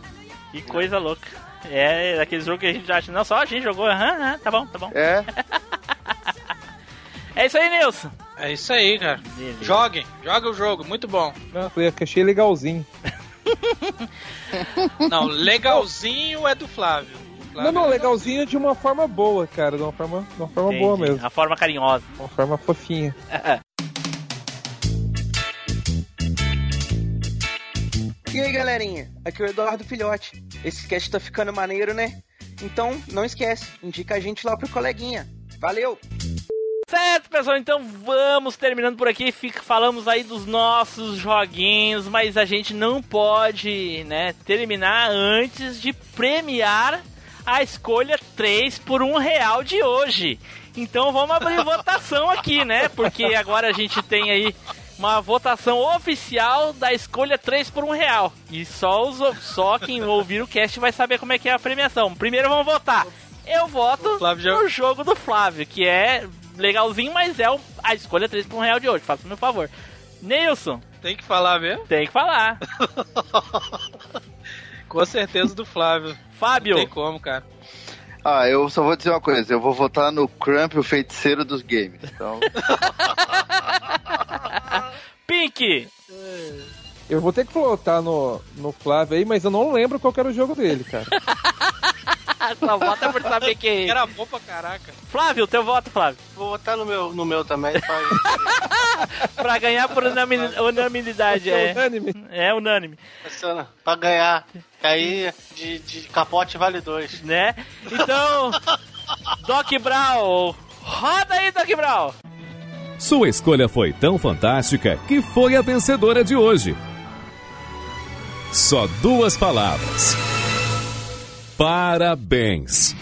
Que coisa louca. É daqueles jogos que a gente acha, não, só a gente jogou, aham, aham, tá bom, tá bom. É, É isso aí, Nilson. É isso aí, cara. Beleza. Joguem, joga o jogo, muito bom. Não, eu achei legalzinho. Não, legalzinho é do Flávio. Não, não, é legalzinho de uma forma boa, cara. De uma forma, de uma forma boa mesmo. A forma carinhosa. De uma forma fofinha. E aí, galerinha? Aqui é o Eduardo Filhote. Esse cast tá ficando maneiro, né? Então, não esquece, indica a gente lá pro coleguinha. Valeu! Certo, pessoal, então vamos terminando por aqui. Fica, falamos aí dos nossos joguinhos, mas a gente não pode, né, terminar antes de premiar a escolha 3 por um real de hoje. Então vamos abrir votação aqui, né? Porque agora a gente tem aí uma votação oficial da escolha 3 por um real. E só, os, só quem ouvir o cast vai saber como é que é a premiação. Primeiro vamos votar. Eu voto já- no jogo do Flávio, que é legalzinho, mas é o- a escolha 3 por um real de hoje. Faça meu favor. Nilson, Tem que falar mesmo? tem que falar. Com certeza do Flávio. Fábio. Não tem como, cara. Ah, eu só vou dizer uma coisa, eu vou votar no Crump, o feiticeiro dos games. Então, Pink! Eu vou ter que votar no, no Flávio aí, mas eu não lembro qual era o jogo dele, cara. Só vota por saber quem. Era bom pra caraca. Flávio, teu voto, Flávio. Vou votar no meu, no meu também. Pra, Pra ganhar por unanimidade, é. Unânime. É unânime, pra ganhar. Aí de, de capote vale dois. né? Então, Doc Brown, roda aí, Doc Brown. Sua escolha foi tão fantástica que foi a vencedora de hoje. Só duas palavras. Parabéns.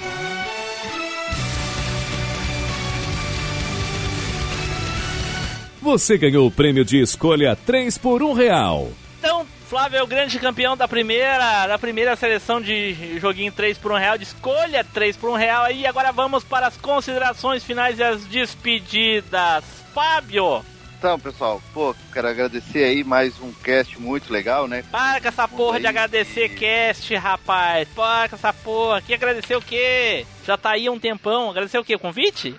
Você ganhou o prêmio de escolha 3 por 1 real. Então, Flávio é o grande campeão da primeira, da primeira seleção de joguinho 3 por 1 real, de escolha 3 por 1 real. E agora vamos para as considerações finais e as despedidas. Fábio, então, pessoal, pô, quero agradecer aí mais um cast muito legal, né? para com essa porra de agradecer cast, rapaz. Para com essa porra. Que agradecer o quê? Já tá aí há um tempão. Agradecer o quê? O convite?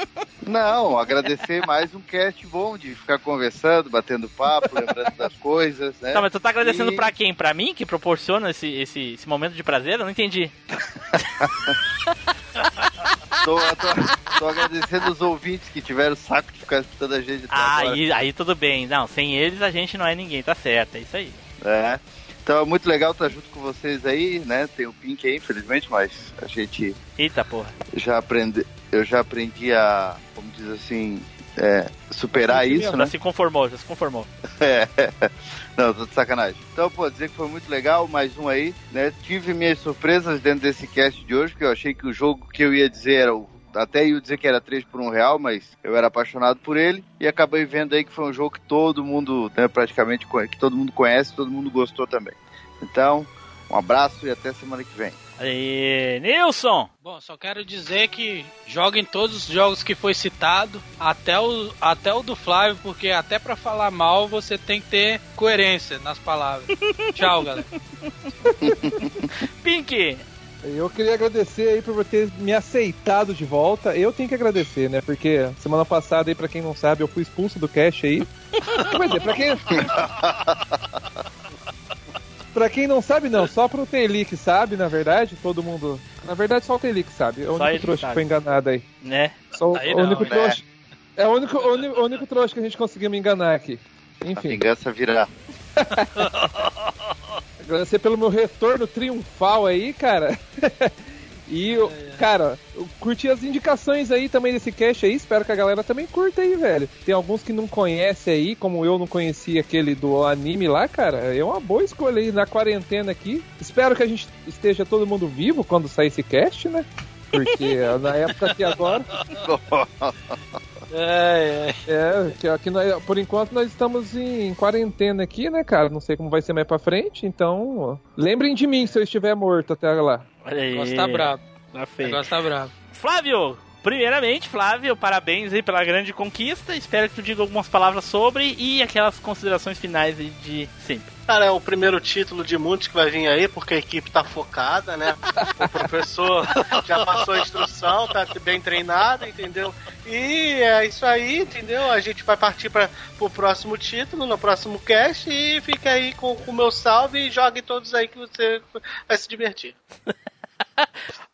Não, agradecer mais um cast bom de ficar conversando, batendo papo, lembrando das coisas, né? Tá, mas tu tá agradecendo E- pra quem? Pra mim, que proporciona esse, esse, esse momento de prazer? Eu não entendi. Tô, tô- tô agradecendo os ouvintes que tiveram saco de ficar escutando a gente Ah, aí, aí tudo bem. Não, sem eles a gente não é ninguém, tá certo, é isso aí. É. Então é muito legal estar junto com vocês aí, né? Tem o Pink aí, infelizmente, mas a gente Eita porra. já aprende, eu já aprendi a, como diz assim, é, superar isso, já né? se conformou, já se conformou. É. Não, tô de sacanagem. Então, pô, dizer que foi muito legal, mais um aí, né? Tive minhas surpresas dentro desse cast de hoje, que eu achei que o jogo que eu ia dizer era o. Até ia dizer que era 3 por 1 real, mas eu era apaixonado por ele. E acabei vendo aí que foi um jogo que todo mundo, né, praticamente, que todo mundo conhece, todo mundo gostou também. Então, um abraço e até semana que vem. Aí, Nilson! Bom, só quero dizer que joguem todos os jogos que foi citado, até o, até o do Flávio, porque até pra falar mal você tem que ter coerência nas palavras. Tchau, galera. Pink! Eu queria agradecer aí por ter me aceitado de volta. Eu tenho que agradecer, né? Porque semana passada aí, pra quem não sabe, eu fui expulso do cast aí. Quer dizer, pra quem. pra quem não sabe, não, só pro Teli que sabe, na verdade, todo mundo. Na verdade, só o Teli que sabe. É o Só único que trouxa que sabe. foi enganado aí. Né? Só o, Aí o não, único né? trouxa. É o único, o, uni- o único trouxa que a gente conseguiu me enganar aqui. A Enfim, vingança virá. agradecer pelo meu retorno triunfal aí, cara. E, eu- cara, eu curti as indicações aí também desse cast aí. Espero que a galera também curta aí, velho. Tem alguns que não conhecem aí, como eu não conhecia aquele do anime lá, cara. É uma boa escolha aí na quarentena aqui. Espero que a gente esteja todo mundo vivo quando sair esse cast, né? Porque na época aqui agora. É, é. É, que aqui nós- por enquanto nós estamos em quarentena aqui, né, cara? Não sei como vai ser mais pra frente, então. Lembrem de mim se eu estiver morto até lá. Olha aí. O negócio tá brabo. Tá O feio. negócio tá brabo. Flávio! Primeiramente, Flávio, parabéns aí pela grande conquista. Espero que tu diga algumas palavras sobre e aquelas considerações finais aí de sempre. Cara, é o primeiro título de muitos que vai vir aí, porque a equipe tá focada, né? O professor já passou a instrução, tá bem treinado, entendeu? E é isso aí, entendeu? A gente vai partir para o próximo título, no próximo cast, e fica aí com o meu salve e jogue todos aí que você vai se divertir.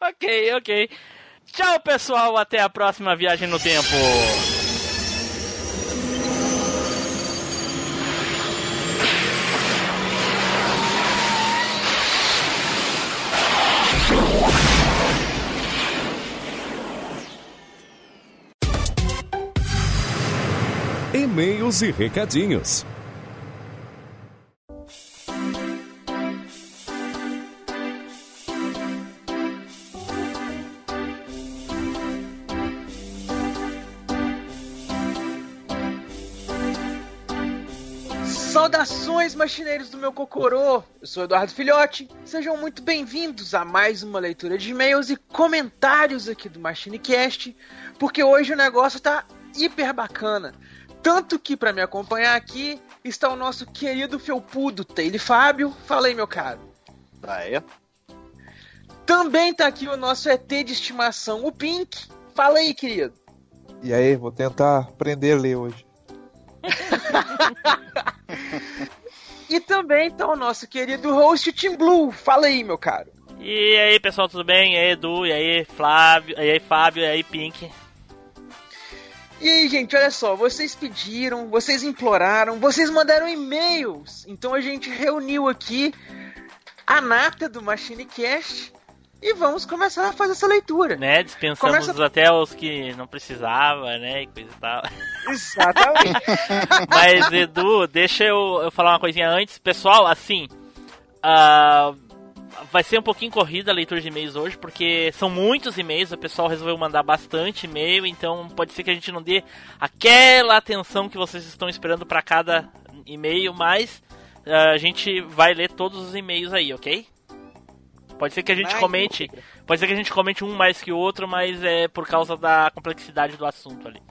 Ok, ok. Tchau, pessoal. Até a próxima viagem no tempo. E-mails e recadinhos. Saudações, machineiros do meu cocorô! Eu sou Eduardo Filhote. Sejam muito bem-vindos a mais uma leitura de e-mails e comentários aqui do MachineCast, porque hoje o negócio tá hiper bacana. Tanto que para me acompanhar aqui está o nosso querido felpudo Taylor Fábio. Fala aí, meu caro. Aí. Também tá aqui o nosso ET de estimação, o Pink. Fala aí, querido. E aí, vou tentar aprender a ler hoje. E também tá o nosso querido host Tim Blue. Fala aí, meu caro. E aí, pessoal, tudo bem? E aí, Edu? E aí, Flávio? E aí, Fábio? E aí, Pink? E aí, gente, olha só, vocês pediram, vocês imploraram, vocês mandaram e-mails. Então a gente reuniu aqui a nata do MachineCast e vamos começar a fazer essa leitura. Né? Dispensamos Começa- até os que não precisava, né? E coisa e tal. Exatamente. Mas, Edu, deixa eu, eu falar uma coisinha antes. Pessoal, assim. ah, vai ser um pouquinho corrida a leitura de e-mails hoje, porque são muitos e-mails. O pessoal resolveu mandar bastante e-mail, então pode ser que a gente não dê aquela atenção que vocês estão esperando para cada e-mail, mas ah, a gente vai ler todos os e-mails aí, ok? Pode ser que a gente comente. Pode ser que a gente comente um mais que o outro, mas é por causa da complexidade do assunto ali.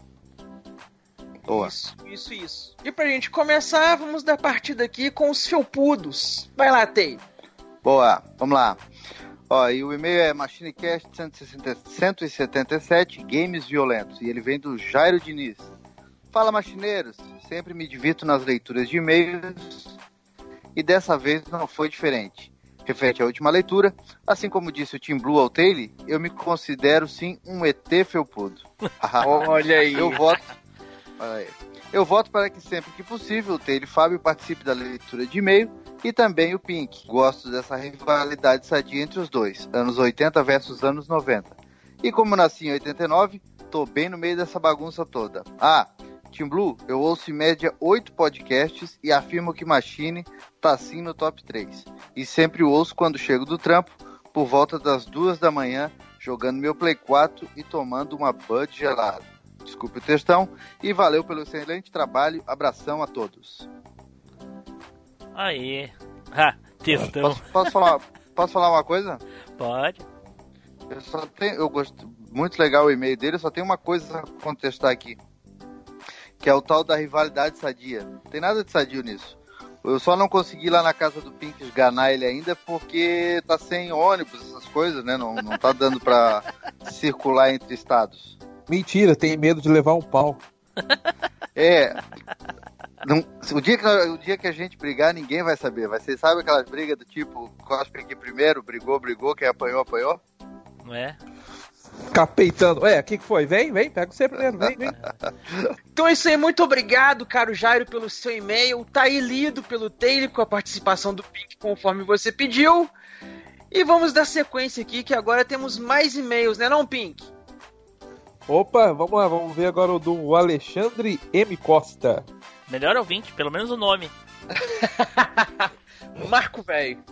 Boa. Isso, isso, isso. E pra gente começar, vamos dar partida aqui com os felpudos. Vai lá, Tei. Boa, vamos lá. Ó, e o e-mail é MachineCast 160 177 Games Violentos. E ele vem do Jairo Diniz. Fala, machineiros. Sempre me divirto nas leituras de e-mails. E dessa vez não foi diferente. Referente à última leitura, assim como disse o Tim Blue ao Taylor, eu me considero sim um ET felpudo. Olha aí. Eu voto. Olha aí. Eu voto para que sempre que possível o Taylor e Fábio participe da leitura de e-mail e também o Pink. Gosto dessa rivalidade sadia entre os dois, anos 80 versus anos 90. E como nasci em 89, tô bem no meio dessa bagunça toda. Ah, Team Blue, eu ouço em média 8 podcasts e afirmo que Machine tá sim no top 3. E sempre o ouço quando chego do trampo, por volta das duas da manhã, jogando meu Play 4 e tomando uma Bud gelada. Desculpe o textão e valeu pelo excelente trabalho. Abração a todos. Aí. Ah, textão. Posso, posso falar, posso falar uma coisa? Pode. Eu só tenho, eu gosto muito legal o e-mail dele, eu só tenho uma coisa a contestar aqui. Que é o tal da rivalidade sadia. Não tem nada de sadio nisso. Eu só não consegui lá na casa do Pink esganar ele ainda porque tá sem ônibus, essas coisas, né? Não, não tá dando pra circular entre estados. Mentira, tem medo de levar um pau. É. não- o, dia que, o dia que a gente brigar, ninguém vai saber. Vai ser, sabe aquelas brigas do tipo, cospe aqui primeiro, brigou, brigou, quem apanhou, apanhou? Não é? Capeitando. É, o que, que foi? Vem, vem, pega você primeiro, vem, vem. Então é isso aí, muito obrigado, caro Jairo, pelo seu e-mail. Tá aí lido pelo Taylor com a participação do Pink, conforme você pediu. E vamos dar sequência aqui, que agora temos mais e-mails, né não, Pink? Opa, vamos lá, vamos ver agora o do Alexandre M. Costa. Melhor ouvinte, pelo menos o nome. Marco Velho.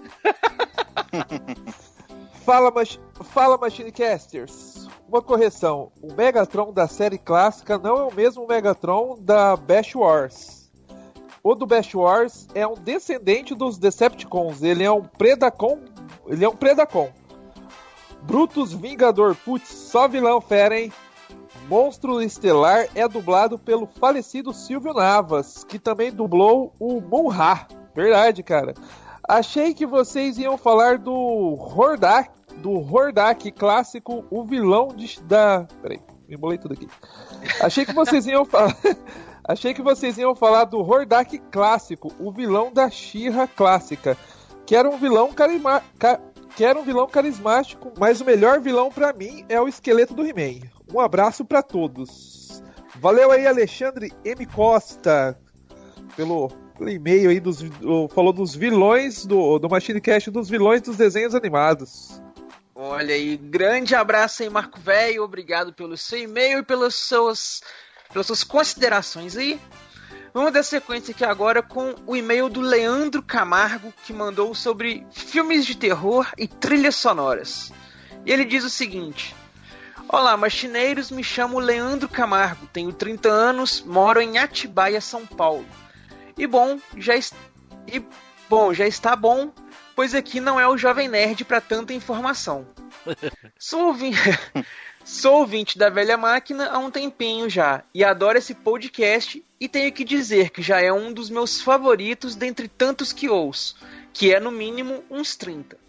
Fala, mach... Fala Machinecasters. Uma correção: o Megatron da série clássica não é o mesmo Megatron da Bash Wars. O do Bash Wars é um descendente dos Decepticons. Ele é um Predacon. Ele é um Predacon. Brutus Vingador. Putz, só vilão fera, hein? Monstro Estelar é dublado pelo falecido Silvio Navas, que também dublou o Munra. Verdade, cara. Achei que vocês iam falar do Hordak, do Hordak clássico, o vilão de, da. Peraí, me embolei tudo aqui. Achei que vocês iam falar. Achei que vocês iam falar do Hordak clássico, o vilão da Shira clássica, que era um vilão carima... ca- que era um vilão carismático, mas o melhor vilão pra mim é o esqueleto do He-Man. Um abraço pra todos. Valeu aí, Alexandre M. Costa, pelo, pelo e-mail aí dos do- falou dos vilões do do Machine Cast, dos vilões dos desenhos animados. Olha aí, grande abraço aí, Marco Velho. Obrigado pelo seu e-mail e pelas suas, pelas suas considerações aí. Vamos dar sequência aqui agora com o e-mail do Leandro Camargo, que mandou sobre filmes de terror e trilhas sonoras. E ele diz o seguinte: Olá, machineiros, me chamo Leandro Camargo, tenho 30 anos, moro em Atibaia, São Paulo. E bom, já es- e bom, já está bom, pois aqui não é o jovem nerd para tanta informação. Sou ouvinte, sou ouvinte da velha máquina há um tempinho já e adoro esse podcast e tenho que dizer que já é um dos meus favoritos dentre tantos que ouço, que é no mínimo uns 30.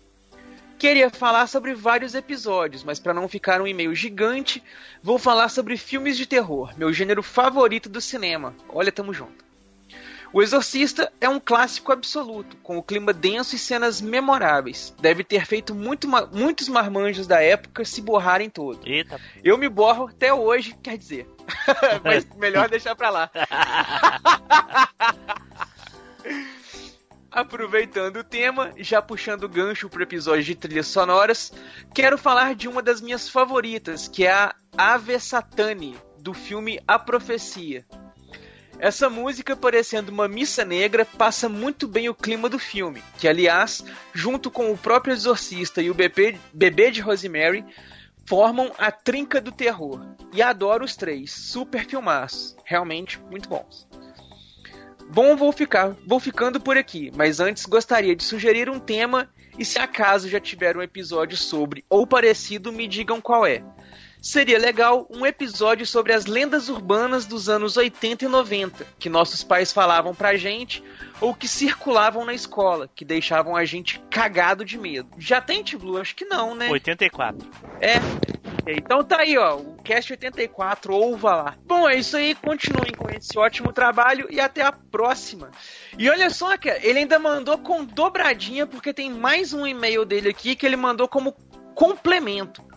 Queria falar sobre vários episódios, mas para não ficar um e-mail gigante, vou falar sobre filmes de terror, meu gênero favorito do cinema. Olha, tamo junto. O Exorcista é um clássico absoluto, com o clima denso e cenas memoráveis. Deve ter feito muito muitos marmanjos da época se borrarem todos. Eita. Eu me borro até hoje, quer dizer. Mas melhor deixar pra lá. Aproveitando o tema, já puxando o gancho pro episódio de trilhas sonoras, quero falar de uma das minhas favoritas, que é a Ave Satani, do filme A Profecia. Essa música, parecendo uma missa negra, passa muito bem o clima do filme, que, aliás, junto com o próprio Exorcista e o bebê, bebê de Rosemary, formam a trinca do terror. E adoro os três, super filmaços, realmente muito bons. Bom, vou ficar, vou ficando por aqui, mas antes gostaria de sugerir um tema e se acaso já tiver um episódio sobre ou parecido, me digam qual é. Seria legal um episódio sobre as lendas urbanas dos anos 80 e 90, que nossos pais falavam pra gente ou que circulavam na escola, que deixavam a gente cagado de medo. Já tem, Tiblu? Acho que não, né? 84. É. Então tá aí, ó, o Cast 84, ouva lá. Bom, é isso aí, continuem com esse ótimo trabalho e até a próxima. E olha só, cara, ele ainda mandou com dobradinha, porque tem mais um e-mail dele aqui que ele mandou como complemento.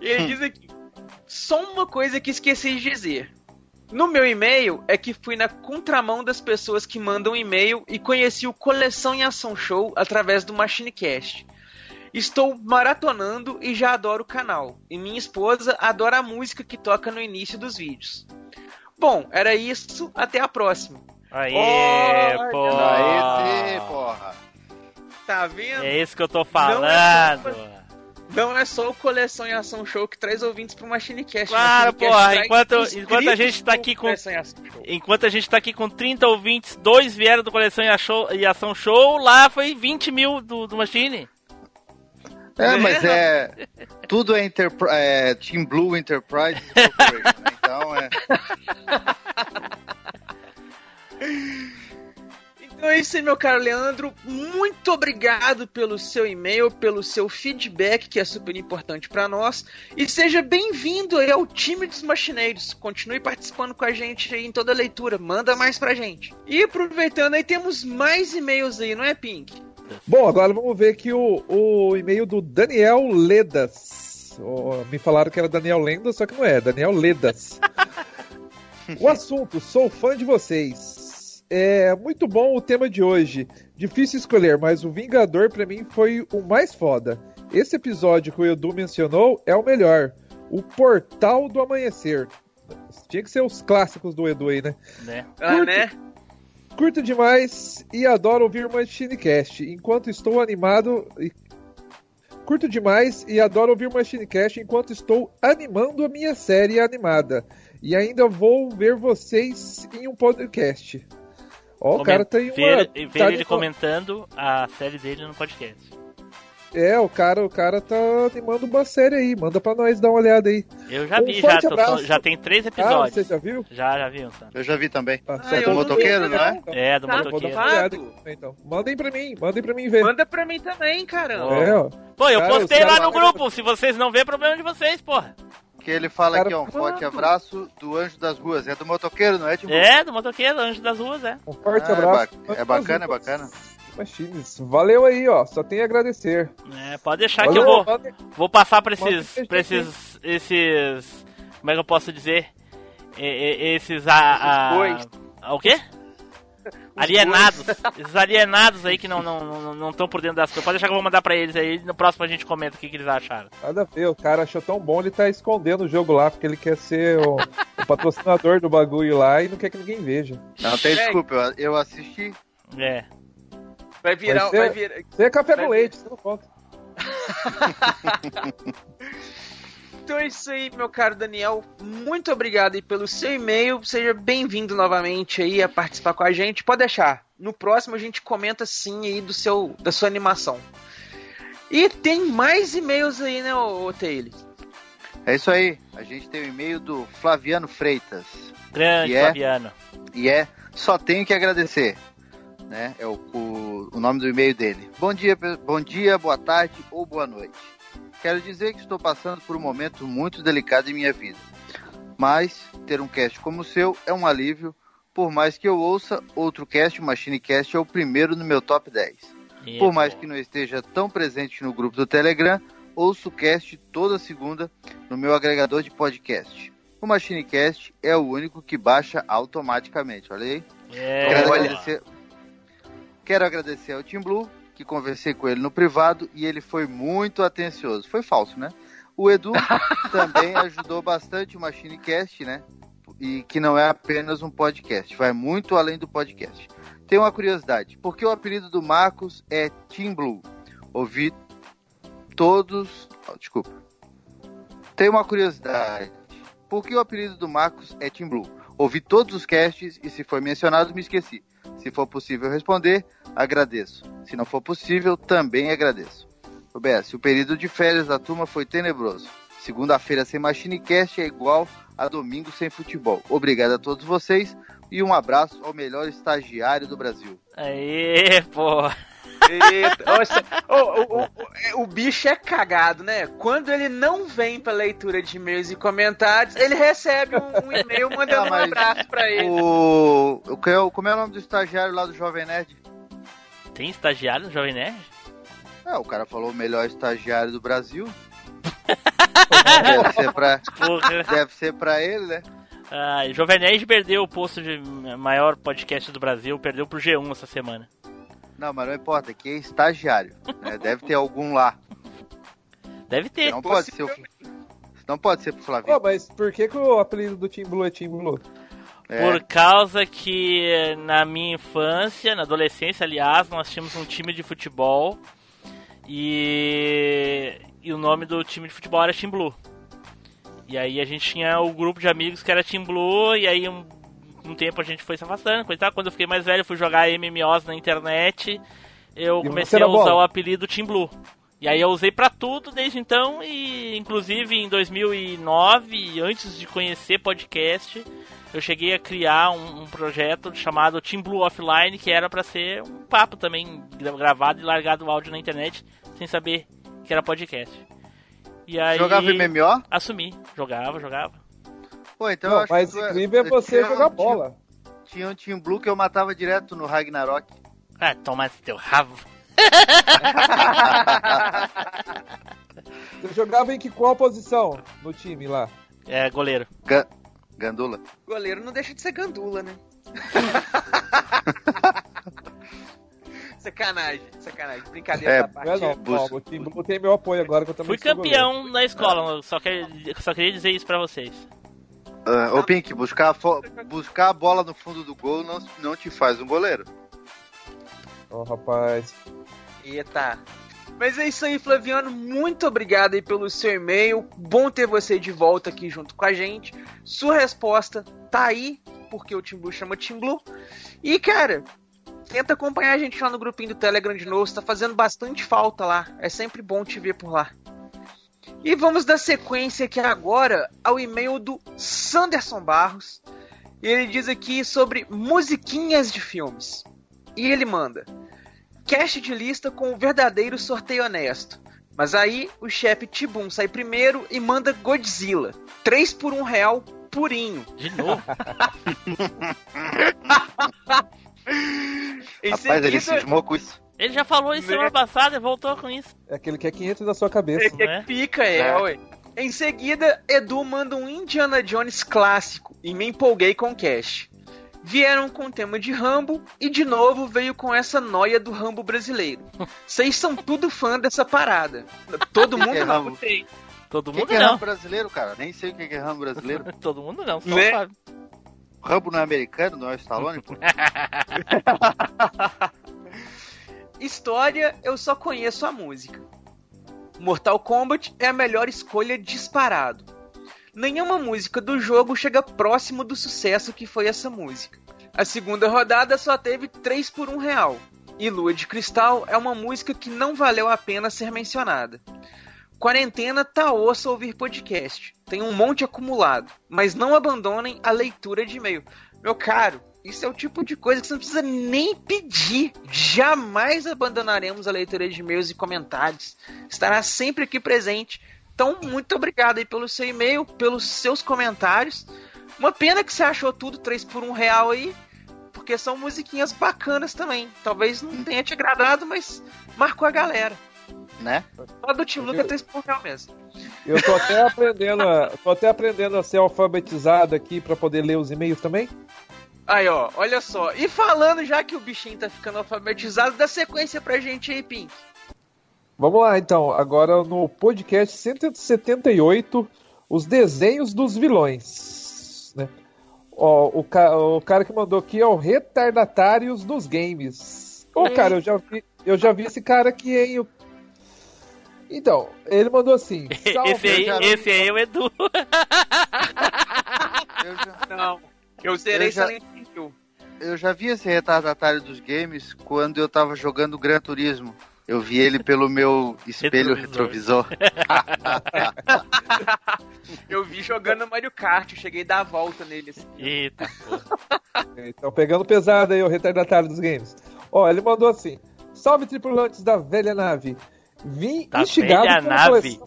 E ele diz aqui: só uma coisa que esqueci de dizer. No meu e-mail é que fui na contramão das pessoas que mandam e-mail e conheci o Coleção em Ação Show através do MachineCast. Estou maratonando e já adoro o canal. E minha esposa adora a música que toca no início dos vídeos. Bom, era isso. Até a próxima. Aê, Olha, porra. Aê, porra. Tá vendo? É isso que eu tô Não falando. É Não é só o Coleção em Ação Show que traz ouvintes pro MachineCast. Claro, MachineCast porra, traz enquanto, inscritos enquanto a gente tá aqui com. Enquanto a gente tá aqui com 30 ouvintes, dois vieram do Coleção e Ação, Show, lá foi 20 mil do, do Machine. É, mas é. Tudo é, é Team Blue Enterprise Corporation, né? Então é. Então é isso aí, meu caro Leandro. Muito obrigado pelo seu e-mail, pelo seu feedback, que é super importante pra nós. E seja bem-vindo aí ao time dos machineiros. Continue participando com a gente aí em toda a leitura. Manda mais pra gente. E aproveitando aí, temos mais e-mails aí, não é, Pink? Bom, agora vamos ver aqui o, o e-mail do Daniel Ledas. Ó, me falaram que era Daniel Lenda, só que não é, Daniel Ledas. o assunto, sou fã de vocês. É muito bom o tema de hoje. Difícil escolher, mas o Vingador pra mim foi o mais foda. Esse episódio que o Edu mencionou é o melhor. O Portal do Amanhecer. Tinha que ser os clássicos do Edu aí, né? Né? Ah, né? Curto demais e adoro ouvir o Machinecast. Enquanto estou animado. e- Curto demais e adoro ouvir o Machinecast enquanto estou animando a minha série animada. E ainda vou ver vocês em um podcast. Ó, o cara tem uma. Ver, ver tá ele de- comentando a série dele no podcast. É, o cara, o cara tá animando uma série aí. Manda pra nós dar uma olhada aí. Eu já Um vi, já, tô- já tem três Ah, episódios. você já viu? Já, já viu, tá? Eu já vi também. Ah, Ah, eu do motoqueiro, vi, não é? É, do Tá, motoqueiro. então. Mandem pra mim, mandem pra mim ver. Manda pra mim também, caramba. É, ó. Pô, eu Cara, postei os lá no grupo. Se vocês não vêem, é problema de vocês, porra. Que ele fala Cara, aqui, ó, um forte abraço do Anjo das Ruas. É do motoqueiro, não é? Tipo, É, do motoqueiro, Anjo das Ruas, é. Um forte Ah, é abraço. ba- é bacana, é bacana. Machines. Valeu aí, ó. Só tenho a agradecer. É, pode deixar que Valeu, eu vou, vou passar pra esses, pra esses, esses, como é que eu posso dizer? E- e- Esses, a, a, a- o quê? Alienados, esses alienados aí que não estão não, não, tão por dentro das coisas. Pode deixar que eu vou mandar pra eles aí. No próximo a gente comenta o que, que eles acharam. Nada a ver, o cara achou tão bom, ele tá escondendo o jogo lá, porque ele quer ser o, o patrocinador do bagulho lá e não quer que ninguém veja. Não tem desculpa, eu, eu assisti. É. Vai virar, Vai vai, ser- virar. Você é café Vai com leite, você não conta. Então é isso aí, meu caro Daniel. Muito obrigado aí pelo seu e-mail. Seja bem-vindo novamente aí a participar com a gente. Pode deixar. No próximo a gente comenta sim aí do seu, da sua animação. E tem mais e-mails aí, né, Taylor? É isso aí. A gente tem o e-mail do Flaviano Freitas. Grande E é- Fabiano. E é Só Tenho que Agradecer. Né? É o, o, o nome do e-mail dele. Bom dia, bom dia, boa tarde ou boa noite. Quero dizer que estou passando por um momento muito delicado em minha vida. Mas ter um cast como o seu é um alívio, por mais que eu ouça outro cast, o Machine Cast é o primeiro no meu top 10. E, Por mais que não esteja tão presente no grupo do Telegram, ouço o cast toda segunda no meu agregador de podcast. O MachineCast é o único que baixa automaticamente, olha aí. É, Quero olha. agradecer, quero agradecer ao Tim Blue, que conversei com ele no privado e ele foi muito atencioso. Foi falso, né? O Edu também ajudou bastante o MachineCast, né? E que não é apenas um podcast, vai muito além do podcast. Tem uma curiosidade, por que o apelido do Marcos é Tim Blue? Ouvi todos. oh, desculpa. Tem uma curiosidade. Por que o apelido do Marcos é Tim Blue? Ouvi todos os casts e se foi mencionado, me esqueci. Se for possível responder, agradeço. Se não for possível, também agradeço. O BS, o período de férias da turma foi tenebroso. Segunda-feira sem MachineCast é igual a domingo sem futebol. Obrigado a todos vocês e um abraço ao melhor estagiário do Brasil. Aê, pô. Eita, nossa, o, o, bicho é cagado, né? Quando ele não vem pra leitura de e-mails e comentários, ele recebe um, um e-mail mandando Ah, um abraço pra ele. O, é o- como é o nome do estagiário lá do Jovem Nerd? Tem estagiário no Jovem Nerd? É, o cara falou o melhor estagiário do Brasil. deve, ser pra, deve ser pra ele, né? Ah, e Jovem Nerd perdeu o posto de maior podcast do Brasil, perdeu pro G1 essa semana. Não, mas não importa, que é estagiário. né? Deve ter algum lá. Deve ter. Não pode ser o Não pode ser pro Flavinho. Pô, mas por que, que o apelido do Team Blue é Team Blue? É. Por causa que na minha infância, na adolescência, aliás, nós tínhamos um time de futebol e, e o nome do time de futebol era Team Blue. E aí a gente tinha o grupo de amigos que era Team Blue, e aí um, um tempo a gente foi se afastando, coisa. Quando eu fiquei mais velho, fui jogar MMOs na internet, eu comecei a usar o apelido Team Blue. E aí eu usei pra tudo desde então, e inclusive em 2009, antes de conhecer podcast, eu cheguei a criar um, um projeto chamado Team Blue Offline, que era pra ser um papo também, gra- gravado e largado o áudio na internet, sem saber que era podcast. E aí, Jogava MMO? Assumi, jogava, jogava. Pô, então Não, eu acho mas que tu incrível é você tinha- jogar bola. Tinha um Team Blue que eu matava direto no Ragnarok. Ah, toma teu rabo. Você jogava em que qual posição no time lá? É, goleiro. Ga- Gandula. Goleiro não deixa de ser gandula, né? sacanagem, sacanagem. Brincadeira É, da parte. Não é não, o Team Blue tem meu apoio agora que eu também Fui campeão na escola, só, que, só queria dizer isso pra vocês. Ah, ô Pink, buscar a, buscar a bola no fundo do gol não, não te faz um goleiro. goleiro. Ó, rapaz. Eita. Mas é isso aí, Flaviano. Muito obrigado aí pelo seu e-mail. Bom ter você de volta aqui junto com a gente. Sua resposta tá aí, porque o Team Blue chama Team Blue. E, cara, tenta acompanhar a gente lá no grupinho do Telegram de novo. Você tá fazendo bastante falta lá. É sempre bom te ver por lá. E vamos dar sequência aqui agora ao e-mail do Sanderson Barros. Ele diz aqui sobre musiquinhas de filmes. E ele manda: Cast de lista com o verdadeiro sorteio honesto. Mas aí o chefe Tibum sai primeiro e manda Godzilla. 3 por 1 real purinho. De novo? Rapaz, ele seguida- cismou com isso. Ele já falou isso Né? semana passada e voltou com isso. É aquele que é 500 da sua cabeça. É que né? fica, é, É. ué. Em seguida, Edu manda um Indiana Jones clássico e me empolguei com o cast. Vieram com o tema de Rambo e de novo veio com essa noia do Rambo brasileiro. Vocês são tudo fã dessa parada. Todo Que que mundo é Rambo? tem. Todo O que, mundo que é não. ramo brasileiro, cara? Nem sei o que que é ramo brasileiro. Todo mundo não, só Né? o Fábio. Rambo não é americano, não é Stallone, pô. História, eu só conheço a música. Mortal Kombat é a melhor escolha disparado. Nenhuma música do jogo chega próximo do sucesso que foi essa música. A segunda rodada só teve 3 por 1 real. E Lua de Cristal é uma música que não valeu a pena ser mencionada. Quarentena tá osso ouvir podcast. Tem um monte acumulado. Mas não abandonem a leitura de e-mail. Meu caro, isso é o tipo de coisa que você não precisa nem pedir. Jamais abandonaremos a leitura de e-mails e comentários. Estará sempre aqui presente. Então, muito obrigado aí pelo seu e-mail, pelos seus comentários. Uma pena que você achou tudo 3 por 1 real aí, porque são musiquinhas bacanas também. Talvez não tenha te agradado, mas marcou a galera. Né? Só do Team Luca 3 por 1 real mesmo. Eu tô até aprendendo, a, tô até aprendendo a ser alfabetizado aqui pra poder ler os e-mails também. Aí, ó, olha só. E falando já que o bichinho tá ficando alfabetizado, dá sequência pra gente aí, Pink. Vamos lá então, agora no podcast 178, os desenhos dos vilões. Né? Ó, o, ca- o cara que mandou aqui é o Retardatários dos Games. Ô, cara, eu já vi, eu já vi esse cara aqui, hein? Eu- Então, ele mandou assim. "Salve, Esse aí, eu já esse aí é o Edu. Eu já, Não, eu zerei Eu já- Silent. Eu já vi esse retardatário dos games quando eu tava jogando Gran Turismo. Eu vi ele pelo meu espelho retrovisor. Eu vi jogando Mario Kart, eu cheguei a dar a volta nele. Assim. Eita, porra. Então, pegando pesado aí o retardatário dos games. Ó, ele mandou assim: Salve tripulantes da velha nave. Vim Da instigado velha nave.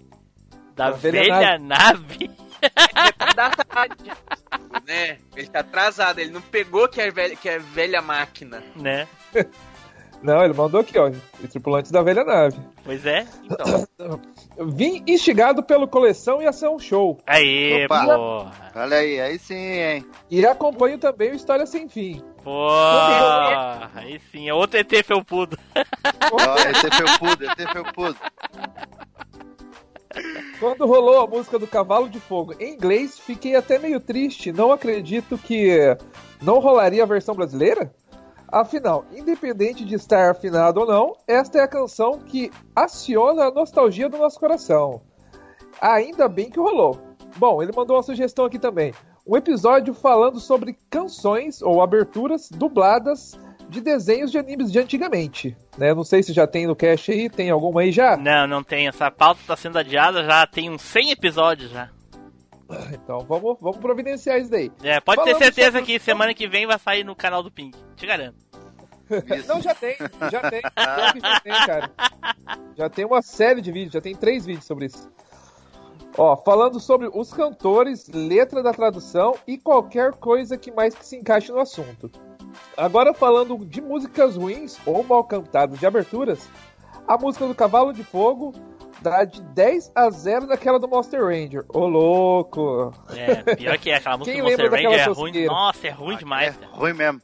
Da Da velha velha nave. Retardatário, né? Ele tá atrasado, ele não pegou que é velha, que é velha máquina. Né? Não, ele mandou aqui, ó. Tripulantes da velha nave. Pois é. Então, Vim instigado pelo coleção e ação show. Aí, Opa. porra. Olha aí, aí sim, hein? E acompanho também o História Sem Fim. Porra. Aí sim, é outro ET felpudo. Ó, esse é felpudo, é felpudo. Quando rolou a música do Cavalo de Fogo em inglês, fiquei até meio triste. Não acredito que não rolaria a versão brasileira? Afinal, independente de estar afinado ou não, esta é a canção que aciona a nostalgia do nosso coração. Ainda bem que rolou. Bom, ele mandou uma sugestão aqui também. Um episódio falando sobre canções ou aberturas dubladas de desenhos de animes de antigamente. Né? Não sei se já tem no cast aí, tem alguma aí já? Não, não tem. Essa pauta tá sendo adiada já tem uns 100 episódios já. Então vamos, vamos providenciar isso daí. É, pode ter Falando certeza sobre- que semana que vem vai sair no canal do Pink. Te garanto. Não, já tem, já tem. Já tem, cara. Já tem uma série de vídeos, já tem três vídeos sobre isso. Ó, falando sobre os cantores, letra da tradução e qualquer coisa que mais que se encaixe no assunto. Agora falando de músicas ruins ou mal cantadas de aberturas, a música do Cavalo de Fogo dá de 10 a 0 naquela do Monster Ranger. Ô louco! É, pior que é, aquela música Quem do Monster lembra Ranger é daquela ruim. Nossa, é ruim demais, cara. Ruim mesmo.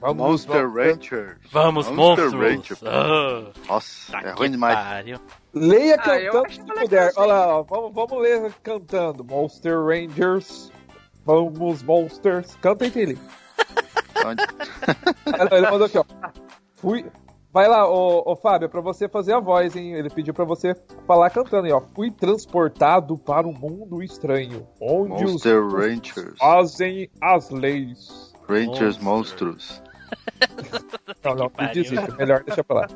Vamos, Monster. Rancher. Vamos, Monster monstros. Ranger. Ah, Nossa, tá é ruim demais. pariu. Leia Ah, cantando acho se puder. Olha lá, ó, vamos, vamos ler cantando. Monster Rangers. Vamos, Monsters. Canta aí, Tilly. Onde- Ele mandou aqui, ó. Fui. Vai lá, ô, ô Fábio, é pra você fazer a voz, hein? Ele pediu pra você falar cantando aí, ó. Fui transportado para um mundo estranho, onde Monster os Rangers. fazem as leis. Rangers Monster. Monstros. Não, não, desiste, melhor deixa pra lá.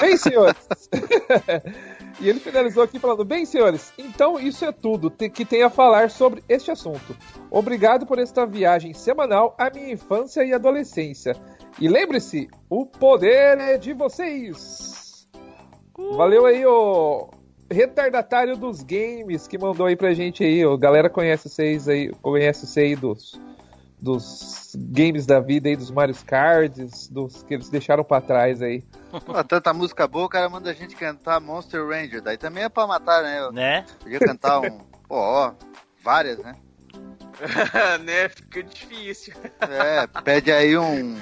Bem, senhores. e ele finalizou aqui falando: Bem, senhores, então isso é tudo que tem a falar sobre este assunto. Obrigado por esta viagem semanal à minha infância e adolescência. E lembre-se: o poder é de vocês. Valeu aí, o retardatário dos games que mandou aí pra gente aí. A galera conhece vocês aí, conhece você aí dos dos games da vida aí, dos Mario Cards, dos que eles deixaram pra trás aí. Pô, tanta música boa, o cara manda a gente cantar Monster Ranger. Daí também é pra matar, né? Eu Né? podia cantar um. Pô, ó, várias, né? né? Fica difícil. É, pede aí um.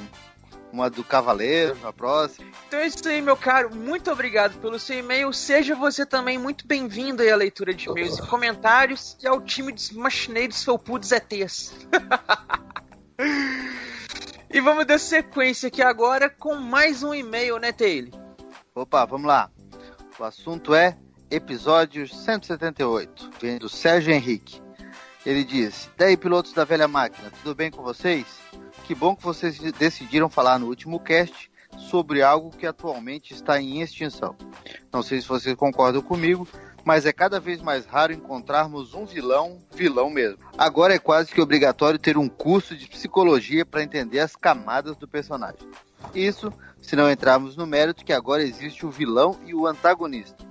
Uma do Cavaleiro na próxima. Então é isso aí, meu caro. Muito obrigado pelo seu e-mail. Seja você também muito bem-vindo aí à leitura de e-mails e comentários e ao time dos machineiros felpudos ETs. E vamos dar sequência aqui agora com mais um e-mail, né, Taylor? Opa, vamos lá. O assunto é episódio 178, vem do Sérgio Henrique. Ele diz: Daí, pilotos da velha máquina, tudo bem com vocês? Que bom que vocês decidiram falar no último cast sobre algo que atualmente está em extinção. Não sei se vocês concordam comigo, mas é cada vez mais raro encontrarmos um vilão, vilão mesmo. Agora é quase que obrigatório ter um curso de psicologia para entender as camadas do personagem. Isso se não entrarmos no mérito que agora existe o vilão e o antagonista.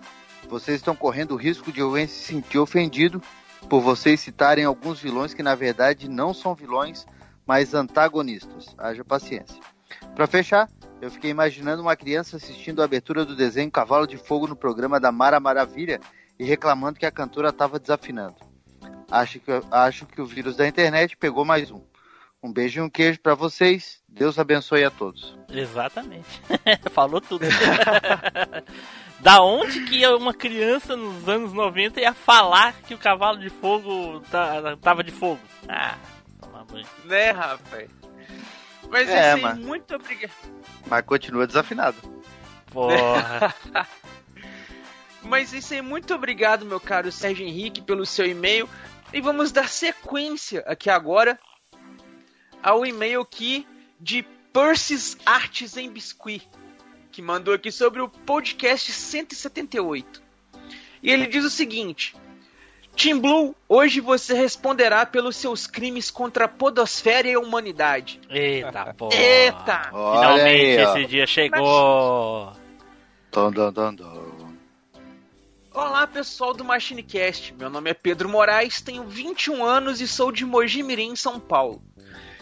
Vocês estão correndo o risco de alguém se sentir ofendido por vocês citarem alguns vilões que na verdade não são vilões, mas antagonistas. Haja paciência. Para fechar, eu fiquei imaginando uma criança assistindo a abertura do desenho Cavalo de Fogo no programa da Mara Maravilha e reclamando que a cantora estava desafinando. Acho que, acho que o vírus da internet pegou mais um. Um beijo e um queijo para vocês. Deus abençoe a todos. Exatamente. Falou tudo. da onde que uma criança nos anos 90 ia falar que o cavalo de fogo tá, tava de fogo? Ah, toma banho. Né, rapaz? Mas É, assim, mas- muito obrigado. Mas continua desafinado. Porra. Mas isso aí, muito obrigado, meu caro Sérgio Henrique, pelo seu e-mail. E vamos dar sequência aqui agora ao e-mail aqui de Persis Artes em Biscuit, que mandou aqui sobre o podcast 178. E ele diz o seguinte: Tim Blue, hoje você responderá pelos seus crimes contra a podosfera e a humanidade. Eita porra. Eita! Olha Finalmente aí, esse dia chegou. Dom, dom, dom, dom. Olá pessoal do MachineCast, meu nome é Pedro Moraes, tenho 21 anos e sou de Mojimirim, São Paulo.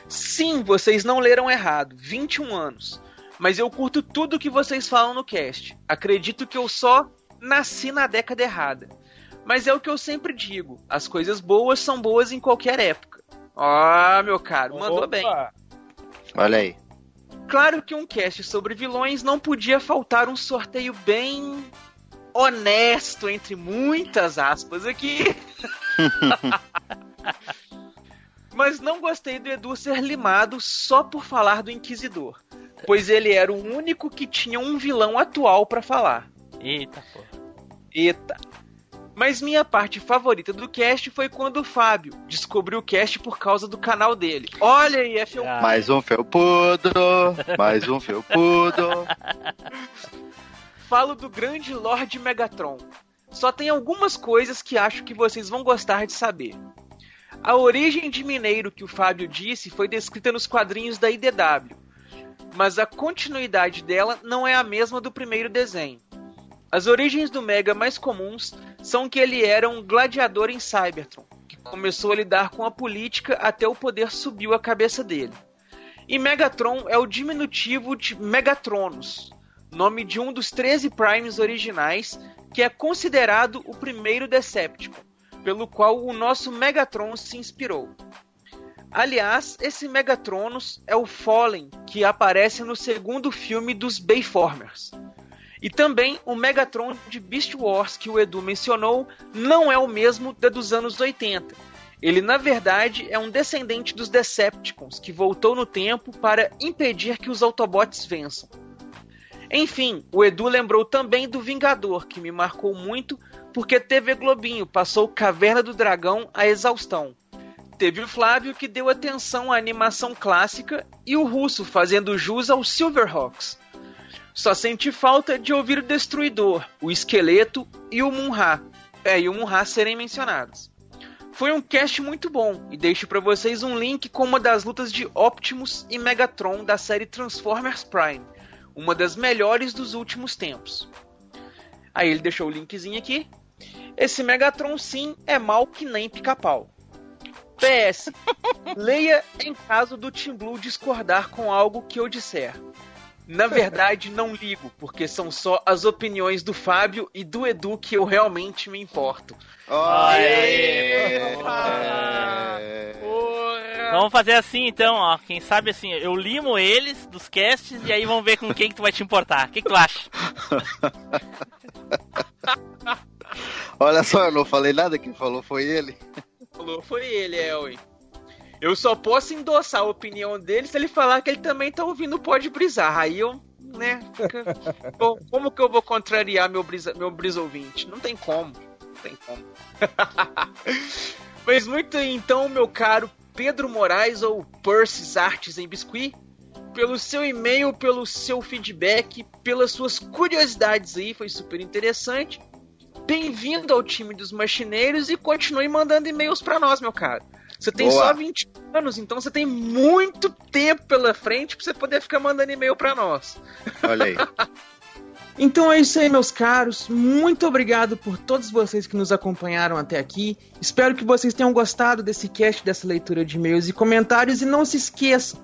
Sim, vocês não leram errado, 21 anos. Mas eu curto tudo que vocês falam no cast. Acredito que eu só nasci na década errada. Mas é o que eu sempre digo, as coisas boas são boas em qualquer época. Ah, meu caro, mandou bem. Olha aí. Claro que um cast sobre vilões não podia faltar um sorteio bem honesto, entre muitas aspas aqui. Mas não gostei do Edu ser limado só por falar do Inquisidor, pois ele era o único que tinha um vilão atual pra falar. Eita porra. Eita. Mas minha parte favorita do cast foi quando o Fábio descobriu o cast por causa do canal dele. Olha aí, é FU. Mais um felpudo, mais um felpudo. Falo do grande Lord Megatron. Só tem algumas coisas que acho que vocês vão gostar de saber. A origem de Mineiro que o Fábio disse foi descrita nos quadrinhos da IDW, mas a continuidade dela não é a mesma do primeiro desenho. As origens do Mega mais comuns são que ele era um gladiador em Cybertron, que começou a lidar com a política até o poder subiu a cabeça dele. E Megatron é o diminutivo de Megatronus, nome de um dos 13 Primes originais, que é considerado o primeiro Decepticon, pelo qual o nosso Megatron se inspirou. Aliás, esse Megatronus é o Fallen que aparece no segundo filme dos Bayformers. E também o Megatron de Beast Wars que o Edu mencionou não é o mesmo da dos anos 80. Ele, na verdade, é um descendente dos Decepticons que voltou no tempo para impedir que os Autobots vençam. Enfim, o Edu lembrou também do Vingador, que me marcou muito porque TV Globinho passou Caverna do Dragão a exaustão. Teve o Flávio que deu atenção à animação clássica e o Russo fazendo jus aos Silverhawks. Só senti falta de ouvir o Destruidor, o Esqueleto e o Munra. É, e o Munra serem mencionados. Foi um cast muito bom e deixo para vocês um link com uma das lutas de Optimus e Megatron da série Transformers Prime, uma das melhores dos últimos tempos. Aí ele deixou o linkzinho aqui. Esse Megatron sim é mal que nem pica-pau. PS. Leia em caso do Team Blue discordar com algo que eu disser. Na verdade, não ligo, porque são só as opiniões do Fábio e do Edu que eu realmente me importo. Vamos fazer assim então, ó. Quem sabe assim, eu limo eles dos casts e aí vamos ver com quem que tu vai te importar. O que, que tu acha? Olha só, eu não falei nada, quem falou foi ele. Falou, foi ele, Elwin. Eu só posso endossar a opinião dele se ele falar que ele também tá ouvindo o Pode Brisar. Aí eu né? Fica- Bom, como que eu vou contrariar meu brisa, meu brisa ouvinte? Não tem como. Não tem como. Mas muito então, meu caro Pedro Moraes ou Persis Artes em Biscuit, pelo seu e-mail, pelo seu feedback, pelas suas curiosidades aí, foi super interessante. Bem-vindo ao time dos machineiros e continue mandando e-mails pra nós, meu caro. Você tem Boa. só 20 anos, então você tem muito tempo pela frente pra você poder ficar mandando e-mail pra nós. Olha aí. Então é isso aí, meus caros. Muito obrigado por todos vocês que nos acompanharam até aqui. Espero que vocês tenham gostado desse cast, dessa leitura de e-mails e comentários. E não se esqueçam,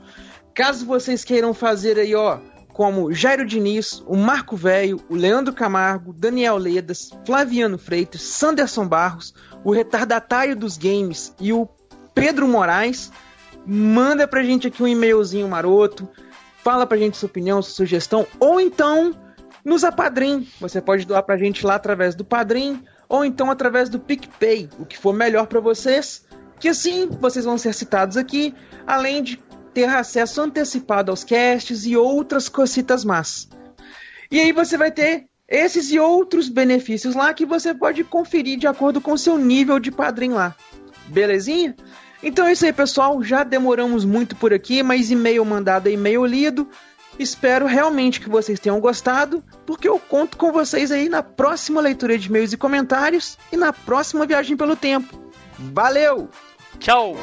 caso vocês queiram fazer aí, ó, como Jairo Diniz, o Marco Velho, o Leandro Camargo, Daniel Ledas, Flaviano Freitas, Sanderson Barros, o retardatário dos games e o Pedro Moraes, manda pra gente aqui um e-mailzinho maroto, fala pra gente sua opinião, sua sugestão, ou então nos apadrim. Você pode doar pra gente lá através do Padrim, ou então através do PicPay, o que for melhor pra vocês, que assim vocês vão ser citados aqui, além de ter acesso antecipado aos casts e outras cositas más. E aí você vai ter esses e outros benefícios lá que você pode conferir de acordo com seu nível de padrim lá. Belezinha? Então é isso aí, pessoal. Já demoramos muito por aqui, mas e-mail mandado é e-mail lido. Espero realmente que vocês tenham gostado, porque eu conto com vocês aí na próxima leitura de e-mails e comentários e na próxima viagem pelo tempo. Valeu! Tchau!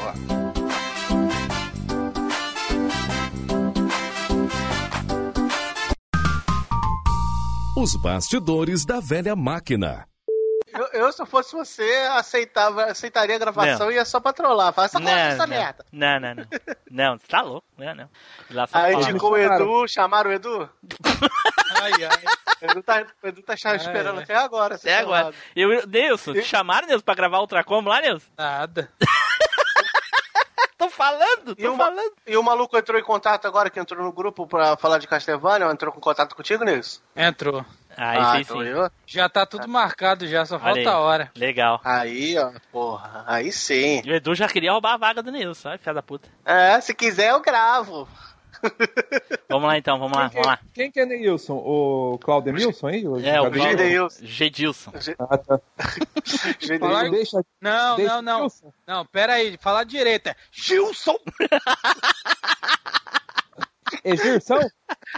Os bastidores da velha máquina. Eu, se eu fosse você, aceitava, aceitaria a gravação Não. e ia só pra trollar. Fala, essa, Não, essa não, merda. não, não, não. Não, você tá louco, não, não. Lá só Aí indicou o Edu, chamaram o Edu? Ai, ai. O Edu tá, o Edu tá esperando até agora. Até agora. chamado. Eu, Nilson, te chamaram, Nilson, pra gravar outra como lá, Nilson? Nada. tô falando, E o, ma- e o maluco entrou em contato agora, que entrou no grupo pra falar de Castlevania, entrou em contato contigo, Nilson? Entrou. Aí Ah, sim, então sim. eu- Já tá tudo marcado, já, só falta a hora. Legal. Aí, ó, porra, aí sim. E o Edu já queria roubar a vaga do Nilson, ai, filha da puta. É, se quiser eu gravo. Vamos lá então, vamos lá, vamos lá. Quem que é Neilson? O Claudemilson aí? É, o jogador? Gedilson. Ah, tá. Falar- Deixa, Não, deixa não, não. Gilson. Não, pera aí, fala direito. É Gilson! É Gilson?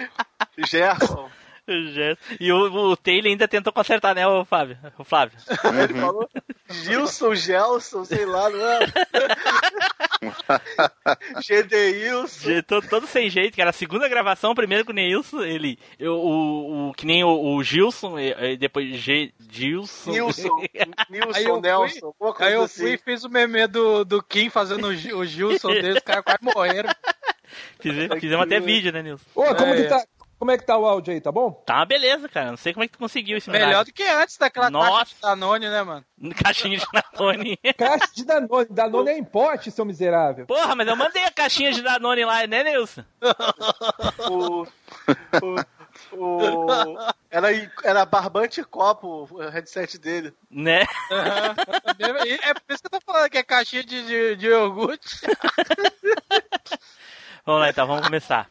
Gerson. E o, o Taylor ainda tentou consertar, né, o Fábio? O Flávio. Ele falou Gilson, Gelson, sei lá, não é? GDilson. Todo, todo sem jeito, que era a segunda gravação, primeiro com o Neilson, ele. eu- o, o, que nem o, o Gilson, e, e depois G, Gilson. Nilson. Aí Nilson, fui- Nelson, alguma Aí eu assim. fui e fiz o meme do, do Kim fazendo o, o Gilson dele, os caras quase morreram. Fizemos, fizemos até vídeo, né, Nilson? Ô, como, É, que tá, como é que tá o áudio aí, tá bom? Tá uma beleza, cara. Não sei como é que tu conseguiu esse Melhor milagre. do que antes daquela Nossa. caixa de Danone, né, mano? Caixinha de Danone. Caixa de Danone. Danone é em pote, seu miserável. Porra, mas eu mandei a caixinha de Danone lá, né, Nilson? O, o, o, era, era barbante e copo o headset dele. Né? É por isso que eu tô falando que é caixinha de, de, de iogurte. Vamos lá então, vamos começar.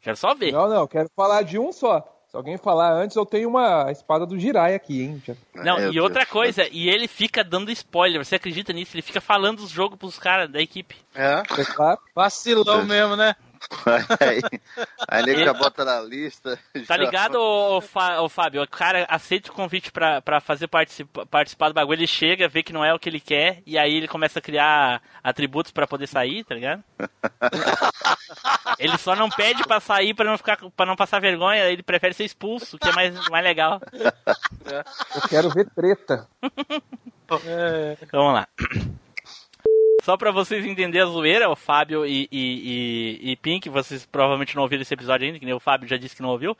Quero só ver. Não, não, quero falar de um só. Se alguém falar antes, eu tenho uma espada do Jirai aqui, hein? Não, Meu e outra Deus. coisa, e ele fica dando spoiler, você acredita nisso? Ele fica falando os jogos pros caras da equipe. É? É claro. Vacilão mesmo, né? Aí, aí ele já bota na lista. Tá já- ligado, ô, Fá- ô, Fábio? O cara aceita o convite pra, pra fazer participa- participar do bagulho, ele chega, vê que não é o que ele quer, e aí ele começa a criar atributos pra poder sair, tá ligado? ele só não pede pra sair pra não, ficar, pra não passar vergonha, ele prefere ser expulso, que é mais, mais legal. Eu quero ver treta. Vamos lá. Só pra vocês entenderem a zoeira, o Fábio e, e, e, e Pink, vocês provavelmente não ouviram esse episódio ainda, que nem o Fábio já disse que não ouviu.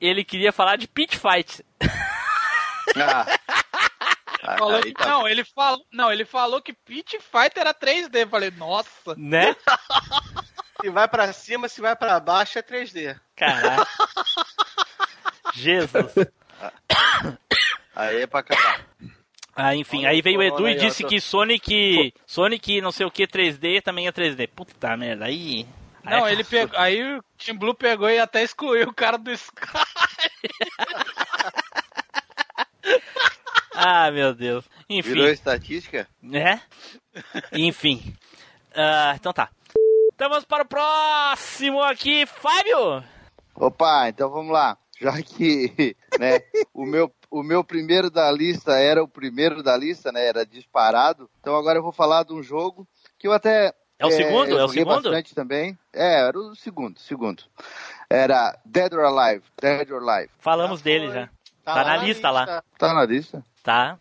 Ele queria falar de Pit Fight. Ah. Ah, Falou que, tá- não, ele falou, não, ele falou que Pit Fighter era 3D. Eu Falei, nossa. Né? Se vai pra cima, se vai pra baixo é 3D. Caralho. Jesus. Aí é pra acabar. Ah, enfim, Olha aí veio o Edu e aí, disse tô- que Sonic. Sonic não sei o que 3D também é 3D. Puta merda, aí. Não, ele pegou. Aí o Team Blue pegou e até excluiu o cara do Sky. Ah, meu Deus. Enfim. Virou estatística? Né? Enfim. Ah, então tá. Então vamos para o próximo aqui, Fábio! Opa, então vamos lá. Já que né, o, meu, o meu primeiro da lista era o primeiro da lista, né? Era disparado. Então agora eu vou falar de um jogo que eu até. É o segundo? eu É o segundo? bastante também. É, era o segundo, segundo. Era Dead or Alive. Dead or Alive. Falamos dele já. Tá, na lista lá. Tá na lista? Tá.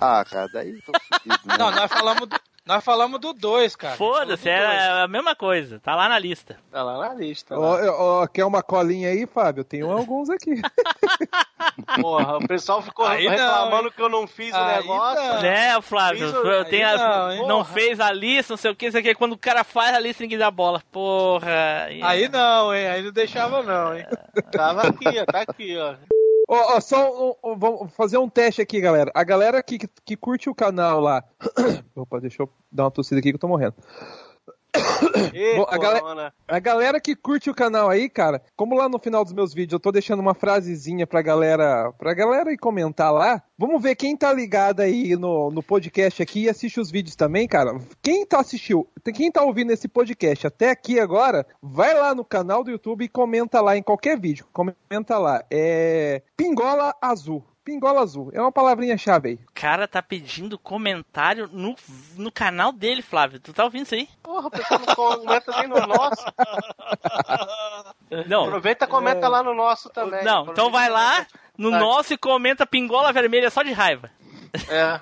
Ah, cara, daí tô fudido, né? Não, nós falamos do, nós falamos do 2, cara. Foda-se, é a mesma coisa. Tá lá na lista. Tá lá na lista. Ó, ó, quer uma colinha aí, Fábio? Tem alguns aqui. Porra, o pessoal ficou Aí não, reclamando que eu não fiz o Aí negócio. Né, Flávio? Fiz Eu tenho aí a- não, não fez a lista, não sei o que, isso aqui. Quando o cara faz a lista, ninguém dá bola. Porra. e- Aí não, hein? Aí não deixava não, hein? Tava aqui, ó, tá aqui, ó. Ó, só vamos fazer um teste aqui, galera. A galera que, que, que curte o canal lá. Opa, deixa eu dar uma tossida aqui que eu tô morrendo. Bom, a, galera, a galera que curte o canal aí, cara, como lá no final dos meus vídeos eu tô deixando uma frasezinha pra galera, pra galera ir comentar lá, vamos ver quem tá ligado aí no, no podcast aqui e assiste os vídeos também, cara. Quem tá assistindo, quem tá ouvindo esse podcast até aqui agora, vai lá no canal do YouTube e comenta lá em qualquer vídeo. Comenta lá. É. Pingola Azul. Pingola Azul. É uma palavrinha-chave aí. O cara tá pedindo comentário no, no canal dele, Flávio. Tu tá ouvindo isso aí? Porra, o pessoal não comenta nem no nosso. Não. Aproveita e comenta lá no nosso também. Não, então vai lá no Vai. nosso e comenta pingola vermelha só de raiva. É.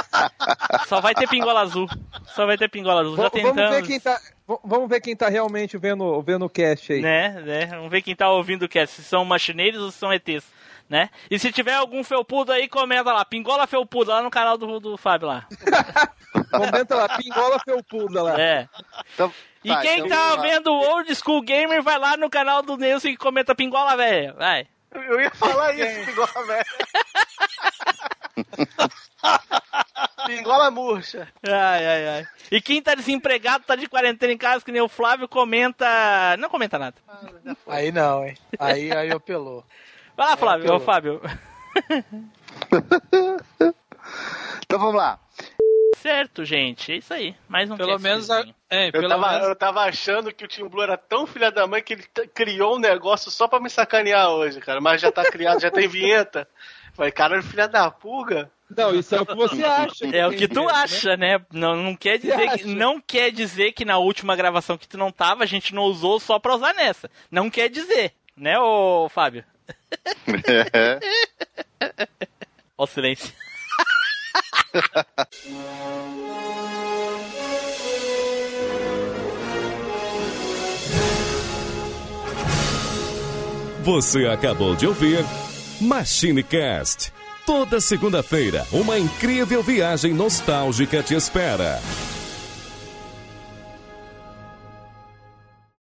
Só vai ter pingola azul. Só vai ter pingola azul. Já V- vamos, ver tentamos. quem tá, vamos ver quem tá realmente vendo, vendo o cast aí. Né, né? Vamos ver quem tá ouvindo o cast. Se são machineiros ou se são ETs. Né? E se tiver algum felpudo aí, comenta lá. Pingola felpudo lá no canal do, do Fábio lá. Comenta lá, pingola felpuda lá. É. E Tá, quem então tá vendo o Old School Gamer, vai lá no canal do Nelson e comenta pingola velha. Vai. Eu ia falar isso, pingola velha. pingola murcha. Ai, ai, ai. E quem tá desempregado, tá de quarentena em casa, que nem o Flávio, comenta. Não comenta nada. Aí não, hein? Aí, aí apelou. Vai lá, Flávio. apelou. Ô, Fábio. Então vamos lá. Certo, gente. É isso aí. Mais um Pelo menos, a, é, Eu pelo tava, menos eu tava achando que o Team Blue era tão filha da mãe que ele criou um negócio só pra me sacanear hoje, cara. Mas já tá criado, já tem vinheta. Falei, cara, filha da pulga. Não, isso é o que você acha. É o que tu acha, né? Não, não quer dizer que, acha? não quer dizer que na última gravação que tu não tava, a gente não usou só pra usar nessa. Não quer dizer, né, ô Fábio? Ó o silêncio. Você acabou de ouvir MachineCast. Toda segunda-feira, uma incrível viagem nostálgica te espera.